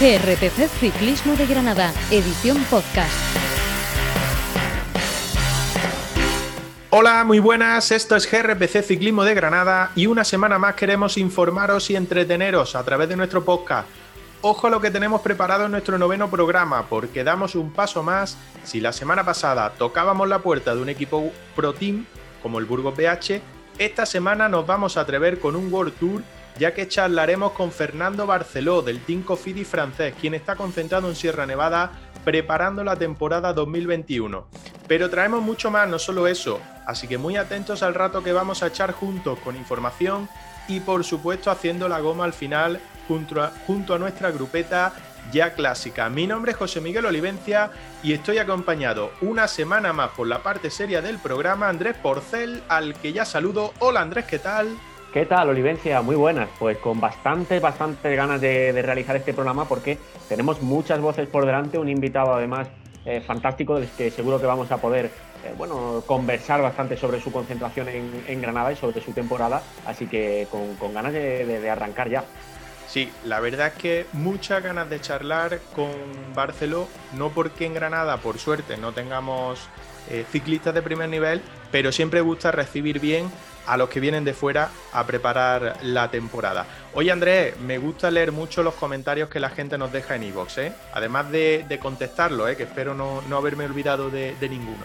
GRPC Ciclismo de Granada, edición podcast. Hola, muy buenas, esto es GRPC Ciclismo de Granada y una semana más queremos informaros y entreteneros a través de nuestro podcast. Ojo a lo que tenemos preparado en nuestro noveno programa, porque damos un paso más. Si la semana pasada tocábamos la puerta de un equipo Pro Team, como el Burgos BH, esta semana nos vamos a atrever con un World Tour ya que charlaremos con Fernando Barceló del Team Cofidis francés, quien está concentrado en Sierra Nevada preparando la temporada 2021. Pero traemos mucho más, no solo eso, así que muy atentos al rato que vamos a echar juntos con información y por supuesto haciendo la goma al final junto a, junto a nuestra grupeta ya clásica. Mi nombre es José Miguel Olivencia y estoy acompañado una semana más por la parte seria del programa Andrés Porcel, al que ya saludo. Hola Andrés, ¿qué tal? ¿Qué tal, Olivencia? Muy buenas. Pues con bastante, bastante ganas de, realizar este programa porque tenemos muchas voces por delante, un invitado además eh, fantástico del que seguro que vamos a poder eh, bueno, conversar bastante sobre su concentración en, Granada y sobre su temporada, así que con, ganas de, arrancar ya. Sí, la verdad es que muchas ganas de charlar con Barceló, no porque en Granada, por suerte, no tengamos eh, ciclistas de primer nivel, pero siempre gusta recibir bien a los que vienen de fuera a preparar la temporada. Oye Andrés, me gusta leer mucho los comentarios que la gente nos deja en iVoox, ¿eh? además de, contestarlo, ¿eh? que espero no, haberme olvidado de, ninguno.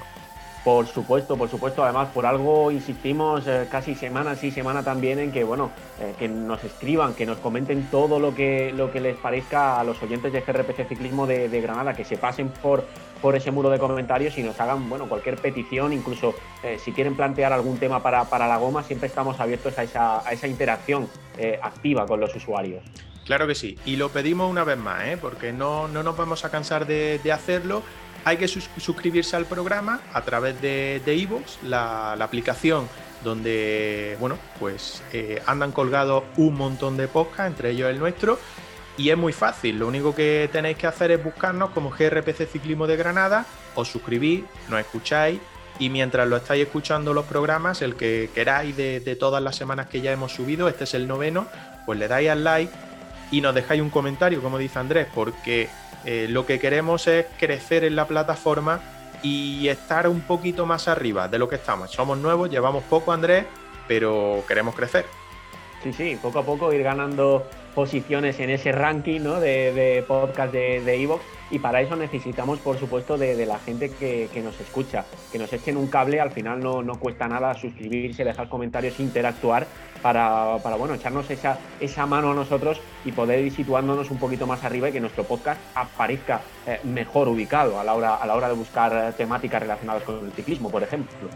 Por supuesto, por supuesto. Además, por algo insistimos eh, casi semana sí semana también en que, bueno, eh, que nos escriban, que nos comenten todo lo que, lo que les parezca a los oyentes de GRPC Ciclismo de, de Granada, que se pasen por por ese muro de comentarios y nos hagan bueno, cualquier petición, incluso eh, si quieren plantear algún tema para, la goma, siempre estamos abiertos a esa, a esa interacción activa con los usuarios. Claro que sí, y lo pedimos una vez más, porque no, no, nos vamos a cansar de, hacerlo. Hay que suscribirse al programa a través de iVoox, la, aplicación donde bueno, pues andan colgados un montón de podcasts, entre ellos el nuestro, y es muy fácil, lo único que tenéis que hacer es buscarnos como GRPC Ciclismo de Granada, os suscribís, nos escucháis y mientras lo estáis escuchando los programas, el que queráis de, todas las semanas que ya hemos subido, este es el noveno, pues le dais al like y nos dejáis un comentario, como dice Andrés, porque eh, lo que queremos es crecer en la plataforma y estar un poquito más arriba de lo que estamos. Somos nuevos, llevamos poco Andrés, pero queremos crecer. Sí, sí, poco a poco ir ganando posiciones en ese ranking de, podcast de Evox. Y para eso necesitamos, por supuesto, de, la gente que, nos escucha, que nos echen un cable, al final no, no cuesta nada suscribirse, dejar comentarios, interactuar para, para, bueno, echarnos esa, esa mano a nosotros y poder ir situándonos un poquito más arriba y que nuestro podcast aparezca eh, mejor ubicado a la, hora, a la hora de buscar temáticas relacionadas con el ciclismo, por ejemplo.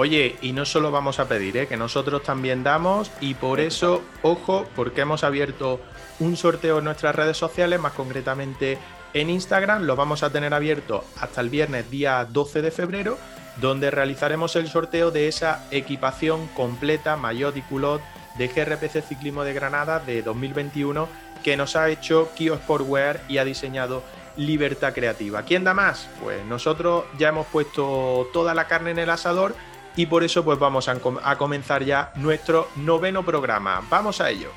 Oye, y no solo vamos a pedir, ¿eh? que nosotros también damos y por eso, ojo, porque hemos abierto un sorteo en nuestras redes sociales, más concretamente en Instagram, lo vamos a tener abierto hasta el viernes día 12 de febrero, donde realizaremos el sorteo de esa equipación completa, maillot y culot de GRPC Ciclismo de Granada de 2021 que nos ha hecho Kio Sportwear y ha diseñado Libertad Creativa. ¿Quién da más? Pues nosotros ya hemos puesto toda la carne en el asador y por eso pues vamos a, comenzar ya nuestro noveno programa. Vamos a ello.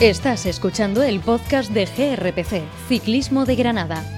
Estás escuchando el podcast de GRPC, Ciclismo de Granada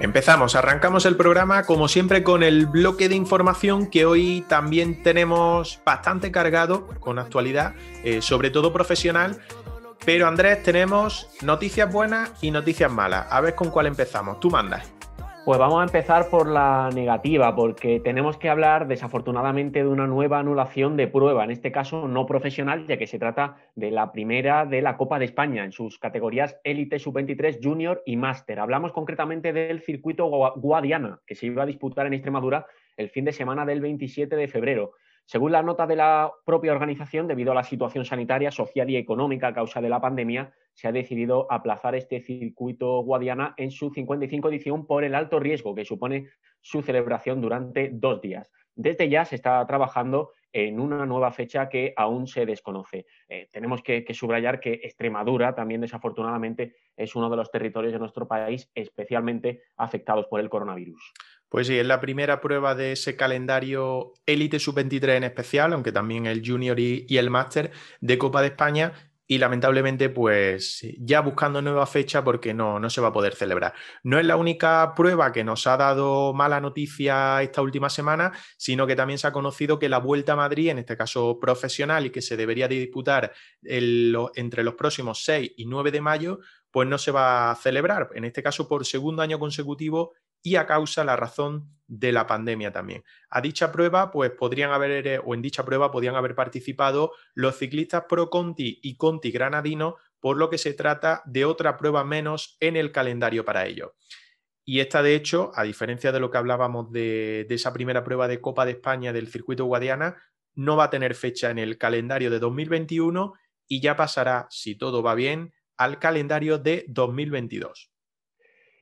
Empezamos, arrancamos el programa como siempre con el bloque de información que hoy también tenemos bastante cargado con actualidad, eh, sobre todo profesional. Pero Andrés, tenemos noticias buenas y noticias malas. A ver con cuál empezamos. Tú mandas. Pues vamos a empezar por la negativa, porque tenemos que hablar desafortunadamente de una nueva anulación de prueba, en este caso no profesional, ya que se trata de la primera de la Copa de España en sus categorías élite sub-23, junior y máster. Hablamos concretamente del circuito Guadiana, que se iba a disputar en Extremadura el fin de semana del 27 de febrero. Según la nota de la propia organización, debido a la situación sanitaria, social y económica a causa de la pandemia, se ha decidido aplazar este circuito Guadiana en su 55 edición por el alto riesgo que supone su celebración durante dos días. Desde ya se está trabajando en una nueva fecha que aún se desconoce. Eh, tenemos que, subrayar que Extremadura también desafortunadamente es uno de los territorios de nuestro país especialmente afectados por el coronavirus. Pues sí, es la primera prueba de ese calendario élite sub-23 en especial, aunque también el junior y, el máster de Copa de España. Y lamentablemente, pues ya buscando nueva fecha porque no, no se va a poder celebrar. No es la única prueba que nos ha dado mala noticia esta última semana, sino que también se ha conocido que la Vuelta a Madrid, en este caso profesional, y que se debería de disputar entre los próximos 6 y 9 de mayo, pues no se va a celebrar. En este caso, por segundo año consecutivo y a causa la razón de la pandemia también. A dicha prueba, pues podrían haber, o en dicha prueba podrían haber participado los ciclistas Pro Conti y Conti Granadino, por lo que se trata de otra prueba menos en el calendario para ello. Y esta, de hecho, a diferencia de lo que hablábamos de, de esa primera prueba de Copa de España del circuito Guadiana, no va a tener fecha en el calendario de 2021 y ya pasará, si todo va bien, al calendario de 2022.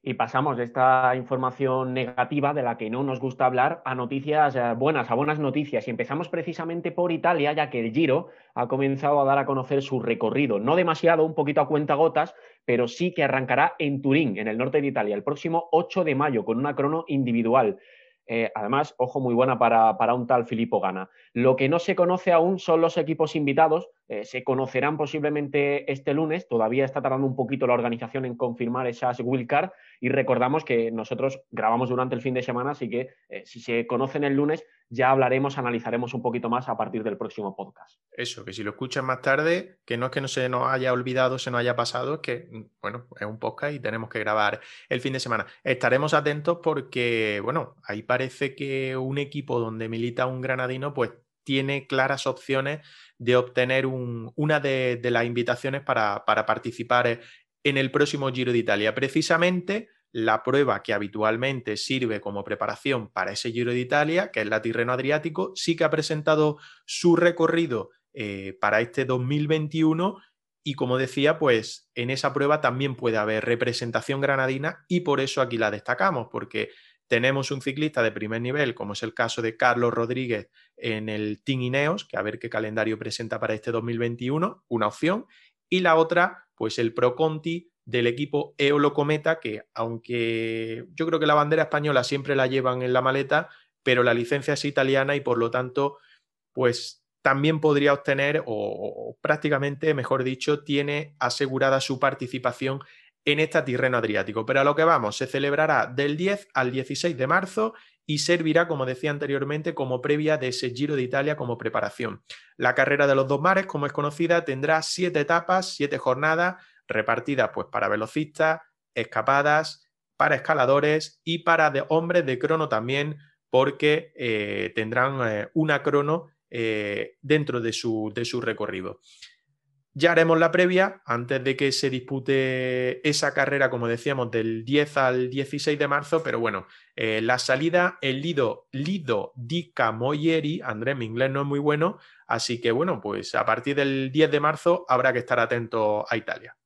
Y pasamos de esta información negativa de la que no nos gusta hablar a noticias eh, buenas, a buenas noticias. Y empezamos precisamente por Italia, ya que el Giro ha comenzado a dar a conocer su recorrido. No demasiado, un poquito a cuenta gotas, pero sí que arrancará en Turín, en el norte de Italia, el próximo 8 de mayo, con una crono individual. Eh, además, ojo muy buena para, para, un tal Filippo Gana. Lo que no se conoce aún son los equipos invitados. Eh, se conocerán posiblemente este lunes. Todavía está tardando un poquito la organización en confirmar esas wildcard. Y recordamos que nosotros grabamos durante el fin de semana, así que eh, si se conocen el lunes, ya hablaremos, analizaremos un poquito más a partir del próximo podcast. Eso, que si lo escuchan más tarde, que no es que no se nos haya olvidado, se nos haya pasado, es que, mm, bueno, es un podcast y tenemos que grabar el fin de semana. Estaremos atentos porque, bueno, ahí parece que un equipo donde milita un granadino, pues tiene claras opciones de obtener una de, las invitaciones para, participar en el próximo Giro de Italia. Precisamente la prueba que habitualmente sirve como preparación para ese Giro de Italia, que es la Tirreno Adriático, sí que ha presentado su recorrido eh, para este 2021 y como decía, pues en esa prueba también puede haber representación granadina y por eso aquí la destacamos, porque tenemos un ciclista de primer nivel, como es el caso de Carlos Rodríguez en el Team Ineos, que a ver qué calendario presenta para este 2021, una opción, y la otra, pues el Pro Conti del equipo Eolo Cometa, que aunque yo creo que la bandera española siempre la llevan en la maleta, pero la licencia es italiana y por lo tanto, pues también podría obtener, o, prácticamente, mejor dicho, tiene asegurada su participación en esta Tirreno Adriático. Pero a lo que vamos, se celebrará del 10 al 16 de marzo y servirá, como decía anteriormente, como previa de ese Giro de Italia como preparación. La carrera de los dos mares, como es conocida, tendrá siete etapas, siete jornadas, repartidas pues para velocistas, escapadas, para escaladores y para hombres de crono también, porque eh, tendrán eh, una crono eh, dentro de su recorrido. Ya haremos la previa antes de que se dispute esa carrera, como decíamos, del 10 al 16 de marzo, pero bueno, la salida, el Lido, Lido di Camoieri, Andrés, mi inglés no es muy bueno, así que bueno, pues a partir del 10 de marzo habrá que estar atento a Italia.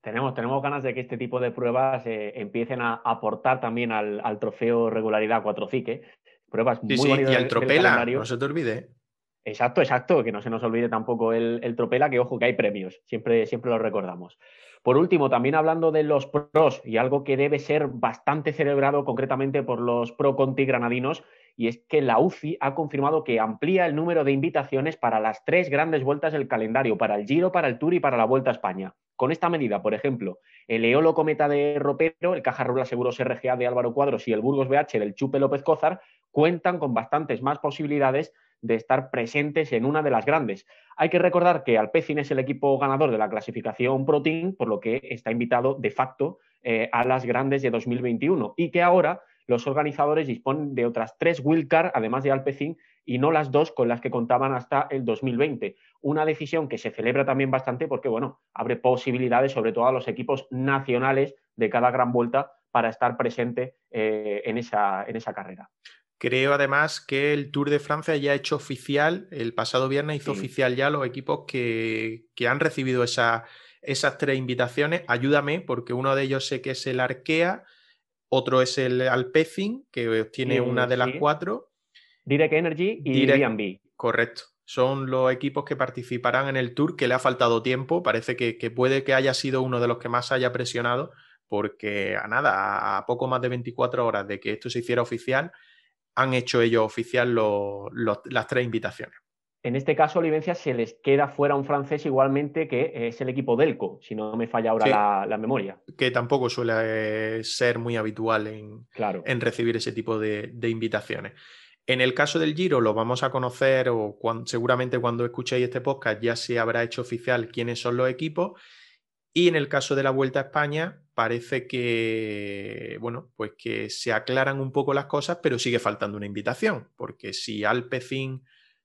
Tenemos, tenemos ganas de que este tipo de pruebas eh, empiecen a aportar también al, trofeo regularidad 4 cique. Pruebas muy sí, Y el tropela, no se te olvide. Exacto, exacto, que no se nos olvide tampoco el, tropela, que ojo que hay premios, siempre, siempre lo recordamos. Por último, también hablando de los pros y algo que debe ser bastante celebrado concretamente por los pro Conti granadinos, y es que la UCI ha confirmado que amplía el número de invitaciones para las tres grandes vueltas del calendario, para el Giro, para el Tour y para la Vuelta a España. Con esta medida, por ejemplo, el Eolo Cometa de Ropero, el Caja Rural Seguros RGA de Álvaro Cuadros y el Burgos BH del Chupe López Cózar cuentan con bastantes más posibilidades de estar presentes en una de las grandes. Hay que recordar que Alpecin es el equipo ganador de la clasificación Pro Team, por lo que está invitado de facto eh, a las grandes de 2021 y que ahora los organizadores disponen de otras tres wildcard, además de Alpecin, y no las dos con las que contaban hasta el 2020. Una decisión que se celebra también bastante porque, bueno, abre posibilidades sobre todo a los equipos nacionales de cada gran vuelta para estar presente eh, en, esa, en esa carrera. Creo además que el Tour de Francia ya ha hecho oficial, el pasado viernes hizo oficial ya los equipos que, han recibido esa, esas tres invitaciones. Ayúdame, porque uno de ellos sé que es el Arkea, otro es el Alpecin, que tiene una de las cuatro. Direct Energy y B&B. Correcto. Son los equipos que participarán en el Tour, que le ha faltado tiempo. Parece que, puede que haya sido uno de los que más haya presionado, porque a nada, a poco más de 24 horas de que esto se hiciera oficial, han hecho ellos oficial las tres invitaciones. En este caso, Olivencia se les queda fuera un francés igualmente que es el equipo Delco, si no me falla ahora la, memoria. Que tampoco suele ser muy habitual en, en recibir ese tipo de, invitaciones. En el caso del Giro lo vamos a conocer o seguramente cuando escuchéis este podcast ya se habrá hecho oficial quiénes son los equipos. Y en el caso de la Vuelta a España parece que, bueno, pues que se aclaran un poco las cosas, pero sigue faltando una invitación, porque si Alpecin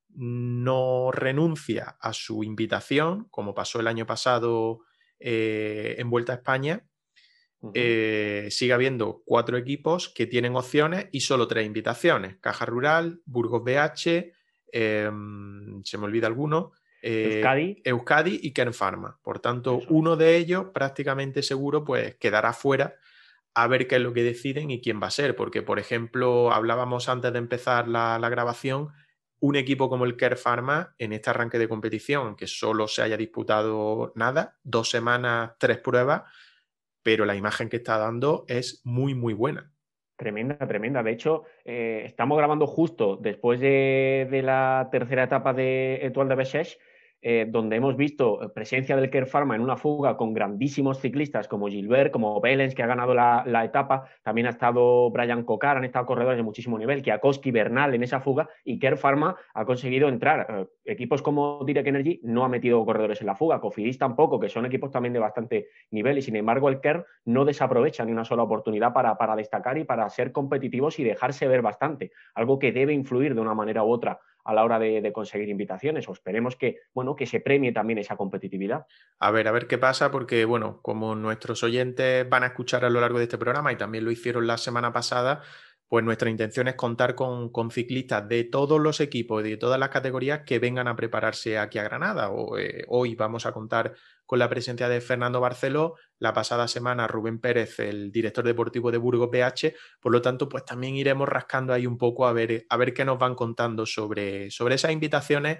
no renuncia a su invitación, como pasó el año pasado eh, en Vuelta a España, eh, sigue habiendo cuatro equipos que tienen opciones y solo tres invitaciones. Caja Rural, Burgos BH, em, se me olvida alguno, eh, Euskadi. y Kern Pharma. Por tanto, uno de ellos prácticamente seguro pues quedará fuera a ver qué es lo que deciden y quién va a ser. Porque, por ejemplo, hablábamos antes de empezar la grabación un equipo como el Care Pharma en este arranque de competición, que solo se haya disputado nada, dos semanas, tres pruebas, pero la imagen que está dando es muy, muy buena. Tremenda, tremenda. De hecho, eh, estamos grabando justo después de, la tercera etapa de Etoile de Bessesh eh, donde hemos visto eh, presencia del Care Pharma en una fuga con grandísimos ciclistas como Gilbert, como Belens, que ha ganado la, etapa, también ha estado Brian Cocar, han estado corredores de muchísimo nivel, Kiakoski, Bernal en esa fuga, y Care Pharma ha conseguido entrar. Eh, equipos como Direct Energy no ha metido corredores en la fuga, Cofidis tampoco, que son equipos también de bastante nivel, y sin embargo el Care no desaprovecha ni una sola oportunidad para, para destacar y para ser competitivos y dejarse ver bastante, algo que debe influir de una manera u otra a la hora de, conseguir invitaciones o esperemos que, bueno, que se premie también esa competitividad. A ver, a ver qué pasa, porque bueno, como nuestros oyentes van a escuchar a lo largo de este programa y también lo hicieron la semana pasada, pues nuestra intención es contar con, ciclistas de todos los equipos y de todas las categorías que vengan a prepararse aquí a Granada. Eh, hoy vamos a contar con la presencia de Fernando Barceló, la pasada semana Rubén Pérez, el director deportivo de Burgos BH, por lo tanto, pues también iremos rascando ahí un poco a ver, a ver qué nos van contando sobre, sobre esas invitaciones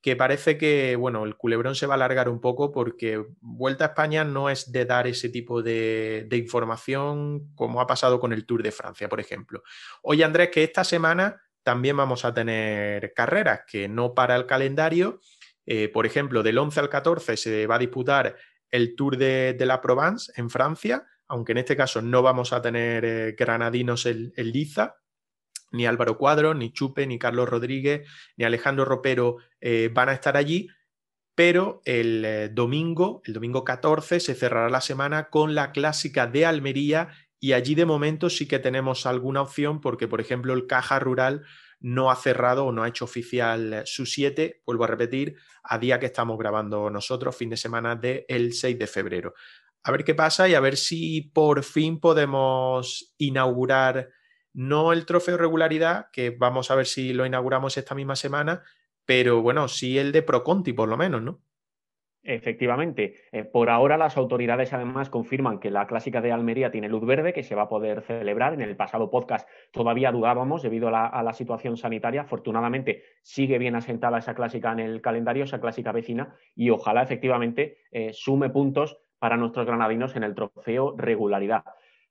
que parece que, bueno, el culebrón se va a alargar un poco porque Vuelta a España no es de dar ese tipo de, información como ha pasado con el Tour de Francia, por ejemplo. Oye, Andrés, que esta semana también vamos a tener carreras, que no para el calendario. Eh, por ejemplo, del 11 al 14 se va a disputar el Tour de, la Provence en Francia, aunque en este caso no vamos a tener eh, granadinos en Liza, ni Álvaro Cuadro, ni Chupe, ni Carlos Rodríguez, ni Alejandro Ropero eh, van a estar allí, pero el eh, domingo, el domingo 14, se cerrará la semana con la clásica de Almería y allí de momento sí que tenemos alguna opción porque, por ejemplo, el Caja Rural no ha cerrado o no ha hecho oficial su 7, vuelvo a repetir, a día que estamos grabando nosotros, fin de semana del 6 de febrero. A ver qué pasa y a ver si por fin podemos inaugurar no el trofeo regularidad, que vamos a ver si lo inauguramos esta misma semana, pero bueno, sí el de Proconti por lo menos, ¿no? Efectivamente. Eh, por ahora las autoridades además confirman que la clásica de Almería tiene luz verde, que se va a poder celebrar. En el pasado podcast todavía dudábamos debido a la, situación sanitaria. Afortunadamente sigue bien asentada esa clásica en el calendario, esa clásica vecina, y ojalá efectivamente eh, sume puntos para nuestros granadinos en el trofeo regularidad.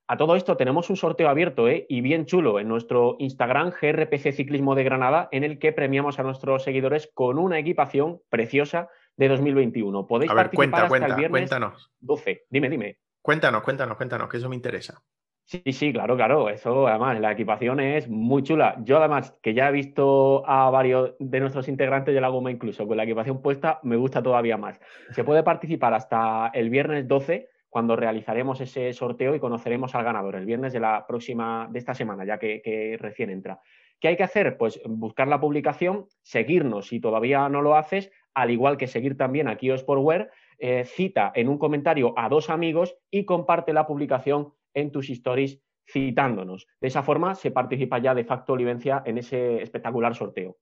A todo esto tenemos un sorteo abierto ¿eh? y bien chulo en nuestro Instagram GRPC Ciclismo de Granada, en el que premiamos a nuestros seguidores con una equipación preciosa de 2021. Podéis participar hasta el viernes cuéntanos. 12. Dime, dime. Cuéntanos, cuéntanos, cuéntanos, que eso me interesa. Sí, sí, claro, claro. Eso, además, la equipación es muy chula. Yo, además, que ya he visto a varios de nuestros integrantes de la goma, incluso con la equipación puesta, me gusta todavía más. Se puede participar hasta el viernes 12, cuando realizaremos ese sorteo y conoceremos al ganador, el viernes de la próxima, de esta semana, ya que, recién entra. ¿Qué hay que hacer? Pues buscar la publicación, seguirnos si todavía no lo haces, al igual que seguir también a Kiosportwear, eh, cita en un comentario a dos amigos y comparte la publicación en tus stories citándonos. De esa forma se participa ya de facto Olivencia en ese espectacular sorteo.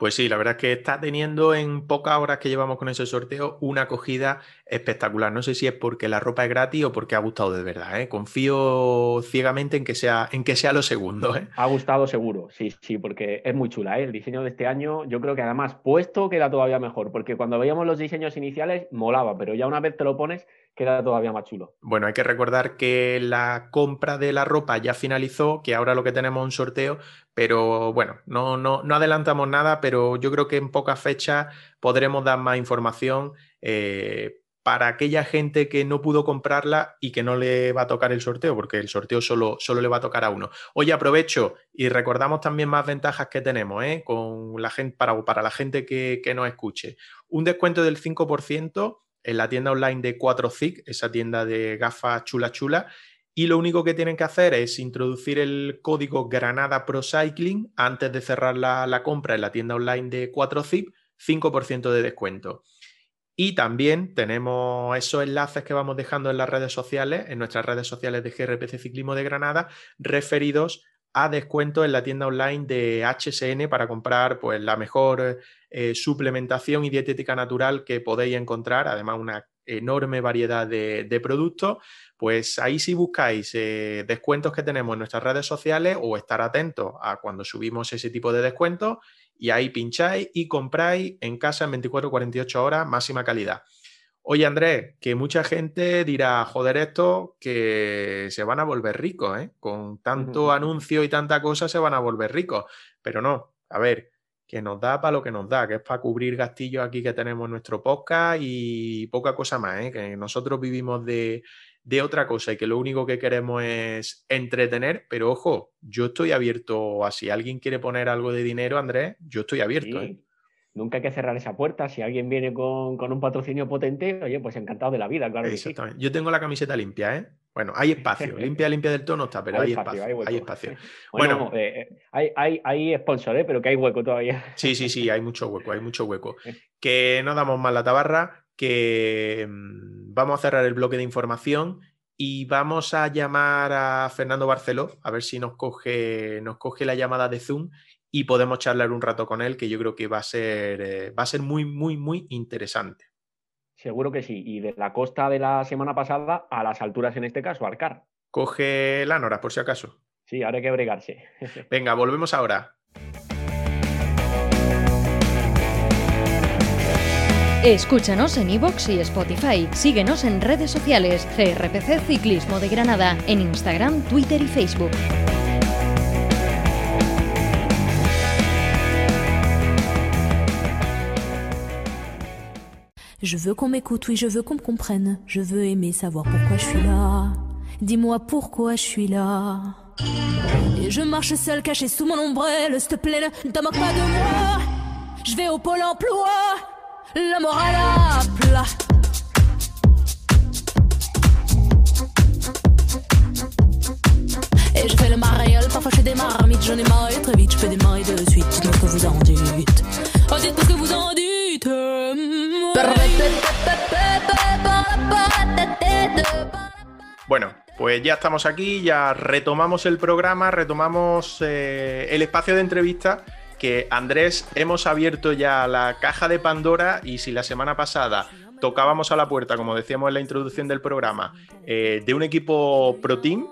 Pues sí, la verdad es que está teniendo en pocas horas que llevamos con ese sorteo una acogida espectacular. No sé si es porque la ropa es gratis o porque ha gustado de verdad. ¿eh? Confío ciegamente en que sea, en que sea lo segundo. ¿eh? Ha gustado seguro, sí, sí, porque es muy chula. ¿eh? El diseño de este año, yo creo que además puesto queda todavía mejor, porque cuando veíamos los diseños iniciales molaba, pero ya una vez te lo pones queda todavía más chulo. Bueno, hay que recordar que la compra de la ropa ya finalizó, que ahora lo que tenemos es un sorteo, pero bueno, no, no, no adelantamos nada, pero yo creo que en pocas fechas podremos dar más información. Eh, para aquella gente que no pudo comprarla y que no le va a tocar el sorteo, porque el sorteo solo, solo le va a tocar a uno. Hoy aprovecho y recordamos también más ventajas que tenemos ¿eh? con la gente, para, para la gente que, que nos escuche. Un descuento del 5% en la tienda online de 4ZIC, esa tienda de gafas chula chula. Y lo único que tienen que hacer es introducir el código Granada Pro Cycling antes de cerrar la, compra en la tienda online de 4ZIP, 5% de descuento. Y también tenemos esos enlaces que vamos dejando en las redes sociales, en nuestras redes sociales de GRPC Ciclismo de Granada, referidos a descuento en la tienda online de HSN para comprar pues, la mejor eh, suplementación y dietética natural que podéis encontrar, además una enorme variedad de, productos, pues ahí si buscáis eh, descuentos que tenemos en nuestras redes sociales o estar atentos a cuando subimos ese tipo de descuentos y ahí pincháis y compráis en casa en 24-48 horas máxima calidad. Oye, Andrés, que mucha gente dirá, joder, esto que se van a volver ricos, ¿eh? Con tanto anuncio y tanta cosa se van a volver ricos. Pero no, a ver, que nos da para lo que nos da, que es para cubrir gastillos aquí que tenemos en nuestro podcast y poca cosa más, ¿eh? Que nosotros vivimos de, otra cosa y que lo único que queremos es entretener, pero ojo, yo estoy abierto a si alguien quiere poner algo de dinero, Andrés, yo estoy abierto. ¿eh? Nunca hay que cerrar esa puerta. Si alguien viene con, un patrocinio potente, oye, pues encantado de la vida, claro. Exactamente. Yo tengo la camiseta limpia, ¿eh? Bueno, hay espacio. limpia, limpia del tono está, pero hay, espacio. Hay, espacio. Bueno, eh, eh, hay, hay, hay sponsor, ¿eh? pero que hay hueco todavía. Sí, sí, sí, hay mucho hueco, hay mucho hueco. Que no damos más la tabarra, que mm, vamos a cerrar el bloque de información y vamos a llamar a Fernando Barceló, a ver si nos coge, nos coge la llamada de Zoom y podemos charlar un rato con él, que yo creo que va a ser, eh, va a ser muy, muy, muy interesante. Seguro que sí. Y de la costa de la semana pasada a las alturas, en este caso, Arcar. Coge la Nora, por si acaso. Sí, ahora hay que bregarse. Venga, volvemos ahora. Escúchanos en iVoox y Spotify. Síguenos en redes sociales. CRPC Ciclismo de Granada. En Instagram, Twitter y Facebook. Je veux qu'on m'écoute, oui, je veux qu'on me comprenne. Je veux aimer savoir pourquoi je suis là. Dis-moi pourquoi je suis là. Et je marche seul, caché sous mon ombrelle. S'il te plaît, ne te moque pas de moi. Je vais au pôle emploi. La morale à plat. Et je fais le mariole, parfois je fais des marmites, j'en ai marre très vite, je fais des de suite, ce que vous en dites. Ce que vous en dites. Bueno, pues ya estamos aquí, ya retomamos el programa, retomamos eh, el espacio de entrevista que Andrés hemos abierto ya la caja de Pandora y si la semana pasada tocábamos a la puerta, como decíamos en la introducción del programa, eh, de un equipo Pro Team,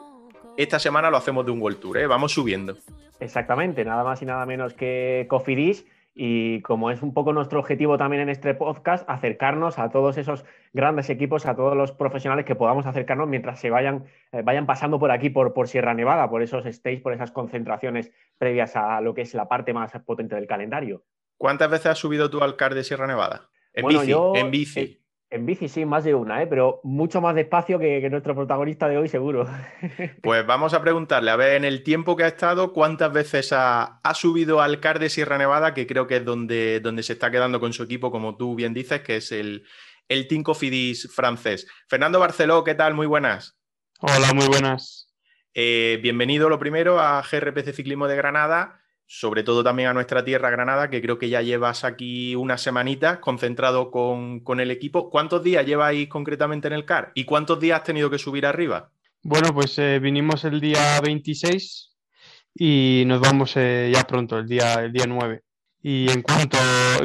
esta semana lo hacemos de un World Tour, ¿eh? vamos subiendo. Exactamente, nada más y nada menos que Cofidis y como es un poco nuestro objetivo también en este podcast, acercarnos a todos esos grandes equipos, a todos los profesionales que podamos acercarnos mientras se vayan, eh, vayan pasando por aquí, por, por Sierra Nevada, por esos stays, por esas concentraciones previas a lo que es la parte más potente del calendario. ¿Cuántas veces has subido tú al CAR de Sierra Nevada? En bici. en bici. En bici sí, más de una, ¿eh? pero mucho más despacio que, nuestro protagonista de hoy, seguro. Pues vamos a preguntarle, a ver, en el tiempo que ha estado, ¿cuántas veces ha, subido al CAR de Sierra Nevada, que creo que es donde, donde se está quedando con su equipo, como tú bien dices, que es el, el Tinko Fidis francés? Fernando Barceló, ¿qué tal? Muy buenas. Hola, muy buenas. Eh, bienvenido lo primero a GRPC Ciclismo de Granada sobre todo también a nuestra tierra, Granada, que creo que ya llevas aquí una semanita concentrado con, el equipo. ¿Cuántos días lleváis concretamente en el CAR? ¿Y cuántos días has tenido que subir arriba? Bueno, pues eh, vinimos el día 26 y nos vamos eh, ya pronto, el día, el día 9. Y en cuanto,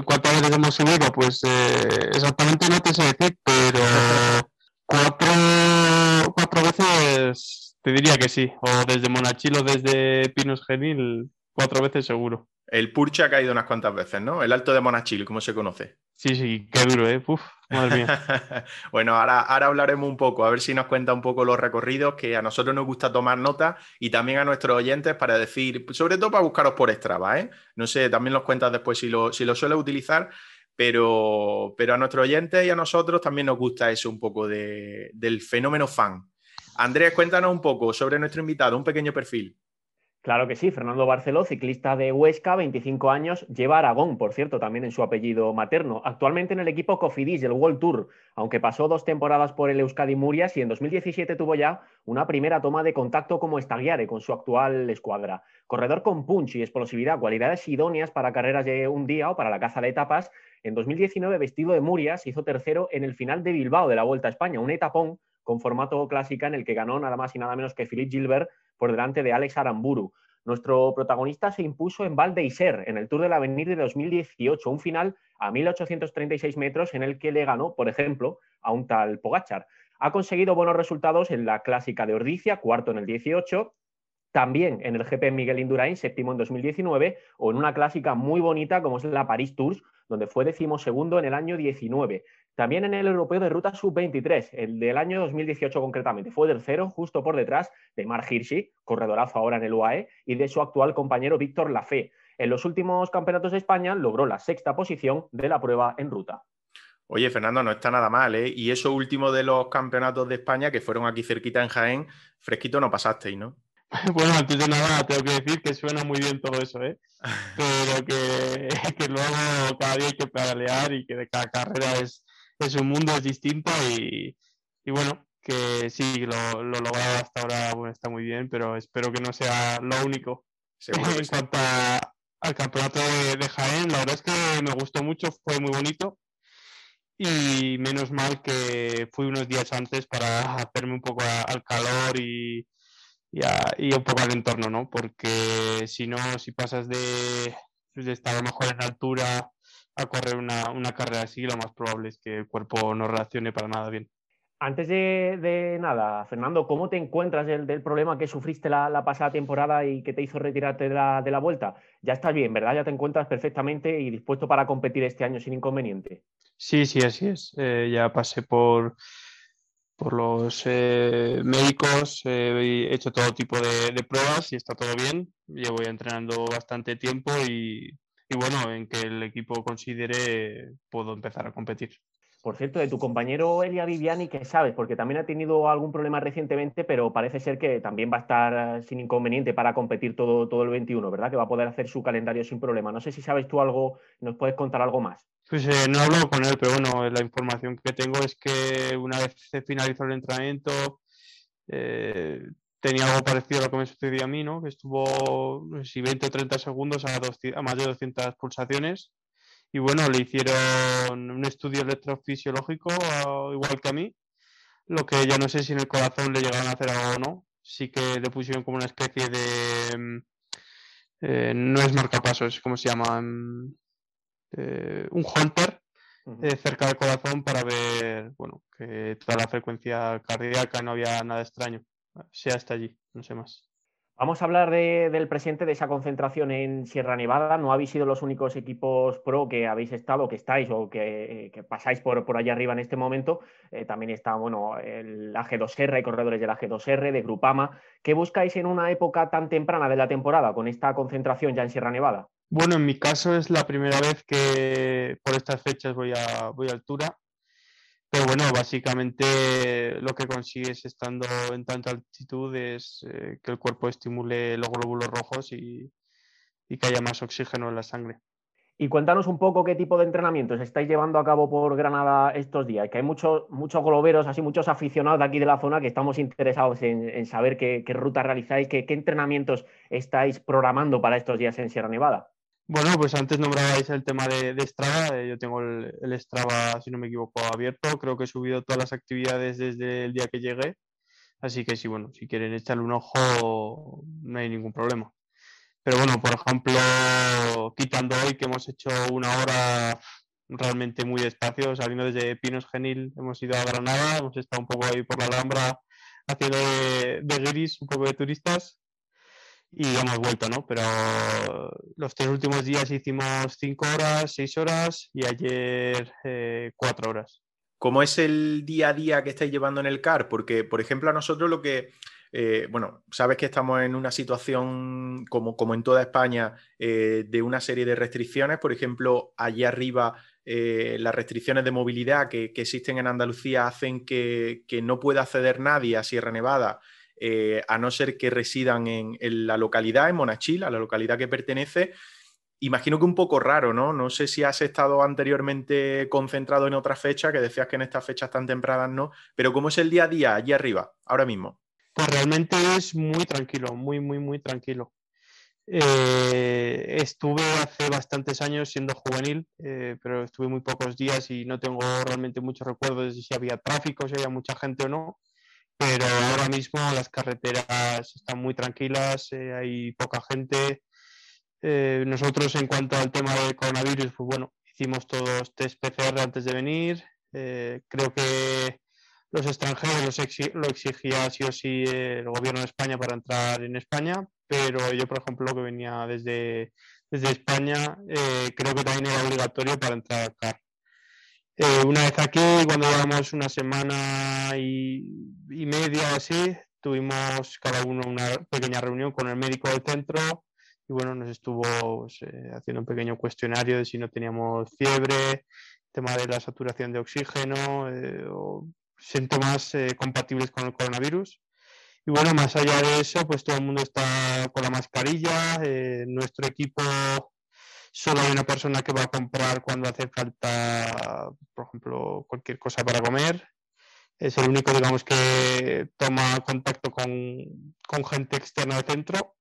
¿cuántas veces hemos subido? Pues eh, exactamente no te sé decir, pero cuatro, cuatro veces te diría que sí. O desde Monachilo, desde Pinos Genil, cuatro veces seguro. El Purche ha caído unas cuantas veces, ¿no? El Alto de Monachil, como se conoce. Sí, sí, qué duro, ¿eh? Uf, madre mía. bueno, ahora, ahora hablaremos un poco, a ver si nos cuenta un poco los recorridos, que a nosotros nos gusta tomar nota y también a nuestros oyentes para decir, sobre todo para buscaros por Strava, ¿eh? No sé, también nos cuentas después si lo, si lo suele utilizar, pero, pero a nuestros oyentes y a nosotros también nos gusta eso un poco del fenómeno fan. Andrés, cuéntanos un poco sobre nuestro invitado, un pequeño perfil. Claro que sí, Fernando Barceló, ciclista de Huesca, 25 años, lleva Aragón, por cierto, también en su apellido materno. Actualmente en el equipo Cofidis del World Tour, aunque pasó dos temporadas por el Euskadi Murias y en 2017 tuvo ya una primera toma de contacto como estagiare con su actual escuadra. Corredor con punch y explosividad, cualidades idóneas para carreras de un día o para la caza de etapas. En 2019, vestido de Murias, hizo tercero en el final de Bilbao de la Vuelta a España, un etapón con formato clásica en el que ganó nada más y nada menos que Philippe Gilbert por delante de Alex Aramburu. Nuestro protagonista se impuso en Val d'Isère, en el Tour de la Avenir de 2018, un final a 1836 metros en el que le ganó, por ejemplo, a un tal Pogachar. Ha conseguido buenos resultados en la clásica de Ordicia, cuarto en el 18, también en el GP Miguel Indurain, séptimo en 2019, o en una clásica muy bonita como es la Paris Tours, donde fue decimosegundo en el año 19. También en el europeo de ruta sub-23, el del año 2018 concretamente, fue tercero justo por detrás de Mark Hirschi, corredorazo ahora en el UAE, y de su actual compañero Víctor Lafé. En los últimos campeonatos de España logró la sexta posición de la prueba en ruta. Oye, Fernando, no está nada mal, ¿eh? Y eso último de los campeonatos de España, que fueron aquí cerquita en Jaén, fresquito no pasasteis, ¿no? Bueno, antes de nada tengo que decir que suena muy bien todo eso, ¿eh? Pero que, que luego cada día hay que pedalear y que cada carrera es, es un mundo, es distinto y, bueno, que sí, lo, lo logrado hasta ahora bueno, está muy bien, pero espero que no sea lo único. en cuanto al campeonato de, Jaén, la verdad es que me gustó mucho, fue muy bonito y menos mal que fui unos días antes para hacerme un poco al calor y, y, un poco al entorno, ¿no? Porque si no, si pasas de, de estar a lo mejor en altura a correr una, carrera así, lo más probable es que el cuerpo no reaccione para nada bien. Antes de, nada, Fernando, ¿cómo te encuentras del, del problema que sufriste la, pasada temporada y que te hizo retirarte de la, vuelta? Ya estás bien, ¿verdad? Ya te encuentras perfectamente y dispuesto para competir este año sin inconveniente. Sí, sí, así es. Eh, ya pasé por, por los eh, médicos, he hecho todo tipo de, de, pruebas y está todo bien. Llevo ya entrenando bastante tiempo y y bueno, en que el equipo considere puedo empezar a competir. Por cierto, de tu compañero Elia Viviani, ¿qué sabes? Porque también ha tenido algún problema recientemente, pero parece ser que también va a estar eh, sin inconveniente para competir todo, todo el 21, ¿verdad? Que va a poder hacer su calendario sin problema. No sé si sabes tú algo, nos puedes contar algo más. Pues eh, no hablo con él, pero bueno, la información que tengo es que una vez se finalizó el entrenamiento, eh, tenía algo parecido a lo que me sucedió a mí, ¿no? Que estuvo, no sé si 20 o 30 segundos a, a más de 200 pulsaciones. Y bueno, le hicieron un estudio electrofisiológico, igual que a mí. Lo que ya no sé si en el corazón le llegaron a hacer algo o no. Sí que le pusieron como una especie de. Mm, eh, no es marcapasos, es como se llama. Mm, eh, un hunter eh, cerca del corazón para ver, bueno, que toda la frecuencia cardíaca no había nada extraño sea hasta allí, no sé más. Vamos a hablar del presente de esa concentración en Sierra Nevada. No habéis sido los únicos equipos pro que habéis estado, que estáis o que, pasáis por, por allá arriba en este momento. Eh, también está bueno, el AG2R, hay corredores del AG2R, de Grupama. ¿Qué buscáis en una época tan temprana de la temporada con esta concentración ya en Sierra Nevada? Bueno, en mi caso es la primera vez que por estas fechas voy a, voy a altura pero bueno, básicamente lo que consigues estando en tanta altitud es eh, que el cuerpo estimule los glóbulos rojos y, que haya más oxígeno en la sangre. Y cuéntanos un poco qué tipo de entrenamientos estáis llevando a cabo por Granada estos días, que hay muchos, muchos globeros, así muchos aficionados de aquí de la zona que estamos interesados en, saber qué, ruta realizáis, qué, entrenamientos estáis programando para estos días en Sierra Nevada. Bueno, pues antes nombrabais el tema de, Strava, eh, yo tengo el, el, si no me equivoco, abierto, creo que he subido todas las actividades desde el día que llegué, así que sí, bueno, si quieren echarle un ojo, no hay ningún problema. Pero bueno, por ejemplo, quitando hoy que hemos hecho una hora realmente muy despacio, saliendo desde Pinos Genil, hemos ido a Granada, hemos estado un poco ahí por la Alhambra haciendo de, de guiris, un poco de turistas y hemos vuelto, ¿no? Pero los tres últimos días hicimos cinco horas, seis horas y ayer eh, cuatro horas. ¿Cómo es el día a día que estáis llevando en el CAR? Porque, por ejemplo, a nosotros lo que eh, bueno, sabes que estamos en una situación, como, como en toda España, eh, de una serie de restricciones. Por ejemplo, allí arriba, las restricciones de movilidad que, existen en Andalucía hacen que, no pueda acceder nadie a Sierra Nevada, a no ser que residan en, la localidad, en Monachil, a la localidad que pertenece. Imagino que un poco raro, ¿no? No sé si has estado anteriormente concentrado en otra fecha, que decías que en estas fechas tan tempranas no, pero ¿cómo es el día a día allí arriba, ahora mismo? Pues realmente es muy tranquilo, muy, muy, muy tranquilo. Eh, estuve hace bastantes años siendo juvenil, eh, pero estuve muy pocos días y no tengo realmente muchos recuerdos de si había tráfico, si había mucha gente o no. Pero ahora mismo las carreteras están muy tranquilas, eh, hay poca gente. nosotros en cuanto al tema del coronavirus, pues bueno, hicimos todos test PCR antes de venir. creo que los extranjeros lo exigía sí o sí el gobierno de España para entrar en España, pero yo, por ejemplo, que venía desde, España, eh, creo que también era obligatorio para entrar acá. Eh, una vez aquí, cuando llevamos una semana y, y media así, tuvimos cada uno una pequeña reunión con el médico del centro y bueno, nos estuvo pues, eh, haciendo un pequeño cuestionario de si no teníamos fiebre, tema de la saturación de oxígeno, o síntomas eh, compatibles con el coronavirus. Y bueno, más allá de eso, pues todo el mundo está con la mascarilla. Eh, nuestro equipo solo hay una persona que va a comprar cuando hace falta, por ejemplo, cualquier cosa para comer. Es el único, digamos, que toma contacto con, con gente externa del centro.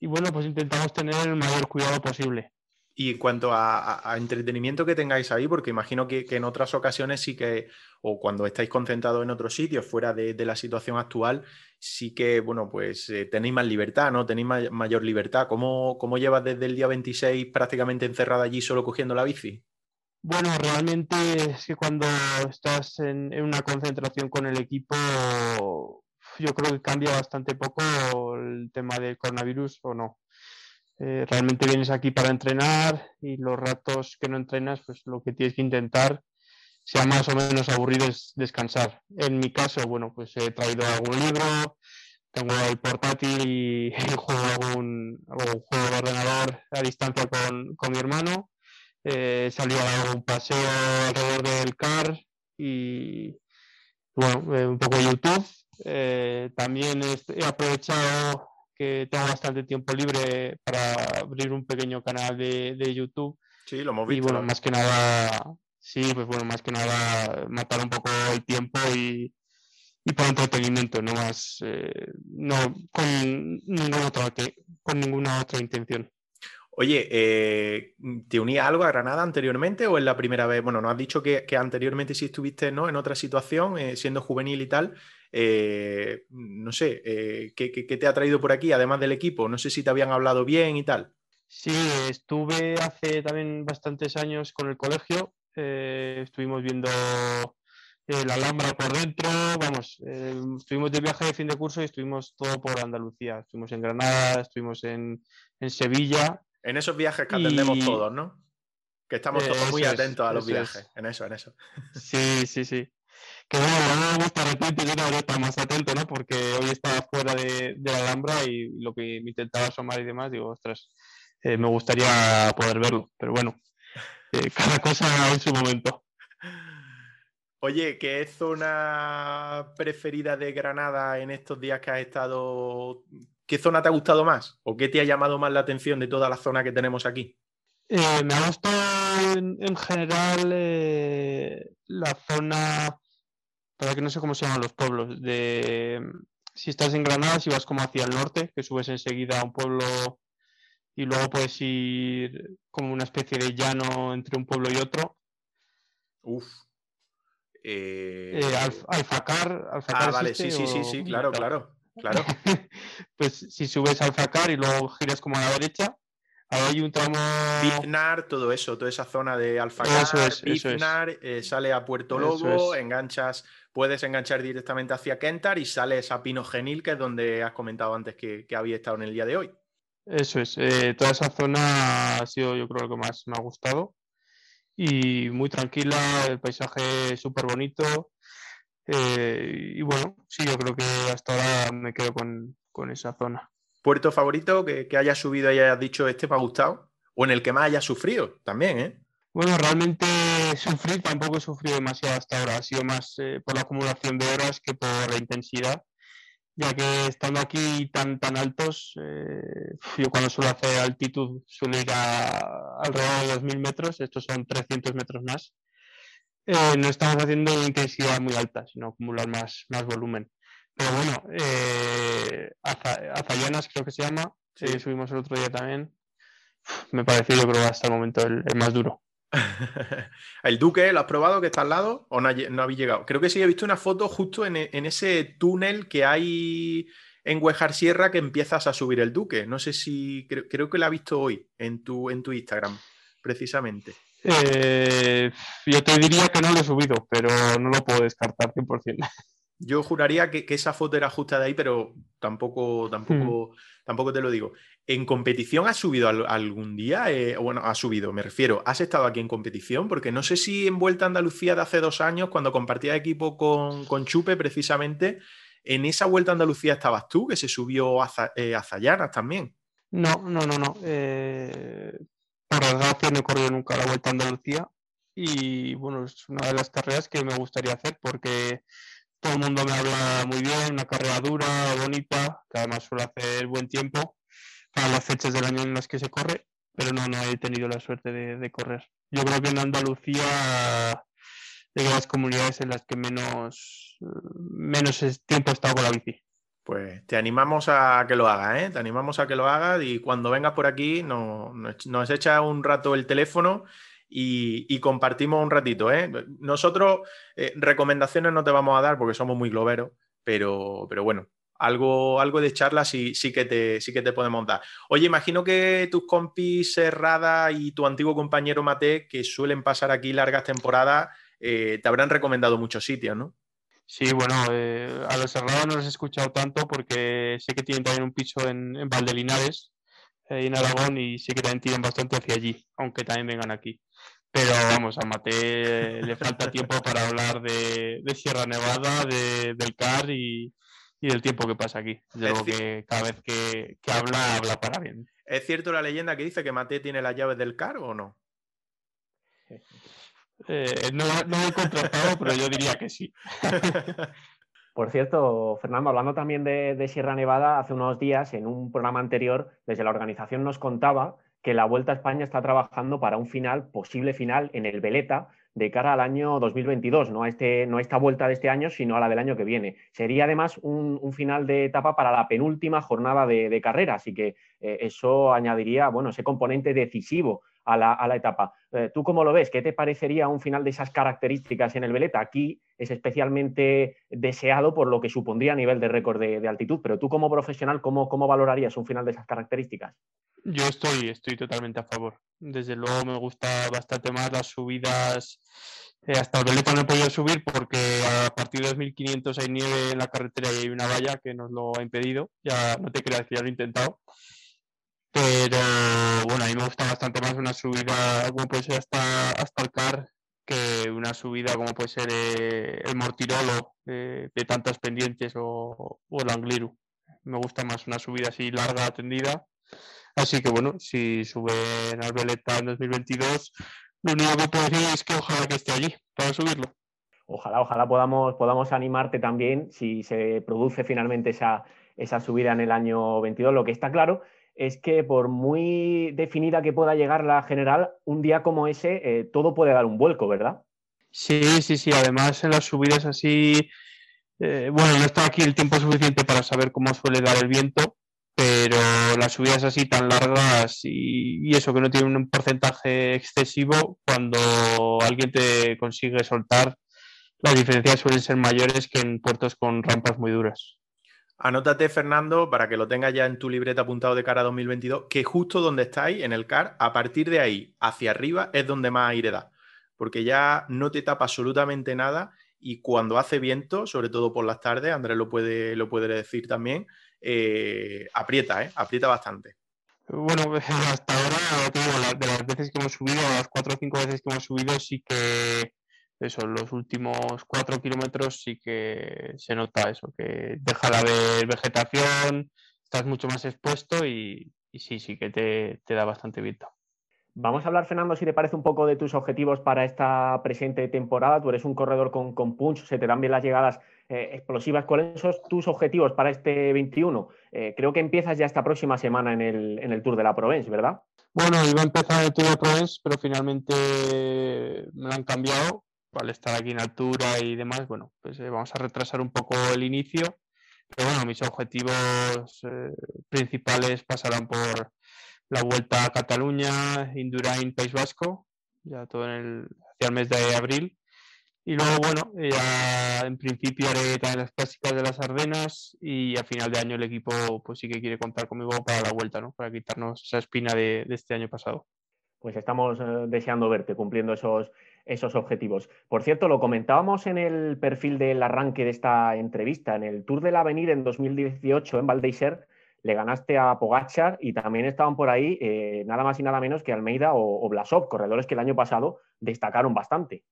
Y bueno, pues intentamos tener el mayor cuidado posible. Y en cuanto a, entretenimiento que tengáis ahí, porque imagino que, en otras ocasiones sí que, o cuando estáis concentrados en otros sitios fuera de, la situación actual, sí que, bueno, pues eh, tenéis más libertad, ¿no? Tenéis mayor libertad. ¿Cómo, ¿Cómo, llevas desde el día 26 prácticamente encerrada allí solo cogiendo la bici? Bueno, realmente es que cuando estás en, en una concentración con el equipo, yo creo que cambia bastante poco el tema del coronavirus o no. Eh, realmente vienes aquí para entrenar y los ratos que no entrenas, pues lo que tienes que intentar, sea más o menos aburrido, es descansar. En mi caso, bueno, pues he traído algún libro, tengo el portátil y juego algún, juego de ordenador a distancia con, con mi hermano. Eh, salido a dar un paseo alrededor del car y bueno, eh, un poco de YouTube. también he aprovechado tengo bastante tiempo libre para abrir un pequeño canal de, YouTube. Sí, lo hemos visto. Y bueno, más que nada, sí, pues bueno, más que nada matar un poco el tiempo y, y por entretenimiento, no más, eh, no con ninguna otra, con ninguna otra intención. Oye, eh, ¿te unías algo a Granada anteriormente o es la primera vez? Bueno, nos has dicho que, anteriormente sí estuviste ¿no? en otra situación, eh, siendo juvenil y tal. Eh, no sé, ¿qué, te ha traído por aquí, además del equipo? No sé si te habían hablado bien y tal. Sí, estuve hace también bastantes años con el colegio. estuvimos viendo la Alhambra por dentro, vamos, estuvimos de viaje de fin de curso y estuvimos todo por Andalucía. Estuvimos en Granada, estuvimos en, en Sevilla en esos viajes que atendemos todos, ¿no? Que estamos todos muy atentos a los viajes. En eso, en eso. Sí, sí, sí. Que bueno, no me gusta repente yo debería estar más atento, ¿no? Porque hoy estaba fuera de, la Alhambra y lo que me intentaba asomar y demás, digo, ostras, eh, me gustaría poder verlo. Pero bueno, eh, cada cosa en su momento. Oye, ¿qué zona preferida de Granada en estos días que has estado? ¿Qué zona te ha gustado más? ¿O qué te ha llamado más la atención de toda la zona que tenemos aquí? Eh, me ha gustado en, general eh, la zona, para que no sé cómo se llaman los pueblos, de si estás en Granada, si vas como hacia el norte, que subes enseguida a un pueblo y luego puedes ir como una especie de llano entre un pueblo y otro. Uf. Eh... eh Alfacar, Ah, vale, sí, sí, sí, sí, claro, claro, claro. pues si subes a Alfacar y luego giras como a la derecha, hay un tramo. Biznar, todo eso, toda esa zona de Alfacar, Biznar, eh, sale a Puerto Lobo, enganchas, puedes enganchar directamente hacia Kentar y sales a Pino Genil, que es donde has comentado antes que, había estado en el día de hoy. Eso es, eh, toda esa zona ha sido yo creo lo que más me ha gustado y muy tranquila, el paisaje súper bonito eh, y bueno, sí, yo creo que hasta ahora me quedo con esa zona puerto favorito que, que hayas subido y hayas dicho este me ha gustado, o en el que más hayas sufrido también, ¿eh? Bueno, realmente sufrir tampoco he sufrido demasiado hasta ahora, ha sido más eh, por la acumulación de horas que por la intensidad, ya que estando aquí tan, tan altos, eh, yo cuando suelo hacer altitud suelo ir a alrededor de 2.000 metros, estos son 300 metros más, eh, no estamos haciendo intensidad muy alta, sino acumular más, más volumen. Pero bueno, eh, Azayanas creo que se llama, sí. subimos el otro día también. Me pareció, yo creo, hasta el momento el, más duro. ¿El Duque lo has probado que está al lado o no, no habéis llegado? Creo que sí he visto una foto justo en, ese túnel que hay en Huejar Sierra que empiezas a subir el Duque. No sé si creo, que la he visto hoy en tu, en tu Instagram, precisamente. Eh, yo te diría que no lo he subido, pero no lo puedo descartar 100%. Yo juraría que, esa foto era justa de ahí, pero tampoco, tampoco, hmm. tampoco te lo digo. ¿En competición has subido algún día? Eh, bueno, has subido, me refiero. ¿Has estado aquí en competición? Porque no sé si en Vuelta a Andalucía de hace dos años, cuando compartía equipo con, Chupe, precisamente, en esa Vuelta a Andalucía estabas tú, que se subió a, eh, Zayanas también. No, no, no, no. Eh, por desgracia no he corrido nunca la Vuelta a Andalucía. Y bueno, es una de las carreras que me gustaría hacer porque todo el mundo me habla muy bien, una carrera dura, bonita, que además suele hacer buen tiempo para las fechas del año en las que se corre, pero no, no he tenido la suerte de, correr. Yo creo que en Andalucía de las comunidades en las que menos, menos tiempo he estado con la bici. Pues te animamos a que lo hagas, ¿eh? Te animamos a que lo hagas y cuando vengas por aquí nos, nos echa un rato el teléfono y, compartimos un ratito. ¿eh? Nosotros eh, recomendaciones no te vamos a dar porque somos muy globeros, pero, pero bueno, algo, algo de charla sí, sí, que te, sí que te podemos dar. Oye, imagino que tus compis Serrada y tu antiguo compañero Mate, que suelen pasar aquí largas temporadas, eh, te habrán recomendado muchos sitios, ¿no? Sí, bueno, a los Serrada no los he escuchado tanto porque sé que tienen también un piso en, en Valdelinares, en Aragón, y sé que también tienen bastante hacia allí, aunque también vengan aquí. Pero vamos, a Mate le falta tiempo para hablar de, Sierra Nevada, del CAR y, del tiempo que pasa aquí. De que cada vez que, habla, habla para bien. ¿Es cierto la leyenda que dice que Mate tiene las llaves del CAR o no? Eh, no, no he contratado, pero yo diría que sí. Por cierto, Fernando, hablando también de, de, Sierra Nevada, hace unos días en un programa anterior, desde la organización nos contaba que la Vuelta a España está trabajando para un final, posible final, en el Veleta de cara al año 2022, no a, este, no esta vuelta de este año, sino a la del año que viene. Sería además un, final de etapa para la penúltima jornada de, carrera, así que eh, eso añadiría bueno, ese componente decisivo a la, etapa. Eh, ¿Tú cómo lo ves? ¿Qué te parecería un final de esas características en el Veleta? Aquí es especialmente deseado por lo que supondría a nivel de récord de, altitud, pero tú como profesional, ¿cómo, ¿cómo valorarías un final de esas características? Yo estoy, estoy totalmente a favor. Desde luego me gusta bastante más las subidas. Eh, hasta el Veleta no he podido subir porque a partir de 2500 hay nieve en la carretera y hay una valla que nos lo ha impedido. Ya no te creas que ya lo he intentado. Pero bueno, a mí me gusta bastante más una subida como puede ser hasta, hasta el CAR que una subida como puede ser eh, el Mortirolo eh, de tantas pendientes o, o el Angliru. Me gusta más una subida así larga, atendida Así que bueno, si suben al Veleta en 2022, lo único que puedo decir es que ojalá que esté allí para subirlo. ojalá, ojalá podamos, podamos animarte también si se produce finalmente esa, esa subida en el año 22. Lo que está claro es que por muy definida que pueda llegar la general, un día como ese eh, todo puede dar un vuelco, ¿verdad? Sí, sí, sí. Además, en las subidas así, eh, bueno, no está aquí el tiempo suficiente para saber cómo suele dar el viento, pero las subidas así tan largas y, eso que no tiene un porcentaje excesivo, cuando alguien te consigue soltar, las diferencias suelen ser mayores que en puertos con rampas muy duras. Anótate, Fernando, para que lo tengas ya en tu libreta apuntado de cara a 2022, que justo donde estáis, en el CAR, a partir de ahí hacia arriba es donde más aire da, porque ya no te tapa absolutamente nada y cuando hace viento, sobre todo por las tardes, Andrés lo puede, lo puede decir también, eh, aprieta, ¿eh? aprieta bastante. Bueno, hasta ahora, de las veces que hemos subido, las cuatro o cinco veces que hemos subido, sí que eso, los últimos cuatro kilómetros sí que se nota eso, que deja de haber vegetación, estás mucho más expuesto y, sí, sí que te, da bastante viento. Vamos a hablar, Fernando, si te parece un poco de tus objetivos para esta presente temporada. Tú eres un corredor con, con punch, se te dan bien las llegadas eh, explosivas. ¿Cuáles son tus objetivos para este 21? Eh, creo que empiezas ya esta próxima semana en el, en el Tour de la Provence, ¿verdad? Bueno, iba a empezar el Tour de la Provence, pero finalmente me lo han cambiado al estar aquí en altura y demás, bueno, pues eh, vamos a retrasar un poco el inicio. Pero bueno, mis objetivos eh, principales pasarán por la vuelta a Cataluña, Indurain, País Vasco, ya todo en el, hacia el mes de abril. Y luego, bueno, ya en principio haré también las clásicas de las Ardenas y a final de año el equipo pues sí que quiere contar conmigo para la vuelta, ¿no? Para quitarnos esa espina de, este año pasado. Pues estamos eh, deseando verte cumpliendo esos, esos objetivos. Por cierto, lo comentábamos en el perfil del arranque de esta entrevista. En el Tour del Avenir en 2018 en Valdeiser le ganaste a Pogachar y también estaban por ahí eh, nada más y nada menos que Almeida o, Blasov, corredores que el año pasado destacaron bastante.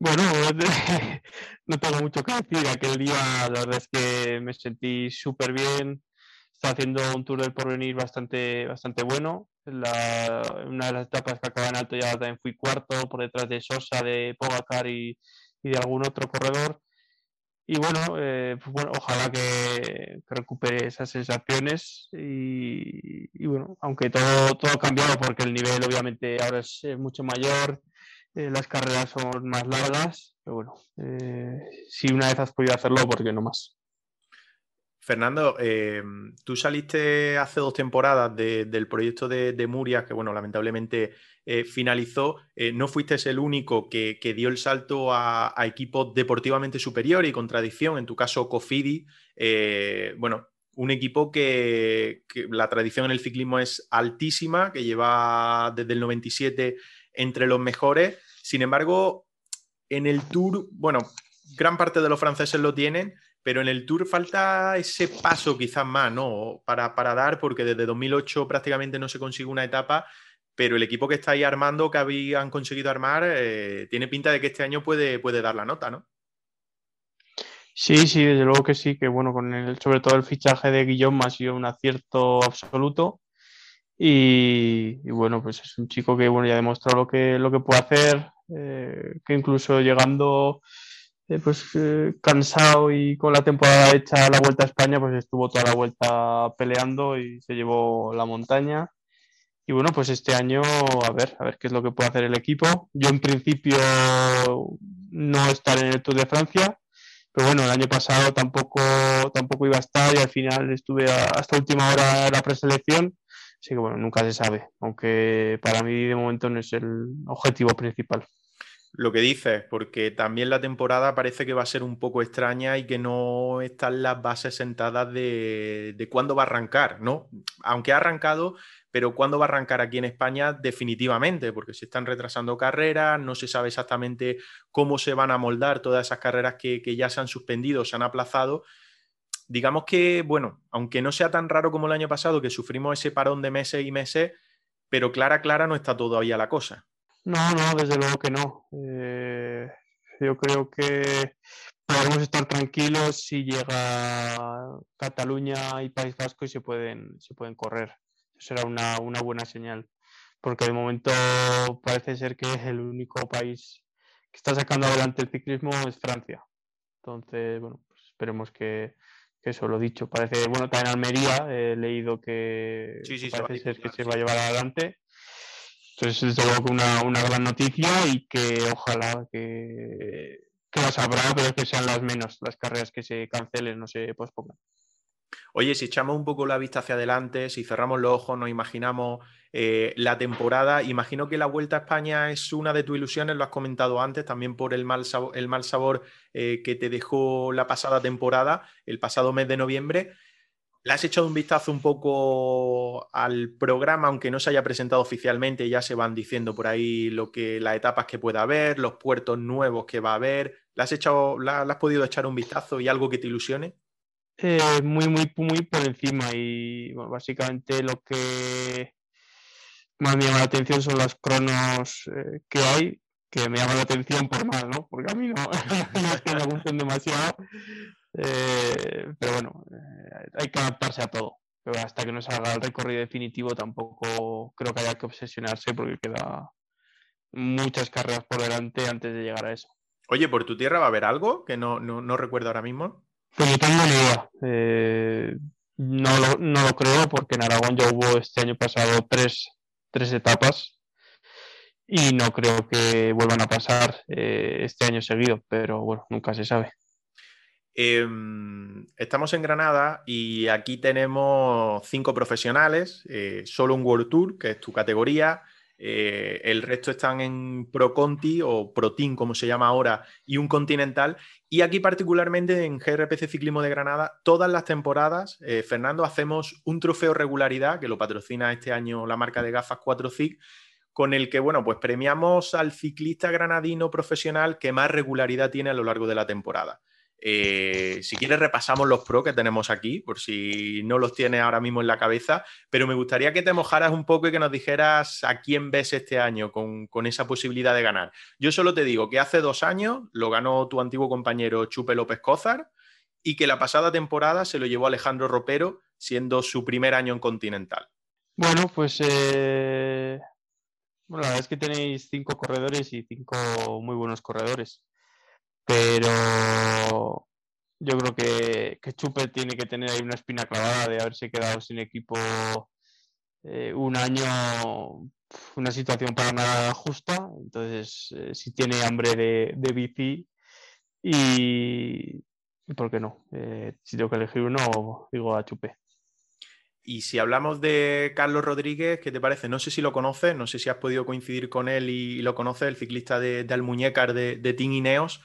Bueno, no tengo mucho que decir. Aquel día la verdad es que me sentí súper bien. Está haciendo un Tour del Porvenir bastante, bastante bueno una de las etapas que acaba en alto ya también fui cuarto por detrás de Sosa, de Pogacar y, de algún otro corredor. Y bueno, eh, pues bueno ojalá que, recupere esas sensaciones y, bueno, aunque todo, todo ha cambiado porque el nivel obviamente ahora es mucho mayor, eh, las carreras son más largas, pero bueno, eh, si una vez has podido hacerlo, ¿por qué no más? Fernando, eh, tú saliste hace dos temporadas del proyecto de, de, Murias, que bueno, lamentablemente eh, finalizó. Eh, no fuiste el único que, dio el salto a, equipos deportivamente superiores y con tradición, en tu caso Cofidi. bueno, un equipo que, que, la tradición en el ciclismo es altísima, que lleva desde el 97 entre los mejores. Sin embargo, en el Tour, bueno, gran parte de los franceses lo tienen pero en el Tour falta ese paso quizás más, ¿no? Para, para, dar, porque desde 2008 prácticamente no se consigue una etapa, pero el equipo que está ahí armando, que habían conseguido armar, eh, tiene pinta de que este año puede, puede dar la nota, ¿no? Sí, sí, desde luego que sí, que bueno, con el, sobre todo el fichaje de Guillaume ha sido un acierto absoluto. Y, bueno, pues es un chico que bueno, ya ha demostrado lo que, lo que puede hacer, eh, que incluso llegando eh, pues eh, cansado y con la temporada hecha la vuelta a España, pues estuvo toda la vuelta peleando y se llevó la montaña. Y bueno, pues este año a ver, a ver qué es lo que puede hacer el equipo. Yo en principio no estaré en el Tour de Francia, pero bueno, el año pasado tampoco, tampoco iba a estar y al final estuve hasta última hora en la preselección. Así que bueno, nunca se sabe, aunque para mí de momento no es el objetivo principal lo que dices, porque también la temporada parece que va a ser un poco extraña y que no están las bases sentadas de, cuándo va a arrancar, ¿no? Aunque ha arrancado, pero cuándo va a arrancar aquí en España definitivamente, porque se están retrasando carreras, no se sabe exactamente cómo se van a moldar todas esas carreras que, que ya se han suspendido, se han aplazado. Digamos que, bueno, aunque no sea tan raro como el año pasado, que sufrimos ese parón de meses y meses, pero clara, clara no está todavía la cosa. No, no, desde luego que no. Eh, yo creo que podemos estar tranquilos si llega Cataluña y País Vasco y se pueden, se pueden correr. Será una, buena señal, porque de momento parece ser que es el único país está sacando adelante el ciclismo es Francia. Entonces, bueno, pues esperemos que, eso, lo dicho, parece, bueno, también Almería, he leído que, parece ser que se va a llevar adelante. Entonces, desde luego una, una gran noticia y que ojalá que, que las habrá, pero que sean las menos, las carreras que se cancelen, no se pospongan. Oye, si echamos un poco la vista hacia adelante, si cerramos los ojos, nos imaginamos eh, la temporada, imagino que la Vuelta a España es una de tus ilusiones, lo has comentado antes, también por el mal el mal sabor eh, que te dejó la pasada temporada, el pasado mes de noviembre. ¿Le has echado un vistazo un poco al programa, aunque no se haya presentado oficialmente? Ya se van diciendo por ahí lo que, las etapas que pueda haber, los puertos nuevos que va a haber. ¿Le has, echado, has podido echar un vistazo y algo que te ilusione? Eh, muy, muy, muy por encima y básicamente lo que más me llama la atención son los cronos eh, que hay, que me llaman la atención por mal, ¿no? Porque a mí no, no me gusten demasiado, eh, pero bueno, hay que adaptarse a todo. Pero hasta que no salga el recorrido definitivo tampoco creo que haya que obsesionarse porque queda muchas carreras por delante antes de llegar a eso. Oye, ¿por tu tierra va a haber algo que no, no, no recuerdo ahora mismo? Pues no tengo ni idea. Eh, no, lo, no, lo, creo porque en Aragón ya hubo este año pasado tres, tres etapas y no creo que vuelvan a pasar eh, este año seguido, pero bueno, nunca se sabe. Eh, estamos en Granada y aquí tenemos cinco profesionales, eh, solo un World Tour, que es tu categoría, eh, el resto están en Pro Conti o Pro Team, como se llama ahora, y un Continental. Y aquí particularmente en GRPC Ciclismo de Granada, todas las temporadas, eh, Fernando, hacemos un trofeo regularidad, que lo patrocina este año la marca de gafas 4CIC, con el que, bueno, pues premiamos al ciclista granadino profesional que más regularidad tiene a lo largo de la temporada. Eh, si quieres repasamos los pros que tenemos aquí, por si no los tienes ahora mismo en la cabeza, pero me gustaría que te mojaras un poco y que nos dijeras a quién ves este año con, esa posibilidad de ganar. Yo solo te digo que hace dos años lo ganó tu antiguo compañero Chupe López Cózar y que la pasada temporada se lo llevó Alejandro Ropero, siendo su primer año en Continental. Bueno, pues eh, la verdad es que tenéis cinco corredores y cinco muy buenos corredores pero yo creo que, que Chupe tiene que tener ahí una espina clavada de haberse quedado sin equipo eh, un año, una situación para nada justa. Entonces, eh, si tiene hambre de, de bici y, ¿por qué no? Eh, si tengo que elegir uno, digo a Chupe. Y si hablamos de Carlos Rodríguez, ¿qué te parece? No sé si lo conoces, no sé si has podido coincidir con él y, lo conoces, el ciclista de, de Almuñécar de, de Team Ineos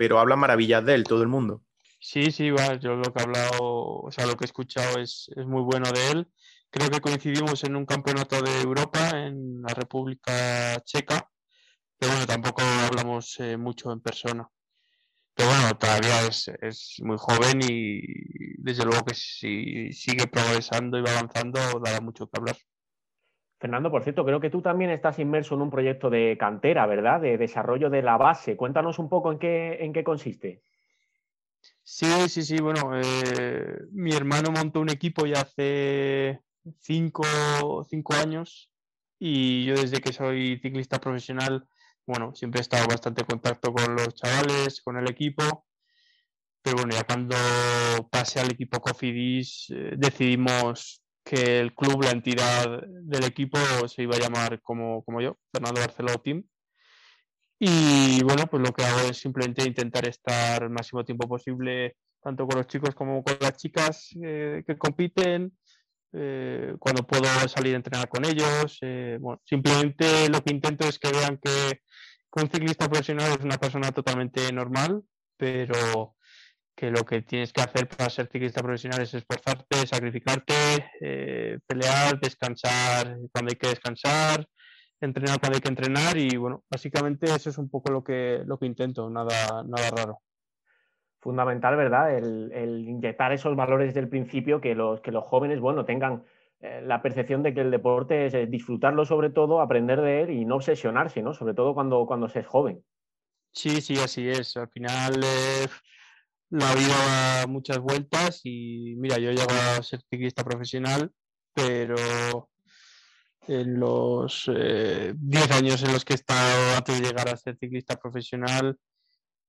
pero habla maravillas de él todo el mundo. Sí, sí, yo lo que he hablado, o sea, lo que he escuchado es, muy bueno de él. Creo que coincidimos en un campeonato de Europa en la República Checa, pero bueno, tampoco hablamos eh, mucho en persona. Pero bueno, todavía es, es, muy joven y desde luego que si sigue progresando y va avanzando, dará mucho que hablar. Fernando, por cierto, creo que tú también estás inmerso en un proyecto de cantera, ¿verdad? De desarrollo de la base. Cuéntanos un poco en qué, en qué consiste. Sí, sí, sí. Bueno, eh, mi hermano montó un equipo ya hace cinco, cinco años y yo desde que soy ciclista profesional, bueno, siempre he estado bastante en contacto con los chavales, con el equipo. Pero bueno, ya cuando pasé al equipo Cofidis eh, decidimos que el club, la entidad del equipo se iba a llamar como, como yo, Fernando Barceló Team. Y bueno, pues lo que hago es simplemente intentar estar el máximo tiempo posible, tanto con los chicos como con las chicas eh, que compiten, eh, cuando puedo salir a entrenar con ellos. Eh, simplemente lo que intento es que vean que un ciclista profesional es una persona totalmente normal, pero que lo que tienes que hacer para ser ciclista profesional es esforzarte, sacrificarte, eh, pelear, descansar cuando hay que descansar, entrenar cuando hay que entrenar y bueno, básicamente eso es un poco lo que, lo que intento, nada, nada raro. Fundamental, ¿verdad? El, inyectar esos valores desde el principio, que los, que los jóvenes, bueno, tengan eh, la percepción de que el deporte es disfrutarlo sobre todo, aprender de él y no obsesionarse, ¿no? Sobre todo cuando, cuando se es joven. Sí, sí, así es. Al final... La vida da muchas vueltas y mira, yo llego a ser ciclista profesional, pero en los 10 eh, años en los que he estado antes de llegar a ser ciclista profesional,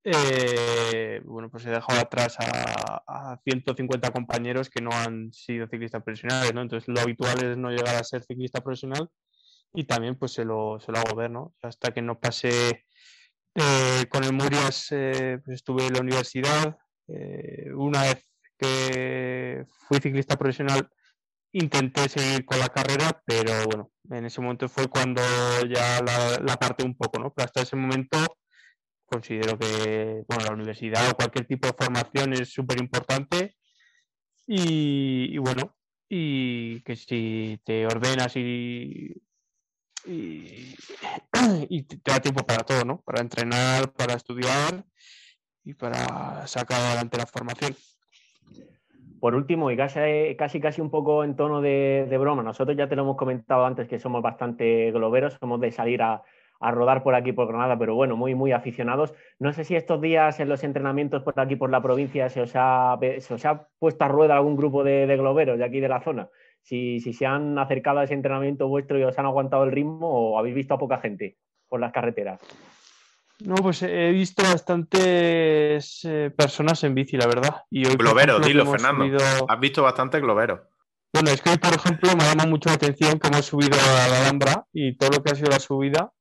eh, bueno, pues he dejado atrás a, 150 compañeros que no han sido ciclistas profesionales, ¿no? Entonces lo habitual es no llegar a ser ciclista profesional y también pues se lo, se lo hago ver, ¿no? Hasta que no pasé eh, con el Murias, pues estuve en la universidad, una vez que fui ciclista profesional intenté seguir con la carrera, pero bueno, en ese momento fue cuando ya la, la parte un poco, ¿no? Pero hasta ese momento considero que bueno, la universidad o cualquier tipo de formación es súper importante y, bueno, y que si te ordenas y, te da tiempo para todo, ¿no? Para entrenar, para estudiar y para sacar adelante la formación. Por último, y casi, casi, un poco en tono de, broma, nosotros ya te lo hemos comentado antes que somos bastante globeros, somos de salir a, rodar por aquí por Granada, pero bueno, muy, muy aficionados. No sé si estos días en los entrenamientos por aquí por la provincia se os ha, se ha puesto a rueda algún grupo de, globeros de aquí de la zona. Si, si, se han acercado a ese entrenamiento vuestro y os han aguantado el ritmo o habéis visto a poca gente por las carreteras. No, pues he visto bastantes eh, personas en bici, la verdad. Y globero, dilo, Fernando. Has visto bastante globero. Bueno, es que, por ejemplo, me llama mucho la atención que hemos subido a la Alhambra y todo lo que ha sido la subida,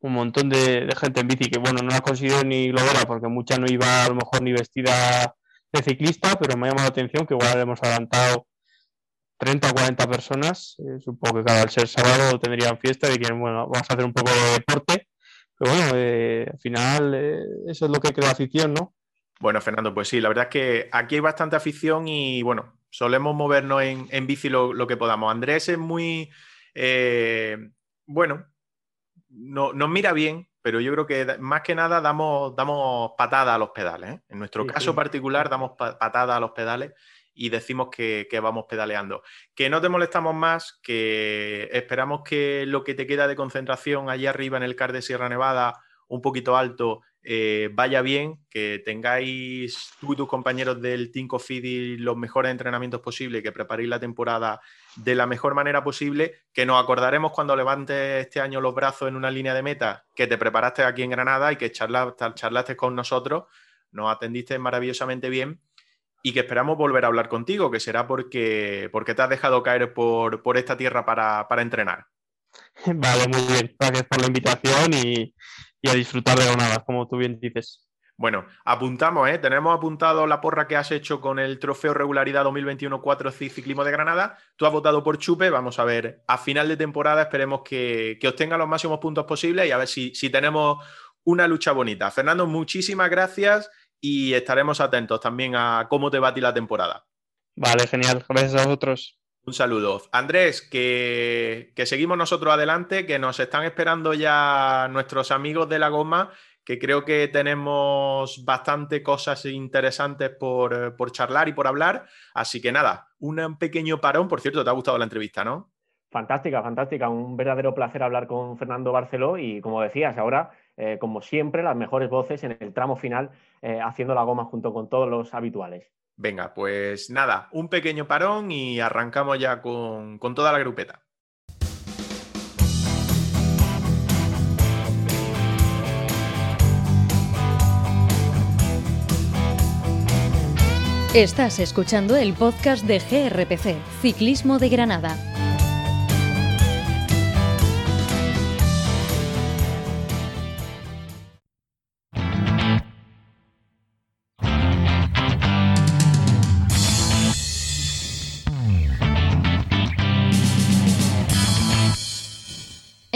un montón de, gente en bici, que bueno, no ha conseguido ni globera porque mucha no iba a lo mejor ni vestida de ciclista, pero me ha llamado la atención que igual hemos adelantado 30 o 40 personas. Eh, supongo que cada al ser sábado tendrían fiesta y dirían, bueno, vamos a hacer un poco de deporte pero bueno, eh, al final eh, eso es lo que crea afición, ¿no? Bueno, Fernando, pues sí, la verdad es que aquí hay bastante afición y bueno, solemos movernos en, bici lo, que podamos. Andrés es muy, eh, bueno, no, nos mira bien, pero yo creo que más que nada damos, damos patada a los pedales. En nuestro caso particular damos patada a los pedales y decimos que, vamos pedaleando. Que no te molestamos más, que esperamos que lo que te queda de concentración allí arriba en el CAR de Sierra Nevada, un poquito alto, eh, vaya bien, que tengáis tú y tus compañeros del Team Cofidi los mejores entrenamientos posibles, que preparéis la temporada de la mejor manera posible, que nos acordaremos cuando levantes este año los brazos en una línea de meta, que te preparaste aquí en Granada y que charlaste con nosotros, nos atendiste maravillosamente bien y que esperamos volver a hablar contigo, que será porque, porque te has dejado caer por, esta tierra para, entrenar. Vale, muy bien. Gracias por la invitación y, a disfrutar de nada, como tú bien dices. Bueno, apuntamos, ¿eh? Tenemos apuntado la porra que has hecho con el Trofeo Regularidad 2021-4 Ciclismo de Granada. Tú has votado por Chupe. Vamos a ver, a final de temporada esperemos que, que obtenga los máximos puntos posibles y a ver si, si tenemos una lucha bonita. Fernando, muchísimas gracias y estaremos atentos también a cómo te va a ti la temporada. Vale, genial. Gracias a vosotros. Un saludo. Andrés, que, seguimos nosotros adelante, que nos están esperando ya nuestros amigos de la goma, que creo que tenemos bastante cosas interesantes por, por charlar y por hablar. Así que nada, un pequeño parón. Por cierto, te ha gustado la entrevista, ¿no? Fantástica, fantástica. Un verdadero placer hablar con Fernando Barceló y como decías, ahora eh, como siempre, las mejores voces en el tramo final, eh, haciendo la goma junto con todos los habituales. Venga, pues nada, un pequeño parón y arrancamos ya con, con toda la grupeta. Estás escuchando el podcast de GRPC, Ciclismo de Granada.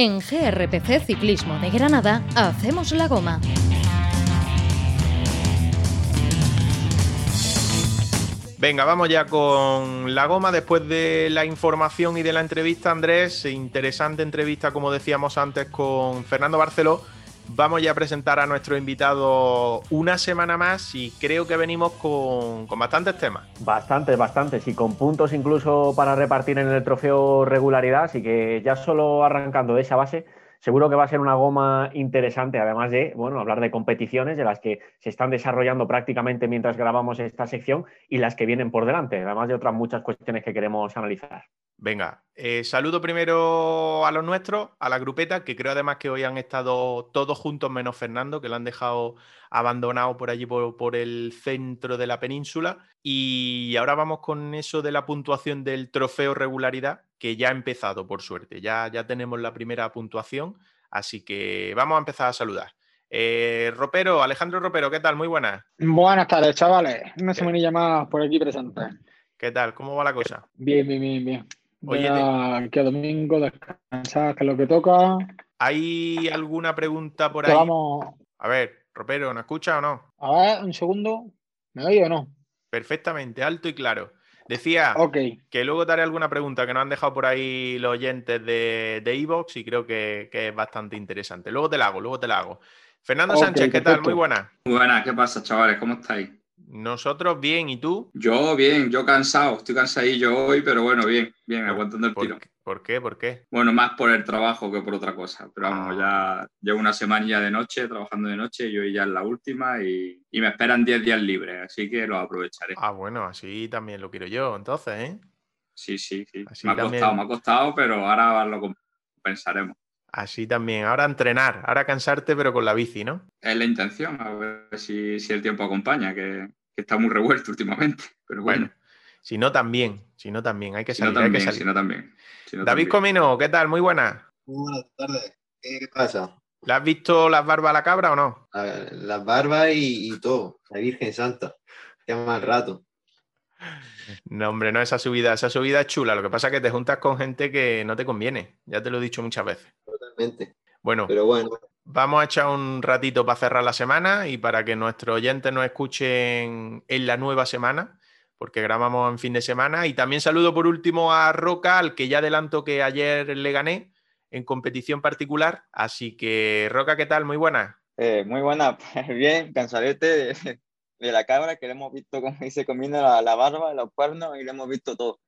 En GRPC Ciclismo de Granada hacemos la goma. Venga, vamos ya con la goma después de la información y de la entrevista, Andrés. Interesante entrevista, como decíamos antes, con Fernando Barceló vamos ya a presentar a nuestro invitado una semana más y creo que venimos con, bastantes temas. Bastantes, bastantes y con puntos incluso para repartir en el trofeo regularidad, así que ya solo arrancando de esa base, seguro que va a ser una goma interesante, además de, bueno, hablar de competiciones de las que se están desarrollando prácticamente mientras grabamos esta sección y las que vienen por delante, además de otras muchas cuestiones que queremos analizar. Venga, eh, saludo primero a los nuestros, a la grupeta, que creo además que hoy han estado todos juntos menos Fernando, que lo han dejado abandonado por allí por, el centro de la península. Y ahora vamos con eso de la puntuación del trofeo regularidad, que ya ha empezado, por suerte. Ya, ya tenemos la primera puntuación, así que vamos a empezar a saludar. Eh, Ropero, Alejandro Ropero, ¿qué tal? Muy buenas. Buenas tardes, chavales. Una semanilla más por aquí presente. ¿Qué tal? ¿Cómo va la cosa? Bien, bien, bien, bien. Oye, que domingo, descansar, que es lo que toca. ¿Hay alguna pregunta por ahí? Vamos... A ver, Ropero, ¿nos escucha o no? A ver, un segundo. ¿Me oye o no? Perfectamente, alto y claro. Decía que luego te haré alguna pregunta que nos han dejado por ahí los oyentes de Evox y creo que, es bastante interesante. Luego te la hago, luego te la hago. Fernando Sánchez, ¿qué tal? Muy buena. Muy buena, ¿qué pasa, chavales? ¿Cómo estáis? Nosotros bien, ¿y tú? Yo bien, yo cansado, estoy cansadillo hoy, pero bueno, bien, bien, aguantando el tiro. ¿Por qué? ¿Por qué? Bueno, más por el trabajo que por otra cosa, pero vamos, ah. ya llevo una semana ya de noche, trabajando de noche, y hoy ya es la última y, me esperan 10 días libres, así que los aprovecharé. Ah, bueno, así también lo quiero yo, entonces, ¿eh? Sí, sí, sí. me ha costado, me ha costado, pero ahora lo compensaremos. Así también. Ahora entrenar, ahora cansarte, pero con la bici, ¿no? Es la intención, a ver si, el tiempo acompaña, que, está muy revuelto últimamente. Pero bueno. Si no, también. Si no, también. Hay que salir. hay que salir. Si no, también. David Comino, ¿qué tal? Muy buena. Muy buenas tardes. ¿Qué, pasa? ¿Le has visto las barbas a la cabra o no? las barbas y, todo. La Virgen Santa. Qué mal rato. No, hombre, no esa subida. Esa subida es chula. Lo que pasa es que te juntas con gente que no te conviene. Ya te lo he dicho muchas veces. Totalmente. Bueno, pero bueno. Vamos a echar un ratito para cerrar la semana y para que nuestros oyentes nos escuchen en la nueva semana, porque grabamos en fin de semana. Y también saludo por último a Roca, al que ya adelanto que ayer le gané en competición particular. Así que, Roca, ¿qué tal? Muy buena. Eh, muy buena, bien, cansadete de, la cabra, que le hemos visto cómo se combina la, barba, los cuernos y le hemos visto todo.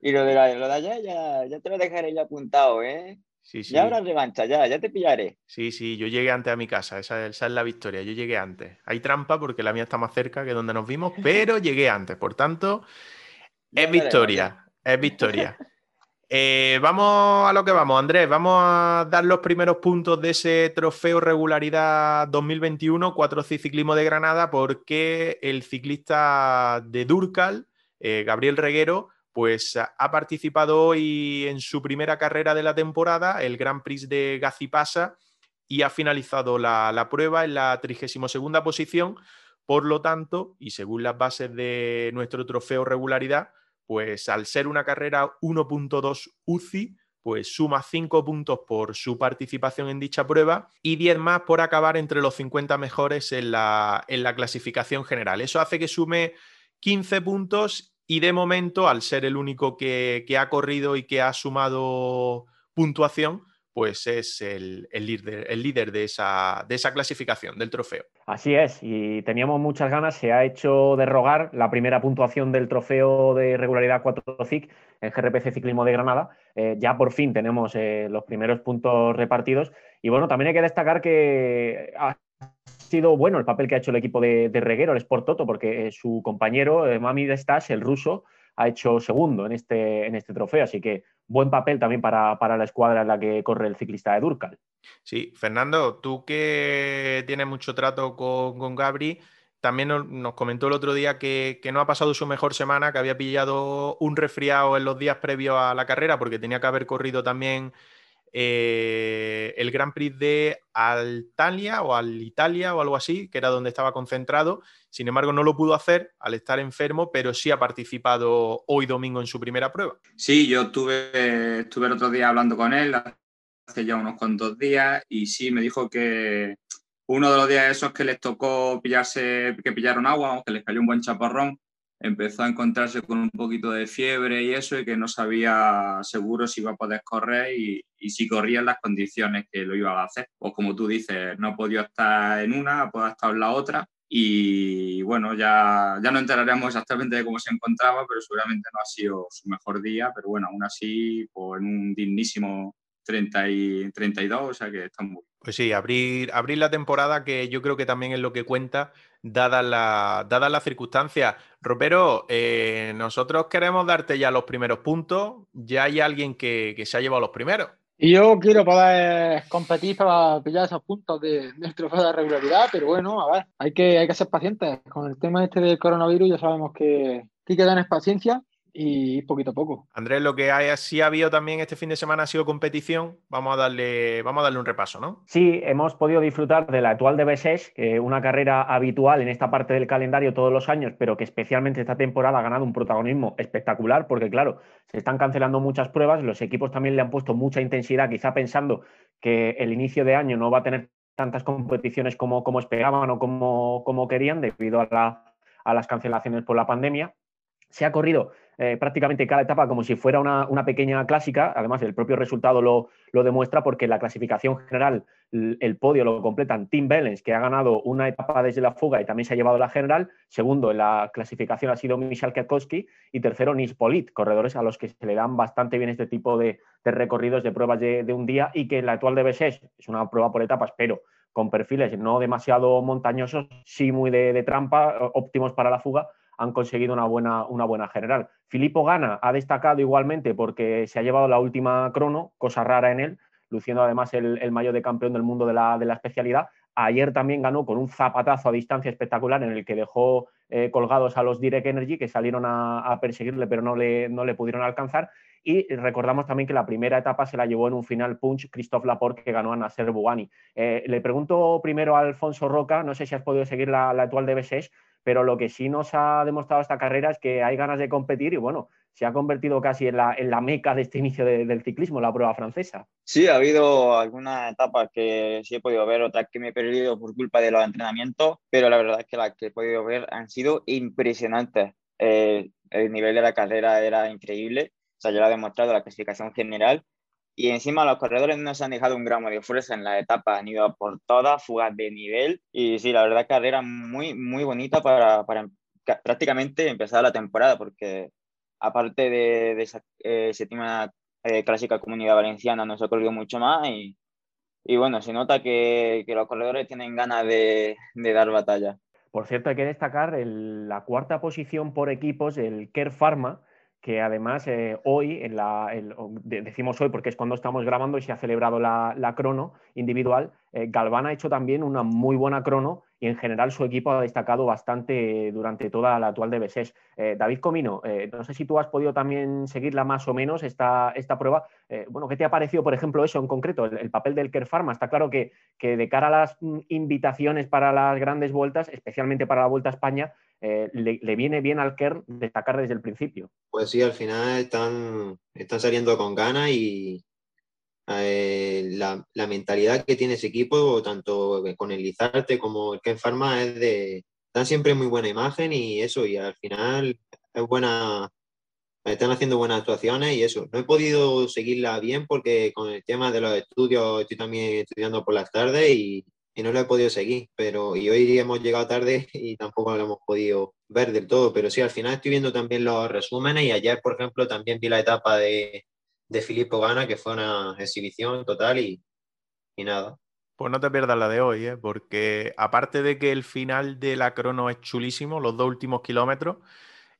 Y lo de, lo de allá ya te lo dejaré ya apuntado, ¿eh? Ya habrá revancha, ya, ya te pillaré. Sí, sí, yo llegué antes a mi casa, esa, es la victoria, yo llegué antes. Hay trampa porque la mía está más cerca que donde nos vimos, pero llegué antes, por tanto, es victoria, es victoria. Eh, vamos a lo que vamos, Andrés, vamos a dar los primeros puntos de ese trofeo regularidad 2021, 4 ciclismo de Granada, porque el ciclista de Durcal, eh, Gabriel Reguero, pues ha participado hoy en su primera carrera de la temporada, el Grand Prix de Gazipasa, y ha finalizado la, prueba en la 32 posición. Por lo tanto, y según las bases de nuestro trofeo regularidad, pues al ser una carrera 1.2 UCI, pues suma 5 puntos por su participación en dicha prueba y 10 más por acabar entre los 50 mejores en la, en la clasificación general. Eso hace que sume 15 puntos y de momento, al ser el único que, ha corrido y que ha sumado puntuación, pues es el, líder, de, esa, de esa clasificación, del trofeo. Así es, y teníamos muchas ganas, se ha hecho derrogar la primera puntuación del trofeo de regularidad 4 CIC en GRPC Ciclismo de Granada. Eh, ya por fin tenemos eh, los primeros puntos repartidos. Y bueno, también hay que destacar que sido bueno el papel que ha hecho el equipo de, Reguero, el Sport Toto, porque eh, su compañero, eh, Mami de Stash, el ruso, ha hecho segundo en este, en este trofeo. Así que buen papel también para, la escuadra en la que corre el ciclista de Durcal. Sí, Fernando, tú que tienes mucho trato con, con Gabri, también nos, comentó el otro día que, que, no ha pasado su mejor semana, que había pillado un resfriado en los días previos a la carrera, porque tenía que haber corrido también eh, el Grand Prix de Altalia o Alitalia o algo así, que era donde estaba concentrado. Sin embargo, no lo pudo hacer al estar enfermo, pero sí ha participado hoy domingo en su primera prueba. Sí, yo estuve, estuve el otro día hablando con él hace ya unos cuantos días y sí, me dijo que uno de los días esos que les tocó pillarse, que pillaron agua, que les cayó un buen chaparrón, empezó a encontrarse con un poquito de fiebre y eso, y que no sabía seguro si iba a poder correr y, si corría en las condiciones que lo iba a hacer. Pues como tú dices, no podido estar en una, ha podido estar en la otra. Y bueno, ya, ya no enteraremos exactamente de cómo se encontraba, pero seguramente no ha sido su mejor día. Pero bueno, aún así, pues en un dignísimo 30 y 32, o sea que están muy Pues sí, abrir, abrir la temporada que yo creo que también es lo que cuenta, dadas las dadas las circunstancias. Ropero, eh, nosotros queremos darte ya los primeros puntos. Ya hay alguien que, que se ha llevado los primeros. Y yo quiero poder competir para pillar esos puntos de, del trofeo de regularidad, pero bueno, a ver, hay que, hay que ser pacientes. Con el tema este del coronavirus ya sabemos que, que que tener paciencia y poquito a poco. Andrés, lo que hay, sí ha habido también este fin de semana ha sido competición. Vamos a darle, vamos a darle un repaso, ¿no? Sí, hemos podido disfrutar de la actual de B6, que una carrera habitual en esta parte del calendario todos los años, pero que especialmente esta temporada ha ganado un protagonismo espectacular, porque claro, se están cancelando muchas pruebas, los equipos también le han puesto mucha intensidad, quizá pensando que el inicio de año no va a tener tantas competiciones como, como esperaban o como, como querían debido a, la, a las cancelaciones por la pandemia. Se ha corrido eh, prácticamente cada etapa como si fuera una, una, pequeña clásica. Además, el propio resultado lo, lo demuestra porque la clasificación general, el, podio lo completan Tim Bellens, que ha ganado una etapa desde la fuga y también se ha llevado la general. Segundo en la clasificación ha sido Michal Kwiatkowski y tercero Nils Polit, corredores a los que se le dan bastante bien este tipo de, de recorridos de pruebas de, de, un día y que la actual de B6 es una prueba por etapas, pero con perfiles no demasiado montañosos, sí muy de trampa, óptimos para la fuga han conseguido una buena, una buena general. Filippo Gana ha destacado igualmente porque se ha llevado la última crono, cosa rara en él, luciendo además el, el mayor de campeón del mundo de la, de la, especialidad. Ayer también ganó con un zapatazo a distancia espectacular en el que dejó eh, colgados a los Direct Energy que salieron a, perseguirle pero no le, no le, pudieron alcanzar. Y recordamos también que la primera etapa se la llevó en un final punch Christophe Laporte que ganó a Nasser Bouani. Eh, le pregunto primero a Alfonso Roca, no sé si has podido seguir la, la actual de B6, pero lo que sí nos ha demostrado esta carrera es que hay ganas de competir y bueno, se ha convertido casi en la, en la meca de este inicio de, del ciclismo, la prueba francesa. Sí, ha habido algunas etapas que sí he podido ver, otras que me he perdido por culpa de los entrenamientos, pero la verdad es que las que he podido ver han sido impresionantes. Eh, el nivel de la carrera era increíble, o sea, ya lo ha demostrado la clasificación general y encima los corredores no se han dejado un gramo de fuerza en la etapa, han ido por todas, fugas de nivel. Y sí, la verdad, carrera muy, muy bonita para, para prácticamente empezar la temporada, porque aparte de, de esa eh, séptima eh, clásica comunidad valenciana, nos ha corrido mucho más. Y, y bueno, se nota que, que, los corredores tienen ganas de, de dar batalla. Por cierto, hay que destacar el, la cuarta posición por equipos, el Kerr Pharma que además eh, hoy, en la, el, decimos hoy porque es cuando estamos grabando y se ha celebrado la, la crono individual, eh, Galván ha hecho también una muy buena crono y en general su equipo ha destacado bastante durante toda la actual de B6. Eh, David Comino, eh, no sé si tú has podido también seguirla más o menos esta, esta prueba. Bueno, ¿qué te ha parecido, por ejemplo, eso en concreto, el, el papel del Kerr Pharma? Está claro que, que, de cara a las mm, invitaciones para las grandes vueltas, especialmente para la Vuelta a España, le, le, viene bien al Kerr destacar desde el principio. Pues sí, al final están, están saliendo con ganas y, eh, la, la, mentalidad que tiene ese equipo, tanto con el Lizarte como el Ken Pharma, es de. Dan siempre muy buena imagen y eso, y al final es buena. Están haciendo buenas actuaciones y eso. No he podido seguirla bien porque con el tema de los estudios estoy también estudiando por las tardes y, y no lo he podido seguir. Pero, y hoy hemos llegado tarde y tampoco lo hemos podido ver del todo. Pero sí, al final estoy viendo también los resúmenes y ayer, por ejemplo, también vi la etapa de, de Filippo Gana, que fue una exhibición total y, y, nada. Pues no te pierdas la de hoy, ¿eh? porque aparte de que el final de la crono es chulísimo, los dos últimos kilómetros,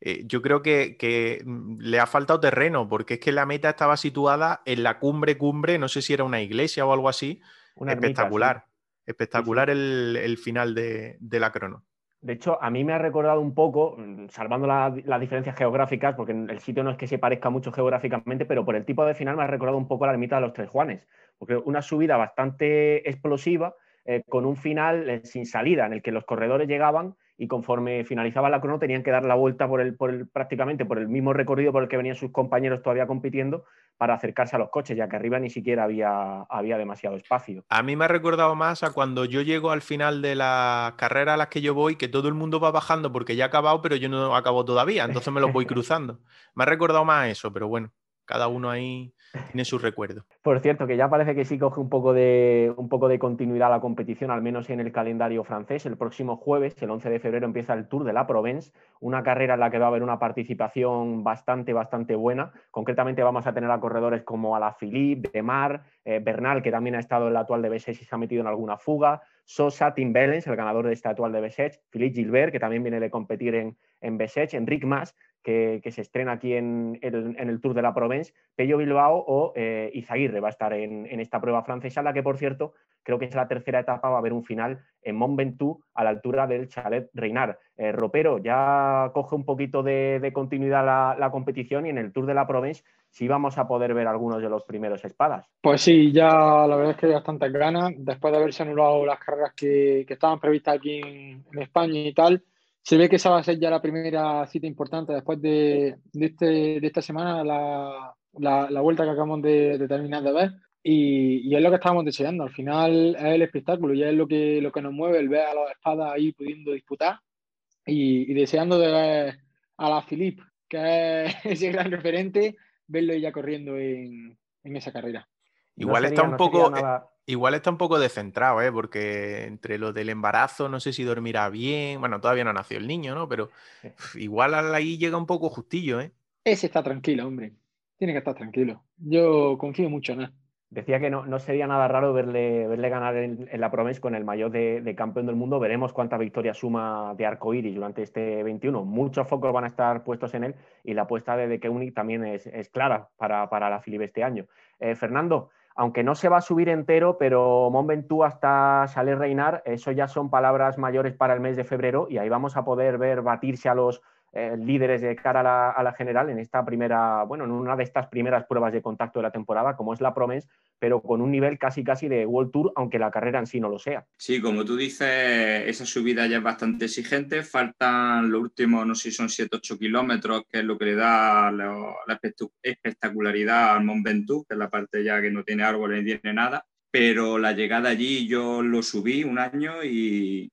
eh, yo creo que, que, mm, le ha faltado terreno, porque es que la meta estaba situada en la cumbre, cumbre, no sé si era una iglesia o algo así. Una espectacular, ermita, sí. espectacular sí, sí. El, el, final de, de la crono. De hecho, a mí me ha recordado un poco, mm, salvando las la diferencias geográficas, porque el sitio no es que se parezca mucho geográficamente, pero por el tipo de final me ha recordado un poco la ermita de los Tres Juanes, porque una subida bastante explosiva, eh, con un final eh, sin salida, en el que los corredores llegaban y conforme finalizaba la crono tenían que dar la vuelta por el, por el, prácticamente por el mismo recorrido por el que venían sus compañeros todavía compitiendo para acercarse a los coches, ya que arriba ni siquiera había, había demasiado espacio. A mí me ha recordado más a cuando yo llego al final de las carreras a las que yo voy, que todo el mundo va bajando porque ya ha acabado, pero yo no acabo todavía, entonces me los voy cruzando. Me ha recordado más a eso, pero bueno. cada uno ahí tiene su recuerdo. Por cierto, que ya parece que sí coge un poco, de, un poco de continuidad la competición, al menos en el calendario francés. El próximo jueves, el 11 de febrero, empieza el Tour de la Provence, una carrera en la que va a haber una participación bastante, bastante buena. Concretamente vamos a tener a corredores como Alaphilippe, Demar, eh, Bernal, que también ha estado en la actual de B6 y se ha metido en alguna fuga, Sosa, Tim Bellens, el ganador de esta actual de B6, Philippe Gilbert, que también viene de competir en, en B6, Enric Mas, que, se estrena aquí en, el Tour de la Provence, Pello Bilbao o eh, Izaguirre va a estar en, esta prueba francesa, la que por cierto creo que es la tercera etapa, va a haber un final en Mont Ventoux a la altura del Chalet Reinar. Eh, Ropero, ya coge un poquito de, continuidad la, competición y en el Tour de la Provence sí vamos a poder ver algunos de los primeros espadas. Pues sí, ya la verdad es que hay bastantes ganas, después de haberse anulado las carreras que, estaban previstas aquí en España y tal se ve que esa va a ser ya la primera cita importante después de, este, de esta semana, la, la, vuelta que acabamos de, terminar de ver. Y, y, es lo que estábamos deseando. Al final es el espectáculo, ya es lo que, lo que nos mueve, el ver a las espadas ahí pudiendo disputar y, deseando de ver a la Philippe, que es ese gran referente, verlo ya corriendo en, en esa carrera. Igual está un poco. Igual está un poco descentrado, ¿eh? porque entre lo del embarazo, no sé si dormirá bien. Bueno, todavía no nació el niño, ¿no? Pero igual ahí llega un poco justillo, ¿eh? Ese está tranquilo, hombre. Tiene que estar tranquilo. Yo confío mucho en él. Decía que no, no sería nada raro verle, verle ganar en, la Promes con el mayor de, campeón del mundo. Veremos cuántas victorias suma de arco iris durante este 21. Muchos focos van a estar puestos en él y la apuesta de De Keunig también es, clara para, para la Filipe este año. Eh, Fernando, aunque no se va a subir entero, pero Mont Ventoux hasta Chalet Reinar, eso ya son palabras mayores para el mes de febrero y ahí vamos a poder ver batirse a los eh, líderes de cara a la, general en esta primera, bueno, en una de estas primeras pruebas de contacto de la temporada, como es la Promes, pero con un nivel casi casi de World Tour, aunque la carrera en sí no lo sea. Sí, como tú dices, esa subida ya es bastante exigente, faltan los últimos, no sé si son 7-8 kilómetros, que es lo que le da la, espectacularidad al Mont Ventoux, que es la parte ya que no tiene árboles ni tiene nada, pero la llegada allí yo lo subí un año y,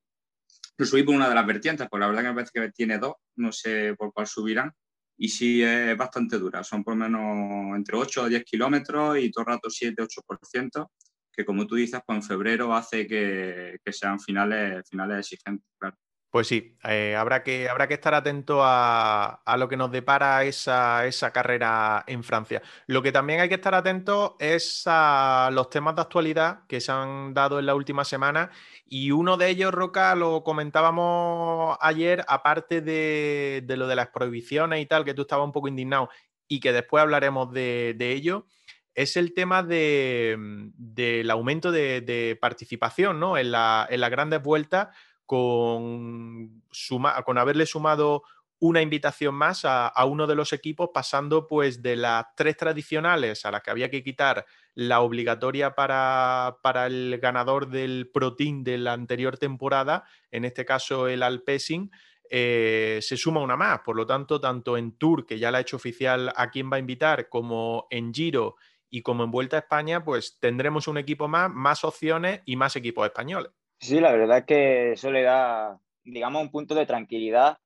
lo subí por una de las vertientes, porque la verdad que me parece que tiene dos, no sé por cuál subirán, y sí es bastante dura, son por lo menos entre 8 o 10 kilómetros y todo el rato 7-8%, que como tú dices, pues en febrero hace que, que sean finales, finales exigentes, claro. Pues sí, eh, habrá, que, habrá que estar atento a, lo que nos depara esa, carrera en Francia. Lo que también hay que estar atento es a los temas de actualidad que se han dado en la última semana y uno de ellos, Roca, lo comentábamos ayer, aparte de, lo de las prohibiciones y tal, que tú estabas un poco indignado y que después hablaremos de, ello, es el tema del aumento de, participación ¿no? en, en las grandes vueltas con, haberle sumado una invitación más a, uno de los equipos, pasando pues de las tres tradicionales a las que había que quitar la obligatoria para, el ganador del Pro Team de la anterior temporada, en este caso el Alpesing, eh, se suma una más. Por lo tanto, tanto en Tour, que ya la ha hecho oficial a quién va a invitar, como en Giro y como en Vuelta a España, pues tendremos un equipo más, más opciones y más equipos españoles. Sí, la verdad es que eso le da, digamos, un punto de tranquilidad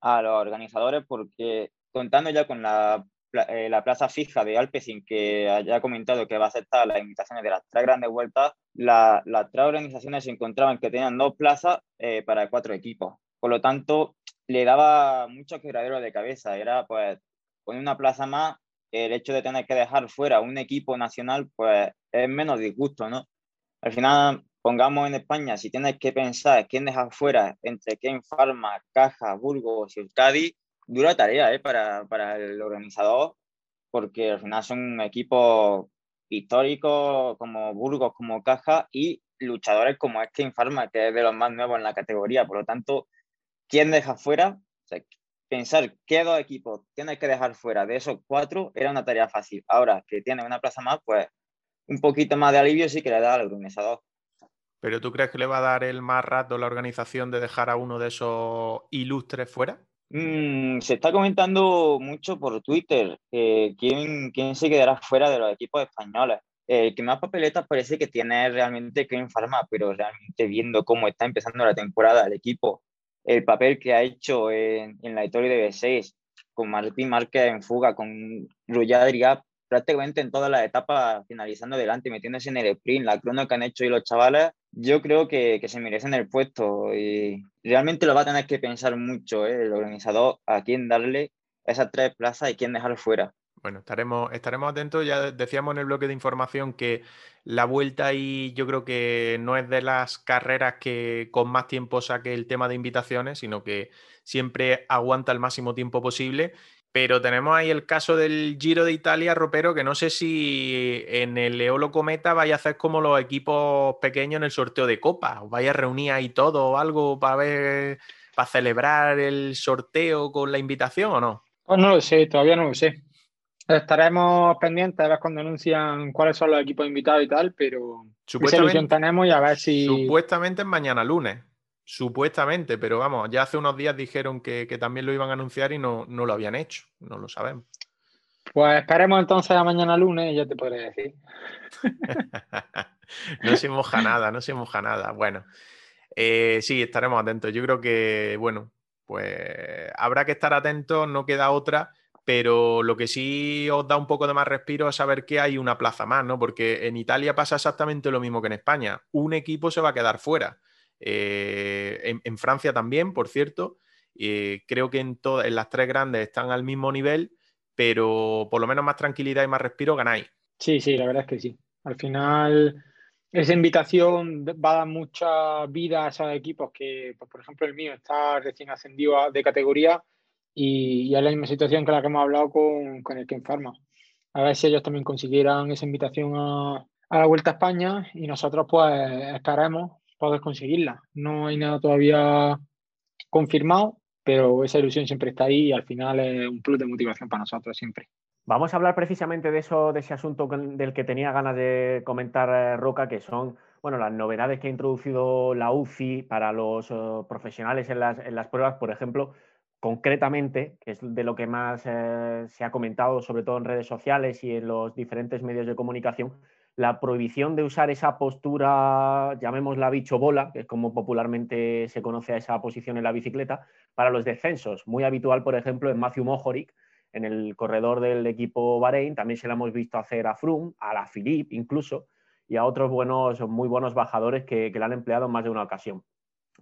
a los organizadores porque contando ya con la, eh, la plaza fija de Alpecin que haya comentado que va a aceptar las invitaciones de las tres grandes vueltas, las tres organizaciones se encontraban que tenían dos plazas eh, para cuatro equipos. Por lo tanto, le daba mucho quebradero de cabeza. Era, pues, con una plaza más, el hecho de tener que dejar fuera un equipo nacional, pues, es menos disgusto, ¿no? Al final, pongamos en España, si tienes que pensar quién deja fuera entre quién Farma, Caja, Burgos y Euskadi, dura tarea ¿eh? para, para, el organizador, porque al final son equipos históricos como Burgos, como Caja y luchadores como es que Farma, que es de los más nuevos en la categoría. Por lo tanto, ¿quién deja fuera? pensar qué dos equipos tienes que dejar fuera de esos cuatro era una tarea fácil. Ahora que tiene una plaza más, pues un poquito más de alivio sí que le da al organizador. ¿Pero tú crees que le va a dar el más rato la organización de dejar a uno de esos ilustres fuera? Mm, se está comentando mucho por Twitter quién, quién se quedará fuera de los equipos españoles. El que más papeletas parece que tiene realmente que Pharma, pero realmente viendo cómo está empezando la temporada el equipo, el papel que ha hecho en, la historia de B6, con Martín Márquez en fuga, con Roger prácticamente en todas las etapas finalizando delante, metiéndose en el sprint, la crono que han hecho y los chavales, yo creo que, que se merecen el puesto y realmente lo va a tener que pensar mucho ¿eh? el organizador a quién darle esas tres plazas y quién dejar fuera. Bueno, estaremos, estaremos atentos. Ya decíamos en el bloque de información que la vuelta ahí yo creo que no es de las carreras que con más tiempo saque el tema de invitaciones, sino que siempre aguanta el máximo tiempo posible. Pero tenemos ahí el caso del Giro de Italia, Ropero, que no sé si en el Eolo Cometa vaya a hacer como los equipos pequeños en el sorteo de copas. Os vaya a reunir ahí todo o algo para ver, para celebrar el sorteo con la invitación o no. Pues no lo sé, todavía no lo sé. Estaremos pendientes a ver cuando anuncian cuáles son los equipos invitados y tal, pero ilusión tenemos y a ver si. Supuestamente es mañana lunes. Supuestamente, pero vamos, ya hace unos días dijeron que, también lo iban a anunciar y no, no, lo habían hecho. No lo sabemos. Pues esperemos entonces a mañana lunes y ya te podré decir. no se moja nada, no se moja nada. Bueno, eh, sí, estaremos atentos. Yo creo que, bueno, pues habrá que estar atentos, no queda otra pero lo que sí os da un poco de más respiro es saber que hay una plaza más, ¿no? Porque en Italia pasa exactamente lo mismo que en España. Un equipo se va a quedar fuera. Eh, en, Francia también, por cierto. Eh, creo que en, en las tres grandes están al mismo nivel, pero por lo menos más tranquilidad y más respiro ganáis. Sí, sí, la verdad es que sí. Al final, esa invitación va a dar mucha vida a esos equipos que, pues, por ejemplo, el mío está recién ascendido de categoría y, es la misma situación que la que hemos hablado con, el Ken Pharma. A ver si ellos también consiguieran esa invitación a, la Vuelta a España y nosotros pues esperemos poder conseguirla. No hay nada todavía confirmado, pero esa ilusión siempre está ahí y al final es un plus de motivación para nosotros siempre. Vamos a hablar precisamente de eso, de ese asunto del que tenía ganas de comentar eh, Roca, que son bueno, las novedades que ha introducido la UCI para los eh, profesionales en las, en las pruebas, por ejemplo, concretamente, que es de lo que más eh, se ha comentado, sobre todo en redes sociales y en los diferentes medios de comunicación, la prohibición de usar esa postura, llamémosla bicho bola, que es como popularmente se conoce a esa posición en la bicicleta, para los descensos. Muy habitual, por ejemplo, en Matthew Mohoric, en el corredor del equipo Bahrein, también se la hemos visto hacer a Froome, a la Philippe incluso, y a otros buenos, muy buenos bajadores que, la han empleado en más de una ocasión.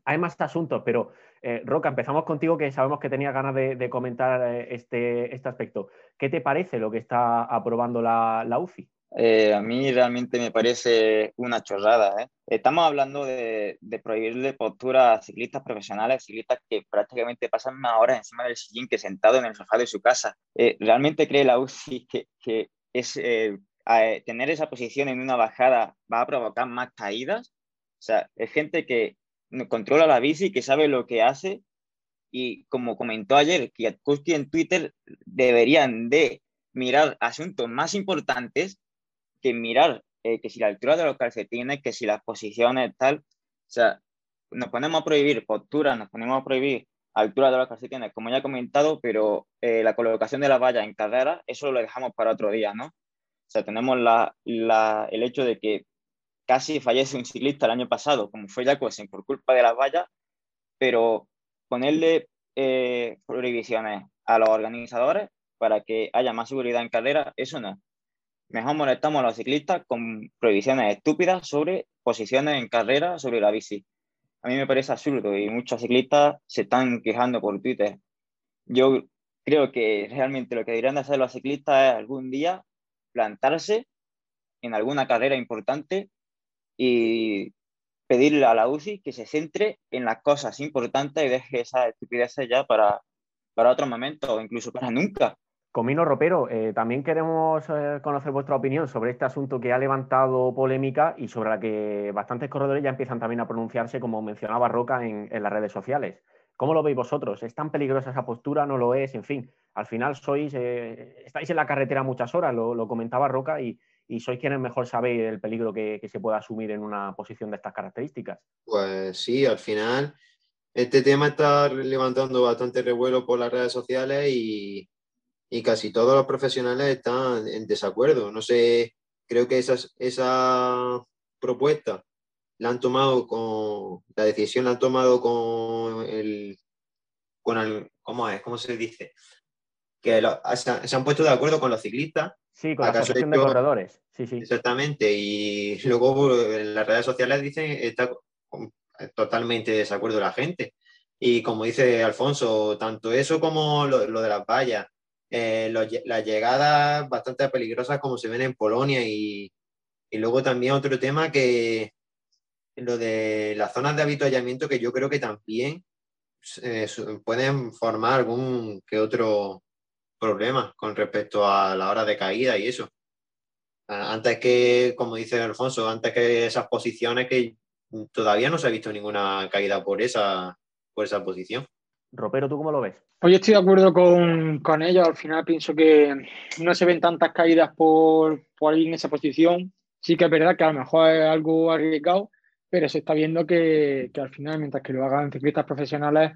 Hay más asuntos, pero eh, Roca, empezamos contigo, que sabemos que tenía ganas de, comentar eh, este, este, aspecto. ¿Qué te parece lo que está aprobando la, UCI? Eh, a mí realmente me parece una chorrada. Estamos hablando de, prohibirle postura a ciclistas profesionales, ciclistas que prácticamente pasan más horas encima del sillín que sentado en el sofá de su casa. ¿Realmente cree la UCI que, que es, tener esa posición en una bajada va a provocar más caídas? O sea, es gente que controla la bici, que sabe lo que hace y como comentó ayer Kwiatkowski en Twitter, deberían de mirar asuntos más importantes que mirar eh, que si la altura de los calcetines, que si las posiciones tal, o sea, nos ponemos a prohibir posturas, nos ponemos a prohibir altura de los calcetines, como ya he comentado, pero eh, la colocación de la valla en carrera, eso lo dejamos para otro día, ¿no? O sea, tenemos la, la, el hecho de que casi fallece un ciclista el año pasado, como fue Jacobsen, por culpa de las vallas, pero ponerle eh, prohibiciones a los organizadores para que haya más seguridad en carrera, eso no. Mejor molestamos a los ciclistas con prohibiciones estúpidas sobre posiciones en carrera sobre la bici. A mí me parece absurdo y muchos ciclistas se están quejando por Twitter. Yo creo que realmente lo que deberían de hacer los ciclistas es algún día plantarse en alguna carrera importante y pedirle a la UCI que se centre en las cosas importantes y deje esa estupidez ya para, para otro momento o incluso para nunca. Comino Ropero, eh, también queremos eh, conocer vuestra opinión sobre este asunto que ha levantado polémica y sobre la que bastantes corredores ya empiezan también a pronunciarse, como mencionaba Roca en, las redes sociales. ¿Cómo lo veis vosotros? ¿Es tan peligrosa esa postura? ¿No lo es? En fin, al final sois, eh, estáis en la carretera muchas horas, lo, comentaba Roca, y, y sois quienes mejor sabéis el peligro que, se puede asumir en una posición de estas características. Pues sí, al final este tema está levantando bastante revuelo por las redes sociales y, casi todos los profesionales están en desacuerdo. No sé, creo que esa, esa propuesta la han tomado con, la decisión la han tomado con el, con el, ¿cómo es? ¿Cómo se dice? Que se han puesto de acuerdo con los ciclistas Sí, con la ¿Acaso asociación de corredores. Sí, sí. Exactamente. Y luego en las redes sociales dicen está totalmente de desacuerdo la gente. Y como dice Alfonso, tanto eso como lo, lo de las vallas, eh, las llegadas bastante peligrosas como se ven en Polonia y, y luego también otro tema que lo de las zonas de avituallamiento que yo creo que también eh, pueden formar algún que otro problema con respecto a la hora de caída y eso. Antes que, como dice Alfonso, antes que esas posiciones que todavía no se ha visto ninguna caída por esa, por esa posición. Ropero, ¿tú cómo lo ves? Hoy estoy de acuerdo con, con ellos. Al final pienso que no se ven tantas caídas por, por ahí en esa posición. Sí que es verdad que a lo mejor es algo arriesgado, pero se está viendo que, que al final, mientras que lo hagan ciclistas profesionales,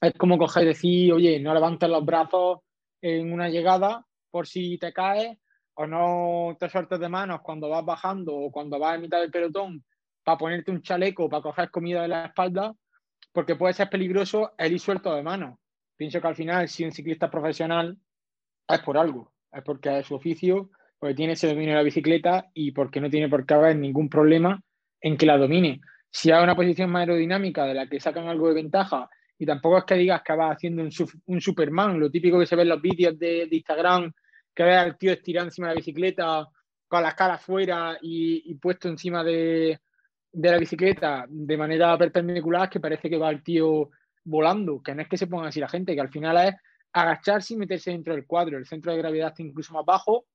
es como coger y decir, oye, no levantes los brazos en una llegada por si te caes, o no te sueltes de manos cuando vas bajando o cuando vas en mitad del pelotón para ponerte un chaleco para coger comida de la espalda, porque puede ser peligroso el ir suelto de manos. Pienso que al final, si un ciclista profesional es por algo, es porque es su oficio, porque tiene ese dominio de la bicicleta y porque no tiene por qué haber ningún problema en que la domine. Si hay una posición más aerodinámica de la que sacan algo de ventaja y tampoco es que digas que vas haciendo un, su- un Superman, lo típico que se ve en los vídeos de, Instagram, que ves al tío estirado encima de la bicicleta con las caras fuera y puesto encima de, de la bicicleta de manera perpendicular que parece que va el tío volando, que no es que se ponga así la gente, que al final es agacharse y meterse dentro del cuadro. El centro de gravedad está incluso más bajo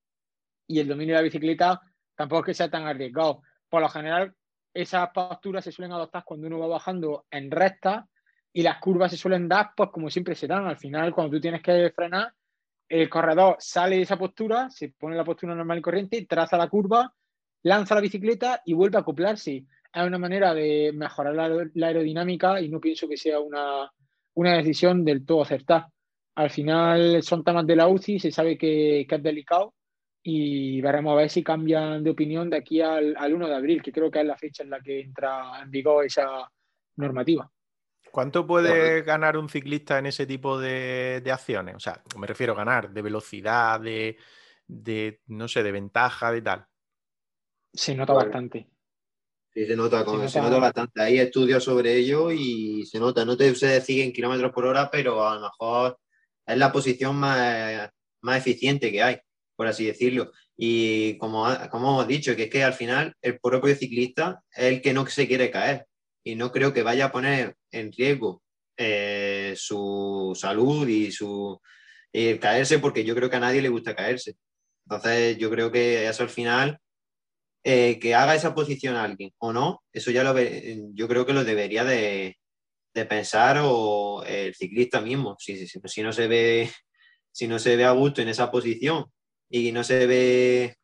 y el dominio de la bicicleta tampoco es que sea tan arriesgado. Por lo general, esas posturas se suelen adoptar cuando uno va bajando en recta y las curvas se suelen dar, pues como siempre se dan. Al final, cuando tú tienes que frenar, el corredor sale de esa postura, se pone la postura normal y corriente, traza la curva, lanza la bicicleta y vuelve a acoplarse. Es una manera de mejorar la, aer- la aerodinámica y no pienso que sea una, una decisión del todo acertada. Al final son temas de la UCI, se sabe que, que es delicado y veremos a ver si cambian de opinión de aquí al, al 1 de abril, que creo que es la fecha en la que entra en vigor esa normativa. ¿Cuánto puede ganar un ciclista en ese tipo de, de acciones? O sea, me refiero a ganar de velocidad, de, de, no sé, de ventaja, de tal. Se nota Vale. bastante. Sí, se nota, con- Se se nota- bastante. Hay estudios sobre ello y se nota. No te sé decir en kilómetros por hora, pero a lo mejor es la posición más, más eficiente que hay, por así decirlo. Y como, como hemos dicho, que es que al final el propio ciclista es el que no se quiere caer. Y no creo que vaya a poner en riesgo eh, su salud y su y el caerse, porque yo creo que a nadie le gusta caerse. Entonces, yo creo que eso al final eh, que haga esa posición a alguien o no, eso ya lo ve- yo creo que lo debería de, de pensar o el ciclista mismo. Si, si, si no se ve, si no se ve a gusto en esa posición y no se ve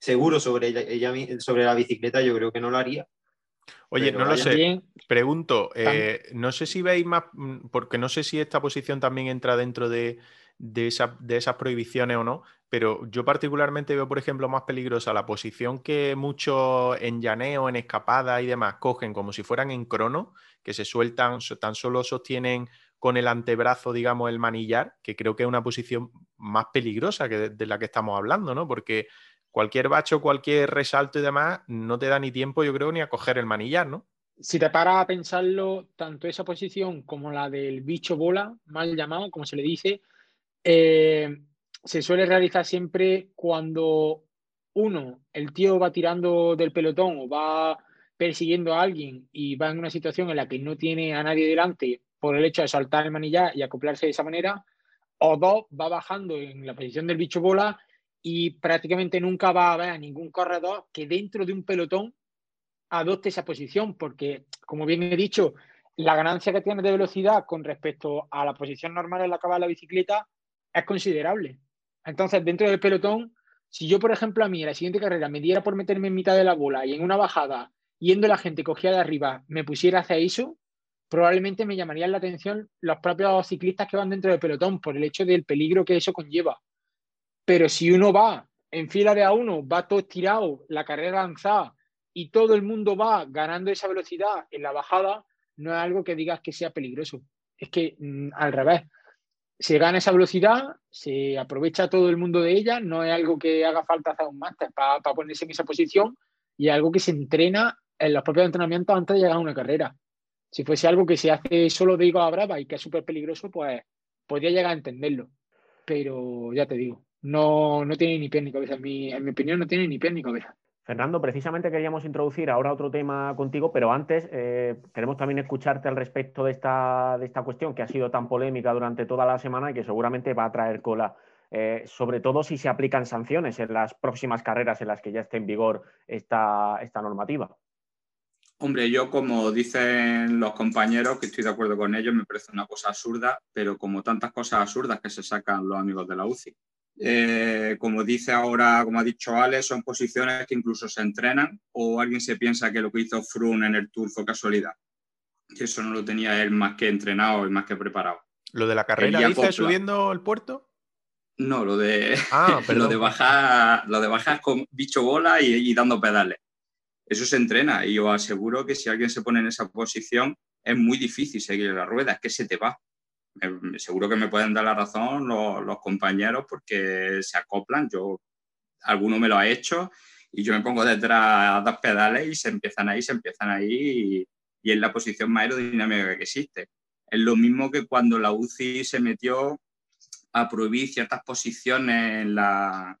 seguro sobre ella, sobre la bicicleta, yo creo que no lo haría. Oye, Pero no lo sé. También, Pregunto, eh, no sé si veis más, porque no sé si esta posición también entra dentro de, de, esa- de esas prohibiciones o no, pero yo particularmente veo, por ejemplo, más peligrosa la posición que muchos en llaneo, en escapada y demás cogen como si fueran en crono, que se sueltan, tan solo sostienen con el antebrazo, digamos, el manillar, que creo que es una posición más peligrosa que de, de la que estamos hablando, ¿no? Porque cualquier bacho, cualquier resalto y demás, no te da ni tiempo, yo creo, ni a coger el manillar, ¿no? si te paras a pensarlo, tanto esa posición como la del bicho bola, mal llamado, como se le dice, eh, se suele realizar siempre cuando uno, el tío va tirando del pelotón o va persiguiendo a alguien y va en una situación en la que no tiene a nadie delante por el hecho de saltar el manillar y acoplarse de esa manera, o dos, va bajando en la posición del bicho bola y prácticamente nunca va a haber a ningún corredor que dentro de un pelotón adopte esa posición, porque, como bien he dicho, la ganancia que tiene de velocidad con respecto a la posición normal en la que va la bicicleta es considerable. Entonces, dentro del pelotón, si yo, por ejemplo, a mí en la siguiente carrera me diera por meterme en mitad de la bola y en una bajada, yendo la gente cogía de arriba, me pusiera a hacer eso, probablemente me llamarían la atención los propios ciclistas que van dentro del pelotón por el hecho del peligro que eso conlleva. Pero si uno va en fila de a uno, va todo estirado, la carrera lanzada y todo el mundo va ganando esa velocidad en la bajada, no es algo que digas que sea peligroso. Es que mm, al revés. Se gana esa velocidad, se aprovecha todo el mundo de ella, no es algo que haga falta hacer un máster para ponerse en esa posición y es algo que se entrena en los propios entrenamientos antes de llegar a una carrera. Si fuese algo que se hace solo de a brava y que es súper peligroso, pues podría llegar a entenderlo. Pero ya te digo, no, no tiene ni pie ni cabeza. En mi, en mi opinión, no tiene ni pie ni cabeza. Fernando, precisamente queríamos introducir ahora otro tema contigo, pero antes eh, queremos también escucharte al respecto de esta, de esta cuestión que ha sido tan polémica durante toda la semana y que seguramente va a traer cola, eh, sobre todo si se aplican sanciones en las próximas carreras en las que ya esté en vigor esta, esta normativa. Hombre, yo como dicen los compañeros, que estoy de acuerdo con ellos, me parece una cosa absurda, pero como tantas cosas absurdas que se sacan los amigos de la UCI. Eh, como dice ahora, como ha dicho Ale, son posiciones que incluso se entrenan o alguien se piensa que lo que hizo Froome en el Tour fue casualidad. Que eso no lo tenía él más que entrenado y más que preparado. ¿Lo de la carrera dice subiendo el puerto? No, lo de, ah, lo de bajar, lo de bajar con bicho bola y, dando pedales. Eso se entrena y yo aseguro que si alguien se pone en esa posición es muy difícil seguir la rueda, es que se te va seguro que me pueden dar la razón los, compañeros porque se acoplan. Yo, alguno me lo ha hecho y yo me pongo detrás dos pedales y se empiezan ahí, se empiezan ahí y, y es la posición más aerodinámica que existe. Es lo mismo que cuando la UCI se metió a prohibir ciertas posiciones en, la,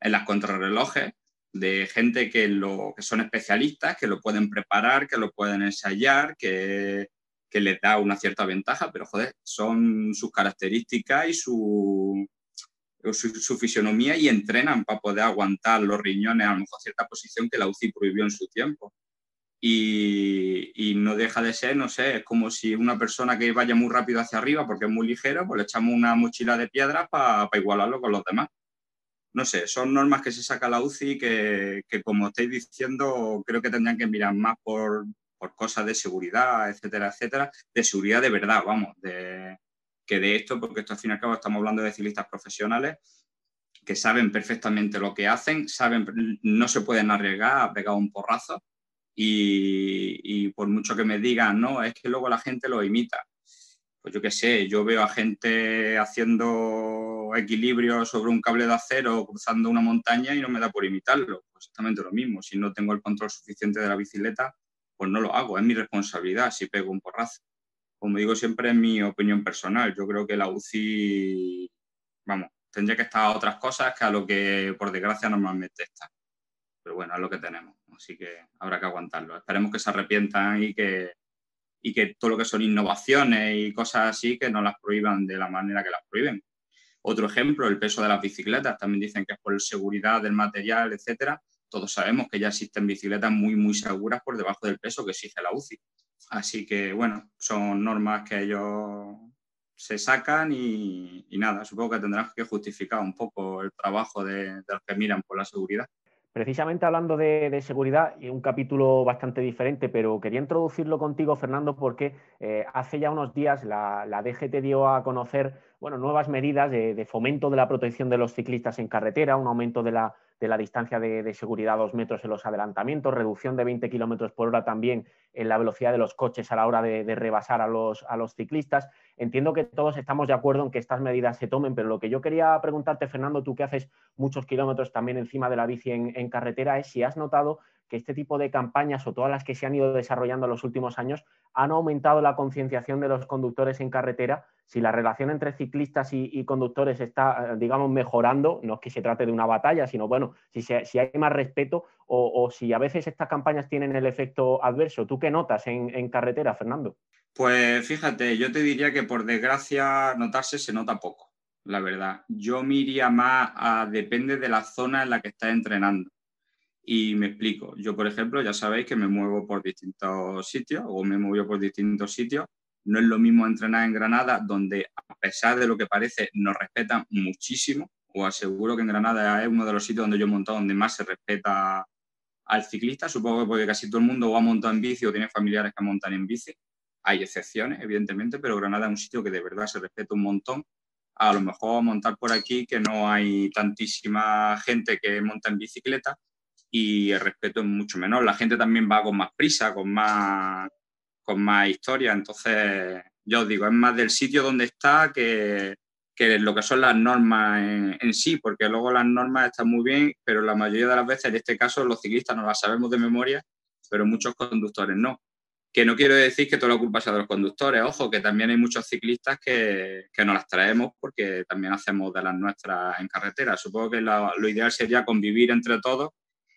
en las contrarrelojes de gente que, lo, que son especialistas, que lo pueden preparar, que lo pueden ensayar, que que les da una cierta ventaja, pero joder, son sus características y su, su, fisionomía y entrenan para poder aguantar los riñones, a lo mejor cierta posición que la UCI prohibió en su tiempo. Y, no deja de ser, no sé, es como si una persona que vaya muy rápido hacia arriba porque es muy ligero, pues le echamos una mochila de piedra para igualarlo con los demás. No sé, son normas que se saca la UCI que, que, como estáis diciendo, creo que tendrían que mirar más por, por cosas de seguridad, etcétera, etcétera, de seguridad de verdad, vamos, de, que de esto, porque esto al fin y al cabo estamos hablando de ciclistas profesionales que saben perfectamente lo que hacen, saben, no se pueden arriesgar a pegar un porrazo y, por mucho que me digan, no, es que luego la gente lo imita. Pues yo qué sé, yo veo a gente haciendo equilibrio sobre un cable de acero cruzando una montaña y no me da por imitarlo. Pues exactamente lo mismo. Si no tengo el control suficiente de la bicicleta, pues no lo hago, es mi responsabilidad si pego un porrazo. Como digo siempre, es mi opinión personal. Yo creo que la UCI, vamos, tendría que estar a otras cosas que a lo que por desgracia normalmente está. Pero bueno, es lo que tenemos, así que habrá que aguantarlo. Esperemos que se arrepientan y que, y que todo lo que son innovaciones y cosas así, que no las prohíban de la manera que las prohíben. Otro ejemplo, el peso de las bicicletas. También dicen que es por seguridad del material, etcétera todos sabemos que ya existen bicicletas muy, muy seguras por debajo del peso que exige la UCI. Así que, bueno, son normas que ellos se sacan y, nada, supongo que tendrán que justificar un poco el trabajo de, los que miran por la seguridad. Precisamente hablando de, seguridad, y un capítulo bastante diferente, pero quería introducirlo contigo, Fernando, porque eh, hace ya unos días la, la, DGT dio a conocer bueno, nuevas medidas de, fomento de la protección de los ciclistas en carretera, un aumento de la, de la distancia de, seguridad a dos metros en los adelantamientos, reducción de 20 kilómetros por hora también en la velocidad de los coches a la hora de, rebasar a los, a los ciclistas. Entiendo que todos estamos de acuerdo en que estas medidas se tomen, pero lo que yo quería preguntarte, Fernando, tú que haces muchos kilómetros también encima de la bici en carretera, es si has notado que este tipo de campañas o todas las que se han ido desarrollando en los últimos años han aumentado la concienciación de los conductores en carretera. Si la relación entre ciclistas y, conductores está, eh, digamos, mejorando, no es que se trate de una batalla, sino, bueno, si, si hay más respeto o, si a veces estas campañas tienen el efecto adverso. ¿Tú qué notas en, en carretera, Fernando? Pues fíjate, yo te diría que por desgracia notarse se nota poco, la verdad. Yo me iría más a depende de la zona en la que estás entrenando. Y me explico. Yo, por ejemplo, ya sabéis que me muevo por distintos sitios o me movido por distintos sitios. No es lo mismo entrenar en Granada, donde a pesar de lo que parece, nos respetan muchísimo. Os aseguro que en Granada es uno de los sitios donde yo he montado donde más se respeta al ciclista. Supongo que porque casi todo el mundo va a montar en bici o tiene familiares que montan en bici. Hay excepciones, evidentemente, pero Granada es un sitio que de verdad se respeta un montón. A lo mejor montar por aquí que no hay tantísima gente que monta en bicicleta, y el respeto es mucho menor. La gente también va con más prisa, con más, con más historia, entonces Ya os digo, es más del sitio donde está que, que lo que son las normas en, en, sí, porque luego las normas están muy bien, pero la mayoría de las veces, en este caso, los ciclistas no las sabemos de memoria, pero muchos conductores no. Que no quiero decir que toda la culpa sea de los conductores, ojo, que también hay muchos ciclistas que, que nos las traemos porque también hacemos de las nuestras en carretera. Supongo que lo ideal sería convivir entre todos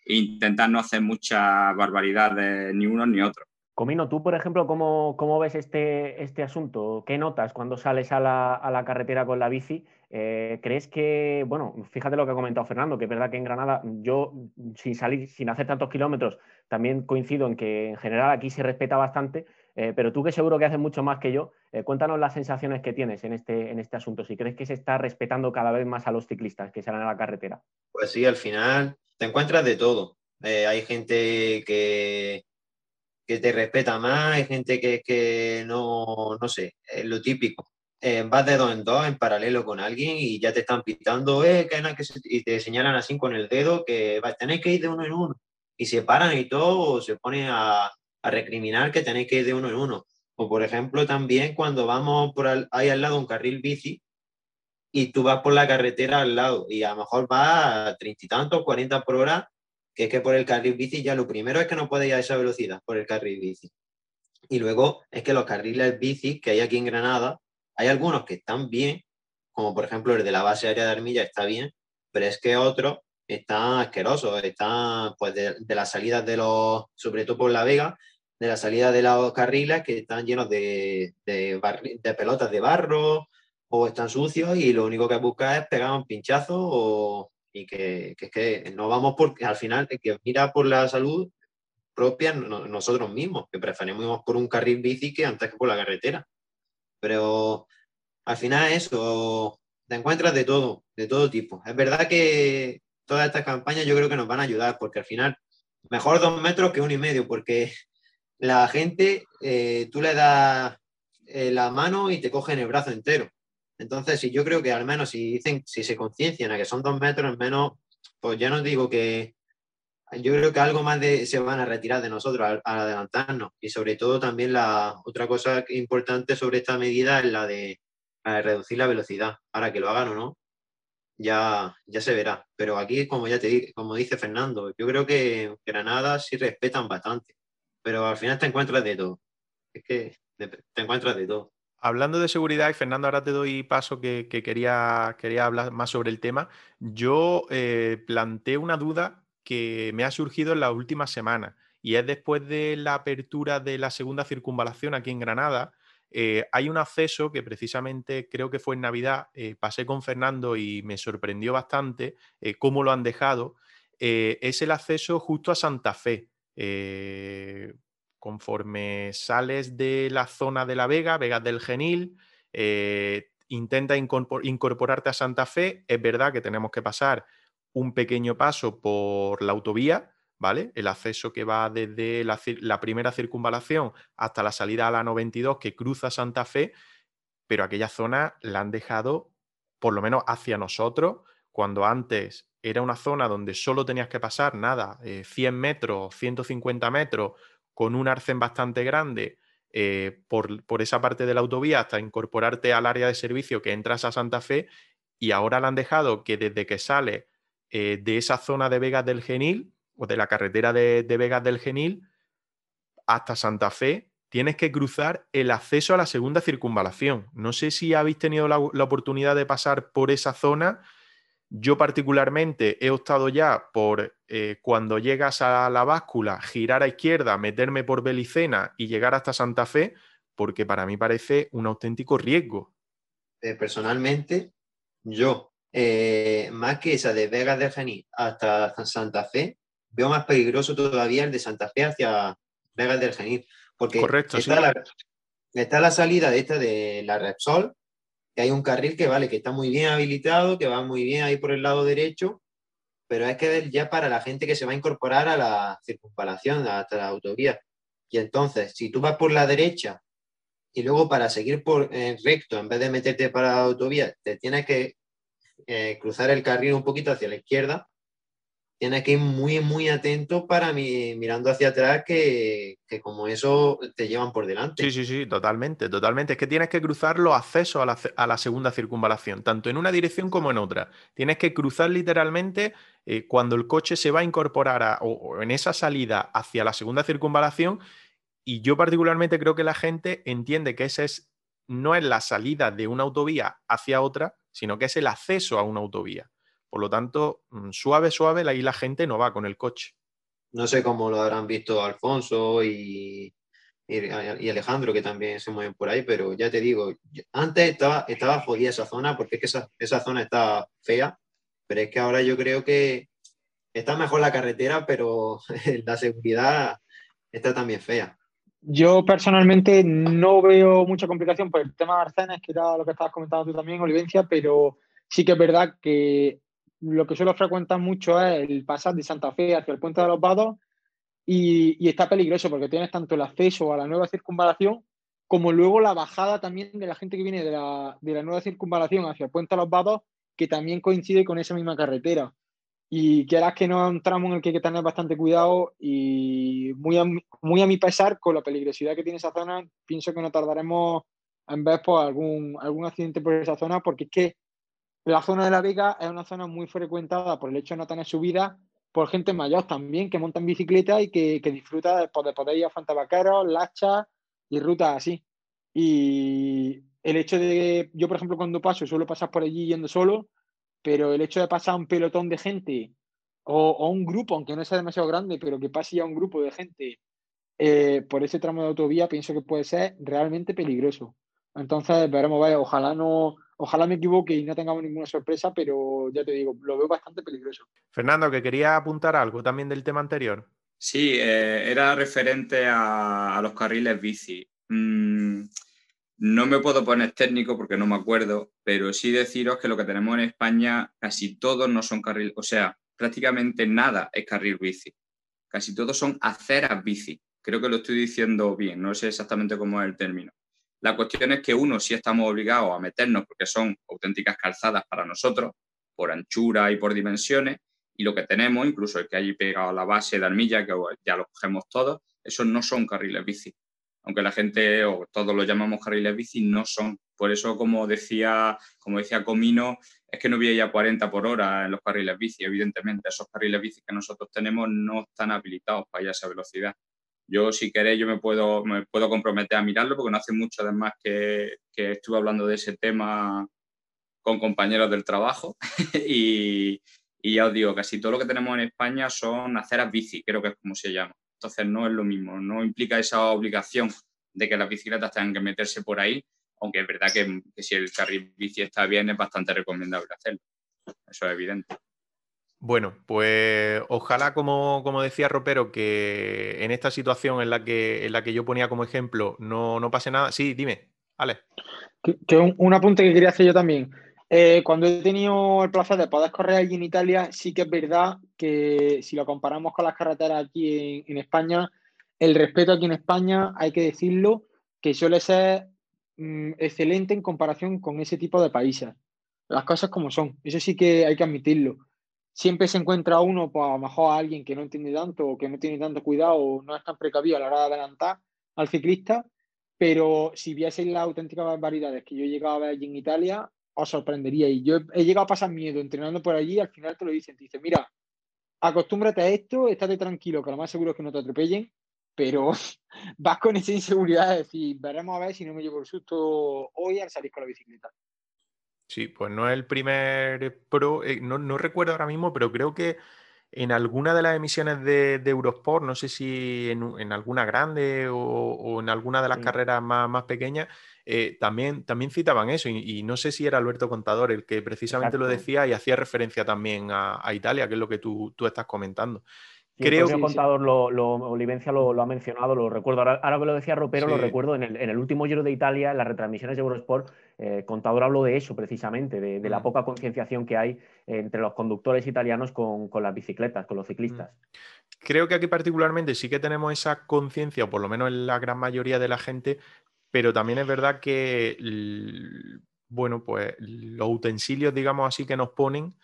e intentar no hacer muchas barbaridades ni unos ni otros. Comino, tú, por ejemplo, ¿cómo, cómo ves este, este, asunto? ¿Qué notas cuando sales a la, a la carretera con la bici? Eh, ¿Crees que, bueno, fíjate lo que ha comentado Fernando, que es verdad que en Granada yo, sin salir, sin hacer tantos kilómetros, también coincido en que en general aquí se respeta bastante, eh, pero tú que seguro que haces mucho más que yo, eh, cuéntanos las sensaciones que tienes en este, en este asunto, si crees que se está respetando cada vez más a los ciclistas que salen a la carretera. Pues sí, al final te encuentras de todo. hay gente que que te respeta más, hay gente que, que no, no sé, es lo típico. Eh, vas de dos en dos en paralelo con alguien y ya te están pitando, eh, que, y te señalan así con el dedo que tenéis que ir de uno en uno. Y se paran y todo, o se ponen a, a recriminar que tenéis que ir de uno en uno. O por ejemplo, también cuando vamos por ahí al lado un carril bici y tú vas por la carretera al lado y a lo mejor vas a treinta y tantos, cuarenta por hora que es que por el carril bici ya lo primero es que no puede ir a esa velocidad por el carril bici. Y luego es que los carriles bici que hay aquí en Granada, hay algunos que están bien, como por ejemplo el de la base aérea de Armilla está bien, pero es que otros están asquerosos, están pues de, las salidas de los, sobre todo por La Vega, de la salida de los carriles que están llenos de, de, de, pelotas de barro o están sucios y lo único que busca es pegar un pinchazo o, y que, que, que no vamos porque al final que mira por la salud propia nosotros mismos, que preferimos por un carril bici que antes que por la carretera. Pero al final eso, te encuentras de todo, de todo tipo. Es verdad que todas estas campañas yo creo que nos van a ayudar, porque al final, mejor dos metros que uno y medio, porque la gente, eh, tú le das eh, la mano y te cogen el brazo entero. Entonces, si yo creo que al menos si dicen, si se conciencian a que son dos metros menos, pues ya no digo que yo creo que algo más de, se van a retirar de nosotros al, al, adelantarnos. Y sobre todo también la otra cosa importante sobre esta medida es la de, reducir la velocidad. Ahora que lo hagan o no, ya, ya se verá. Pero aquí, como ya te como dice Fernando, yo creo que Granada sí respetan bastante. Pero al final te encuentras de todo. Es que te encuentras de todo. Hablando de seguridad, y Fernando, ahora te doy paso que, que quería, quería, hablar más sobre el tema. Yo eh, planteé una duda que me ha surgido en la última semana y es después de la apertura de la segunda circunvalación aquí en Granada. Eh, hay un acceso que precisamente creo que fue en Navidad, eh, pasé con Fernando y me sorprendió bastante eh, cómo lo han dejado. Es el acceso justo a Santa Fe conforme sales de la zona de La Vega, Vegas del Genil, intenta incorporarte a Santa Fe. Es verdad que tenemos que pasar un pequeño paso por la autovía, ¿vale? El acceso que va desde la, la, primera circunvalación hasta la salida a la 92 que cruza Santa Fe, pero aquella zona la han dejado, por lo menos hacia nosotros, cuando antes era una zona donde solo tenías que pasar nada, eh, 100 metros, 150 metros con un arcén bastante grande eh, por, por, esa parte de la autovía hasta incorporarte al área de servicio que entras a Santa Fe y ahora le han dejado que desde que sale eh, de esa zona de Vegas del Genil o de la carretera de, de Vegas del Genil hasta Santa Fe tienes que cruzar el acceso a la segunda circunvalación. No sé si habéis tenido la, la oportunidad de pasar por esa zona yo particularmente he optado ya por eh, cuando llegas a la báscula, girar a izquierda, meterme por Belicena y llegar hasta Santa Fe, porque para mí parece un auténtico riesgo. Eh, personalmente, yo, eh, más que esa de Vegas de Genil hasta Santa Fe, veo más peligroso todavía el de Santa Fe hacia Vegas del Genil, porque Correcto, está, sí. la, está la salida de esta de la Repsol, que hay un carril que vale, que está muy bien habilitado, que va muy bien ahí por el lado derecho, pero es que ya para la gente que se va a incorporar a la circunvalación, hasta la autovía. Y entonces, si tú vas por la derecha y luego para seguir por eh, recto, en vez de meterte para la autovía, te tienes que eh, cruzar el carril un poquito hacia la izquierda, tienes que ir muy, muy atento para mi, mirando hacia atrás, que, como eso te llevan por delante. Sí, sí, sí, totalmente, totalmente. Es que tienes que cruzar los accesos a la, segunda circunvalación, tanto en una dirección como en otra. Tienes que cruzar literalmente eh, cuando el coche se va a incorporar o en esa salida hacia la segunda circunvalación. Y yo particularmente creo que la gente entiende que ese es, no es la salida de una autovía hacia otra, sino que es el acceso a una autovía. Por lo tanto, mm, suave, suave, ahí la gente no va con el coche. No sé cómo lo habrán visto Alfonso y, y, y Alejandro, que también se mueven por ahí, pero ya te digo, antes estaba, estaba jodida esa zona porque es que esa, esa zona está fea, pero es que ahora yo creo que está mejor la carretera, pero la seguridad está también fea. Yo personalmente no veo mucha complicación por el tema de Arcenes, que era lo que estabas comentando tú también, Olivencia, pero sí que es verdad que lo que suelo frecuentar mucho es el pasar de Santa Fe hacia el Puente de los Vados y, está peligroso porque tienes tanto el acceso a la nueva circunvalación como luego la bajada también de la gente que viene de la, de la nueva circunvalación hacia el Puente de los Vados, que también coincide con esa misma carretera. Y quieras que no es un tramo en el que hay que tener bastante cuidado y muy a, muy a mi pesar, con la peligrosidad que tiene esa zona, pienso que no tardaremos en ver pues, algún, algún accidente por esa zona, porque es que la zona de la Vega es una zona muy frecuentada por el hecho de no tener subida, por gente mayor también que monta en bicicleta y que, disfruta de, de, poder ir a Fuentevaqueros, Lachas y rutas así. Y el hecho de, yo por ejemplo cuando paso suelo pasar por allí yendo solo, pero el hecho de pasar un pelotón de gente o, o un grupo, aunque no sea demasiado grande, pero que pase ya un grupo de gente eh, por ese tramo de autovía, pienso que puede ser realmente peligroso. Entonces veremos, ojalá no, ojalá me equivoque y no tengamos ninguna sorpresa, pero ya te digo, lo veo bastante peligroso. Fernando, que quería apuntar algo también del tema anterior. Sí, eh, era referente a, a, los carriles bici. Mm, no me puedo poner técnico porque no me acuerdo, pero sí deciros que lo que tenemos en España, casi todos no son carriles, o sea, prácticamente nada es carril bici. Casi todos son aceras bici. Creo que lo estoy diciendo bien, no sé exactamente cómo es el término. La cuestión es que uno sí estamos obligados a meternos porque son auténticas calzadas para nosotros, por anchura y por dimensiones, y lo que tenemos, incluso el que hay pegado a la base de armilla, que ya lo cogemos todos, esos no son carriles bici. Aunque la gente, o todos lo llamamos carriles bici, no son. Por eso, como decía, como decía Comino, es que no había ya 40 por hora en los carriles bici. Evidentemente, esos carriles bici que nosotros tenemos no están habilitados para ir a esa velocidad. Yo, si queréis, yo me puedo, me puedo comprometer a mirarlo porque no hace mucho, además, que, que estuve hablando de ese tema con compañeros del trabajo y, y, ya os digo, casi todo lo que tenemos en España son aceras bici, creo que es como se llama. Entonces no es lo mismo, no implica esa obligación de que las bicicletas tengan que meterse por ahí, aunque es verdad que, que si el carril bici está bien es bastante recomendable hacerlo. Eso es evidente. Bueno, pues ojalá, como, como, decía Ropero, que en esta situación en la que, en la que yo ponía como ejemplo no, no pase nada. Sí, dime, Ale. Que, un, un, apunte que quería hacer yo también. Eh, cuando he tenido el placer de poder correr allí en Italia, sí que es verdad que si lo comparamos con las carreteras aquí en, España, el respeto aquí en España, hay que decirlo, que suele ser mmm, excelente en comparación con ese tipo de países. Las cosas como son, eso sí que hay que admitirlo siempre se encuentra uno, pues a lo mejor a alguien que no entiende tanto o que no tiene tanto cuidado o no es tan precavido a la hora de adelantar al ciclista, pero si vieseis las auténticas barbaridades que yo he llegado allí en Italia, os sorprendería. Y yo he, he llegado a pasar miedo entrenando por allí y al final te lo dicen, te dicen, mira, acostúmbrate a esto, estate tranquilo, que lo más seguro es que no te atropellen, pero vas con esa inseguridad de decir, veremos a ver si no me llevo el susto hoy al salir con la bicicleta. Sí, pues no es el primer pro, eh, no, no, recuerdo ahora mismo, pero creo que en alguna de las emisiones de, de Eurosport, no sé si en, en alguna grande o, o, en alguna de las sí. carreras más, más pequeñas, eh, también, también citaban eso, y, y, no sé si era Alberto Contador el que precisamente Exacto. lo decía y hacía referencia también a, a, Italia, que es lo que tú, tú estás comentando. Sí, Creo que Contador lo, lo, Olivencia lo, lo, ha mencionado, lo recuerdo. Ahora, ahora que lo decía Ropero, sí. lo recuerdo en el, en el, último Giro de Italia, en las retransmisiones de Eurosport, eh, Contador habló de eso precisamente, de, de mm. la poca concienciación que hay entre los conductores italianos con, con, las bicicletas, con los ciclistas. Creo que aquí particularmente sí que tenemos esa conciencia, o por lo menos en la gran mayoría de la gente, pero también es verdad que, bueno, pues los utensilios, digamos así, que nos ponen